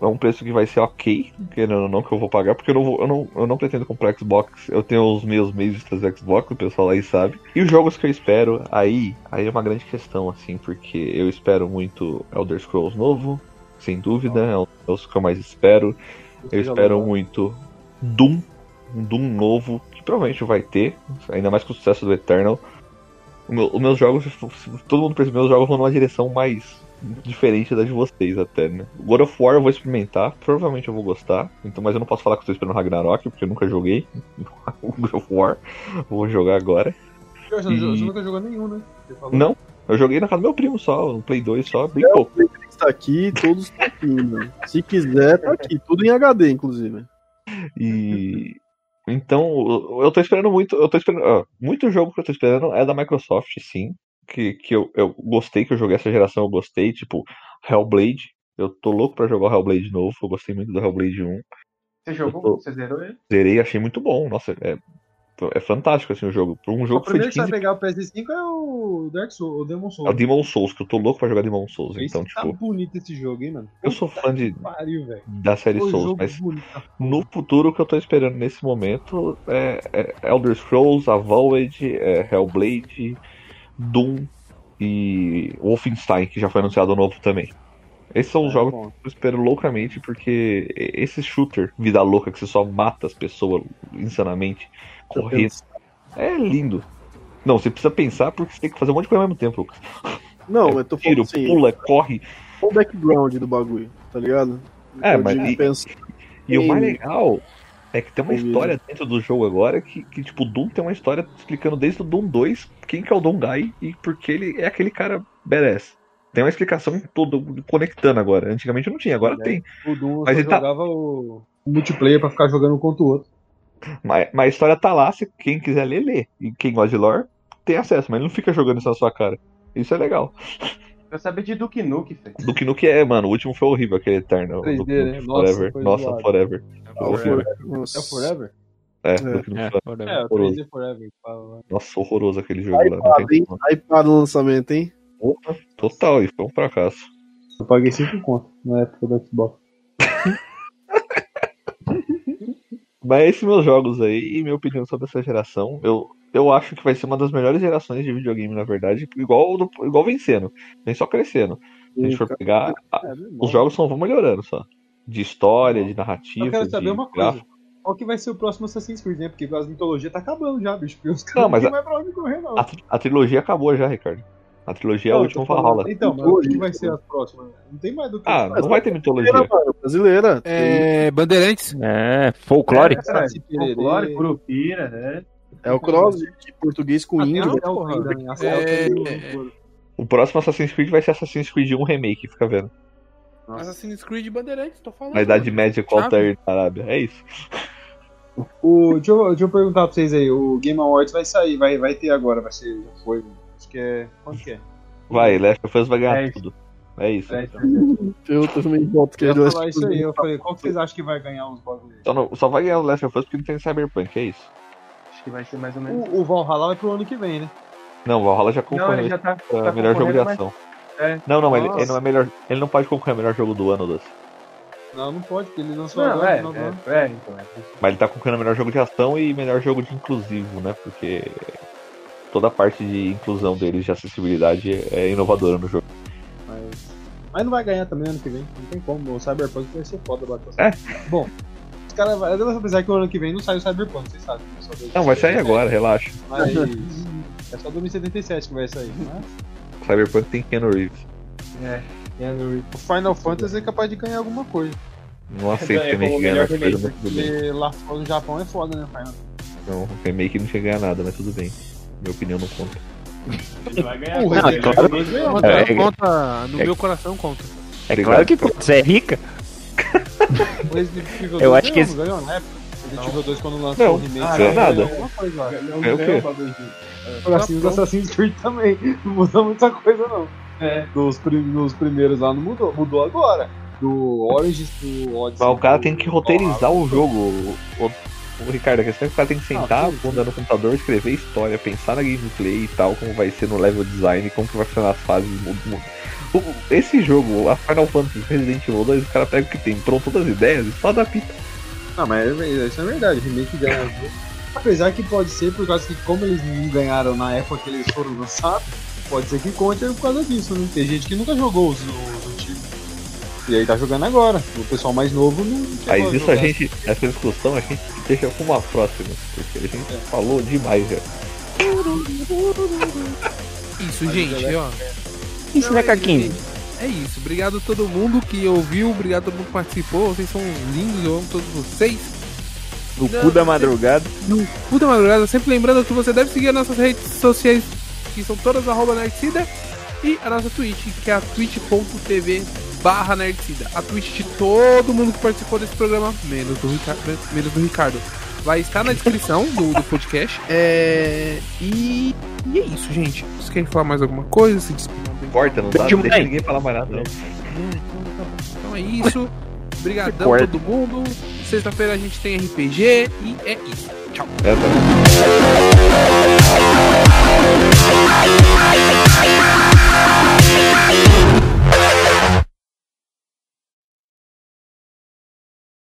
É um preço que vai ser ok, querendo ou não, que eu vou pagar, porque eu não, vou, eu não, eu não pretendo comprar Xbox. Eu tenho os meus meios de trazer Xbox, o pessoal aí sabe. E os jogos que eu espero, aí, aí é uma grande questão, assim, porque eu espero muito Elder Scrolls novo, sem dúvida, é o- é os que eu mais espero. Eu espero muito Doom, um Doom novo, que provavelmente vai ter, ainda mais com o sucesso do Eternal. O meu- os meus jogos, todo mundo percebeu, meus jogos vão numa direção mais diferente da de vocês até, né? God of War eu vou experimentar, provavelmente eu vou gostar, então, mas eu não posso falar que eu estou esperando Ragnarok, porque eu nunca joguei o God of War, vou jogar agora. Você não- E- você nunca jogou nenhum, né? Não, eu joguei na casa do meu primo só, no Play 2 só, bem pouco. Está aqui, todos estão aqui, mano. Se quiser, tá aqui. Tudo em HD, inclusive. E então eu- tô esperando muito, eu tô esperando, muito jogo que eu tô esperando é da Microsoft, sim, que, que eu, eu gostei que eu joguei essa geração, eu gostei, tipo Hellblade. Eu tô louco pra jogar o Hellblade novo, eu gostei muito do Hellblade 1. Você jogou? jogou? Você zerou ele? Zerei, achei muito bom. Nossa, é, é fantástico assim o jogo. Pra um O jogo que foi de primeiro que você 15 vai pegar o PS5 é o Dark Souls, o Demon Souls. é o Demon Souls, que eu tô louco pra jogar Demon Souls. Esse Então, tá tipo, bonito esse jogo, hein, mano? eu sou fã de, Pariu, da série Souls, mas bonito. No futuro, o que eu tô esperando nesse momento é, é Elder Scrolls, Avowed, é Hellblade, Doom e Wolfenstein, que já foi anunciado novo também. Esses são os É, jogos bom. que eu espero loucamente, porque esse shooter, vida louca, que você só mata as pessoas insanamente, correndo, é lindo. Não, você precisa pensar porque você tem que fazer um monte de coisa ao mesmo tempo, Lucas. Não, mas tô falando Tiro, assim, pula, corre. qual o background do bagulho, tá ligado? É, Eu mas e- pensa- E o mais legal é que tem uma história dentro do jogo agora que, que, tipo, o Doom tem uma história explicando desde o Doom 2 quem que é o Doom Guy e porque ele é aquele cara badass. Tem uma explicação toda conectando agora. Antigamente não tinha, agora É. tem. O Doom Mas só ele tá- jogava o o multiplayer pra ficar jogando um contra o outro. Mas, mas a história tá lá, se quem quiser ler, lê. E quem gosta de lore tem acesso, mas ele não fica jogando isso na sua cara. Isso é legal. Eu sabia de Duke Nuke, velho. Do que no que é, mano. O último foi horrível, aquele Eterno. 3D, Duke né? Nossa, Forever. Nossa. Forever. Horrível. Nossa. É o Forever? É, É. Duke Nukem É, Forever. foda. É, o Horroroso. 3D Forever. lá. Nossa, horroroso aquele jogo lá. Tem hein? como. Hypado no lançamento, hein? Total, e foi um fracasso. Eu paguei 5 conto na época do Xbox. Mas esses meus jogos aí, e minha opinião sobre essa geração, eu, eu acho que vai ser uma das melhores gerações de videogame, na verdade, igual, igual vencendo, vem só crescendo. Se a gente for pegar, a- É, os jogos só vão melhorando só. De história, de narrativa, Eu quero saber de uma coisa. gráfico. Qual que vai ser o próximo Assassin's Creed, né? Porque as mitologias tá acabando já, bicho. Porque os caras Não, mas não a- mais pra onde correr, não. A, a trilogia acabou já, Ricardo. A trilogia é Não, a eu tô última falando- Valhalla. Então, mas o que vai ser as próximas? Não tem mais do que Ah, não vai ter mitologia. Brasileira, mano. Brasileira. É, Bandeirantes. É, folclore. É. Folclore, Curupira, né? É o cross de português com índio. a né? A É, o- é. O próximo Assassin's Creed vai ser Assassin's Creed 1 Remake, fica vendo. Assassin's Creed Bandeirantes, tô falando. Na Idade Média com Chave. Altair na Arábia. É isso. O, deixa, eu, deixa eu perguntar pra vocês aí, o Game Awards vai sair, vai, vai ter agora, vai ser, já foi, acho que é, quando que é? Vai, Last of Us vai ganhar É tudo. É isso. É, Eu também volto que Eu é ia do falar isso aí, eu falei, qual que vocês acham que vai ganhar os bagulhos? Só, não- só vai ganhar o Last of Us porque não tem Cyberpunk, é isso. Acho que vai ser mais ou menos. O, o Valhalla vai pro ano que vem, né? Não, o Valhalla já Não, concorreu ele já tá. pra tá melhor jogo de concorrendo, mas- ação. É. Não, não, mas ele, ele não é melhor. Ele não pode concorrer ao melhor jogo do ano, Das. Não, não pode, porque ele lançou Não, agora, é, ano. é, é, então. É. Mas ele tá concorrendo ao melhor jogo de ação e melhor jogo de inclusivo, né? Porque toda a parte de inclusão deles, de acessibilidade, é inovadora no jogo. Mas, mas não vai ganhar também ano que vem, não tem como, o Cyberpunk vai ser foda bater É. Bom, os caras, eu devo pensar que o ano que vem não sai o Cyberpunk, vocês sabem. É só Não, vai sair agora, relaxa. Mas é só 2077 que vai sair, mas Cyberpunk tem Keanu Reeves. É. Keanu Reeves. o Final Fantasy é capaz de ganhar alguma coisa. Não aceito É remake como o ganhar nas coisas, remake, mas tudo bem. Porque lá fora no Japão é foda, né, Final? Não, remake não chega a ganhar nada, mas tudo bem. Minha opinião não conta. Ele vai ganhar. Porra, coisa, é ele claro. Conta, É, é- conta no é- meu coração, conta. É claro que pô, você é rica. Eu 2 acho que esse- não ganhou na época? Resident Evil 2 quando lançou Não, o remake. não ganhou nada. Não É o ganhou quê? o bagulho de- O Assassin's, Creed também. Não mudou muita coisa, não. É. Dos, prim- nos primeiros lá não mudou. Mudou agora. Do Origins pro Odyssey. Mas o cara tem que roteirizar o jogo. O, o- o Ricardo, a questão é que o cara tem que sentar Ah, a bunda no computador, escrever história, pensar na gameplay e tal, como vai ser no level design, como que vai funcionar as fases. O- o- Esse jogo, a Final Fantasy Resident Evil 2, o cara pega o que tem, pronto todas as ideias e só adapta. Não, mas é- isso é verdade. Remake ganha. jogo. Apesar que pode ser por causa que, como eles não ganharam na época que eles foram lançados, pode ser que conte por causa disso, né? Tem gente que nunca jogou os, os. E aí tá jogando agora. O pessoal mais novo não Mas a isso a jogar. gente, essa discussão a gente deixa pra uma próxima, porque a gente É. falou demais já. Isso, gente, ó. Isso, né, Caquinho? É isso. Obrigado a todo mundo que ouviu, obrigado a todo mundo que participou. Vocês são lindos, eu amo todos vocês. No Não, cu da madrugada. No Puta Madrugada, sempre lembrando que você deve seguir as nossas redes sociais, que são todas arroba Nerdcida, e a nossa Twitch, que é a twitch.tv barra Nerdcida. A Twitch de todo mundo que participou desse programa, menos do Ricardo. Menos do Ricardo. Vai estar na descrição do, do podcast. É... E... e é isso, gente. Vocês querem falar mais alguma coisa? Se despedir? Corta, não dá, não Demais. deixa ninguém falar mais nada. Não. Então é isso. Obrigadão Corta. todo mundo. Sexta-feira a gente tem RPG e é isso. Tchau. É, tá.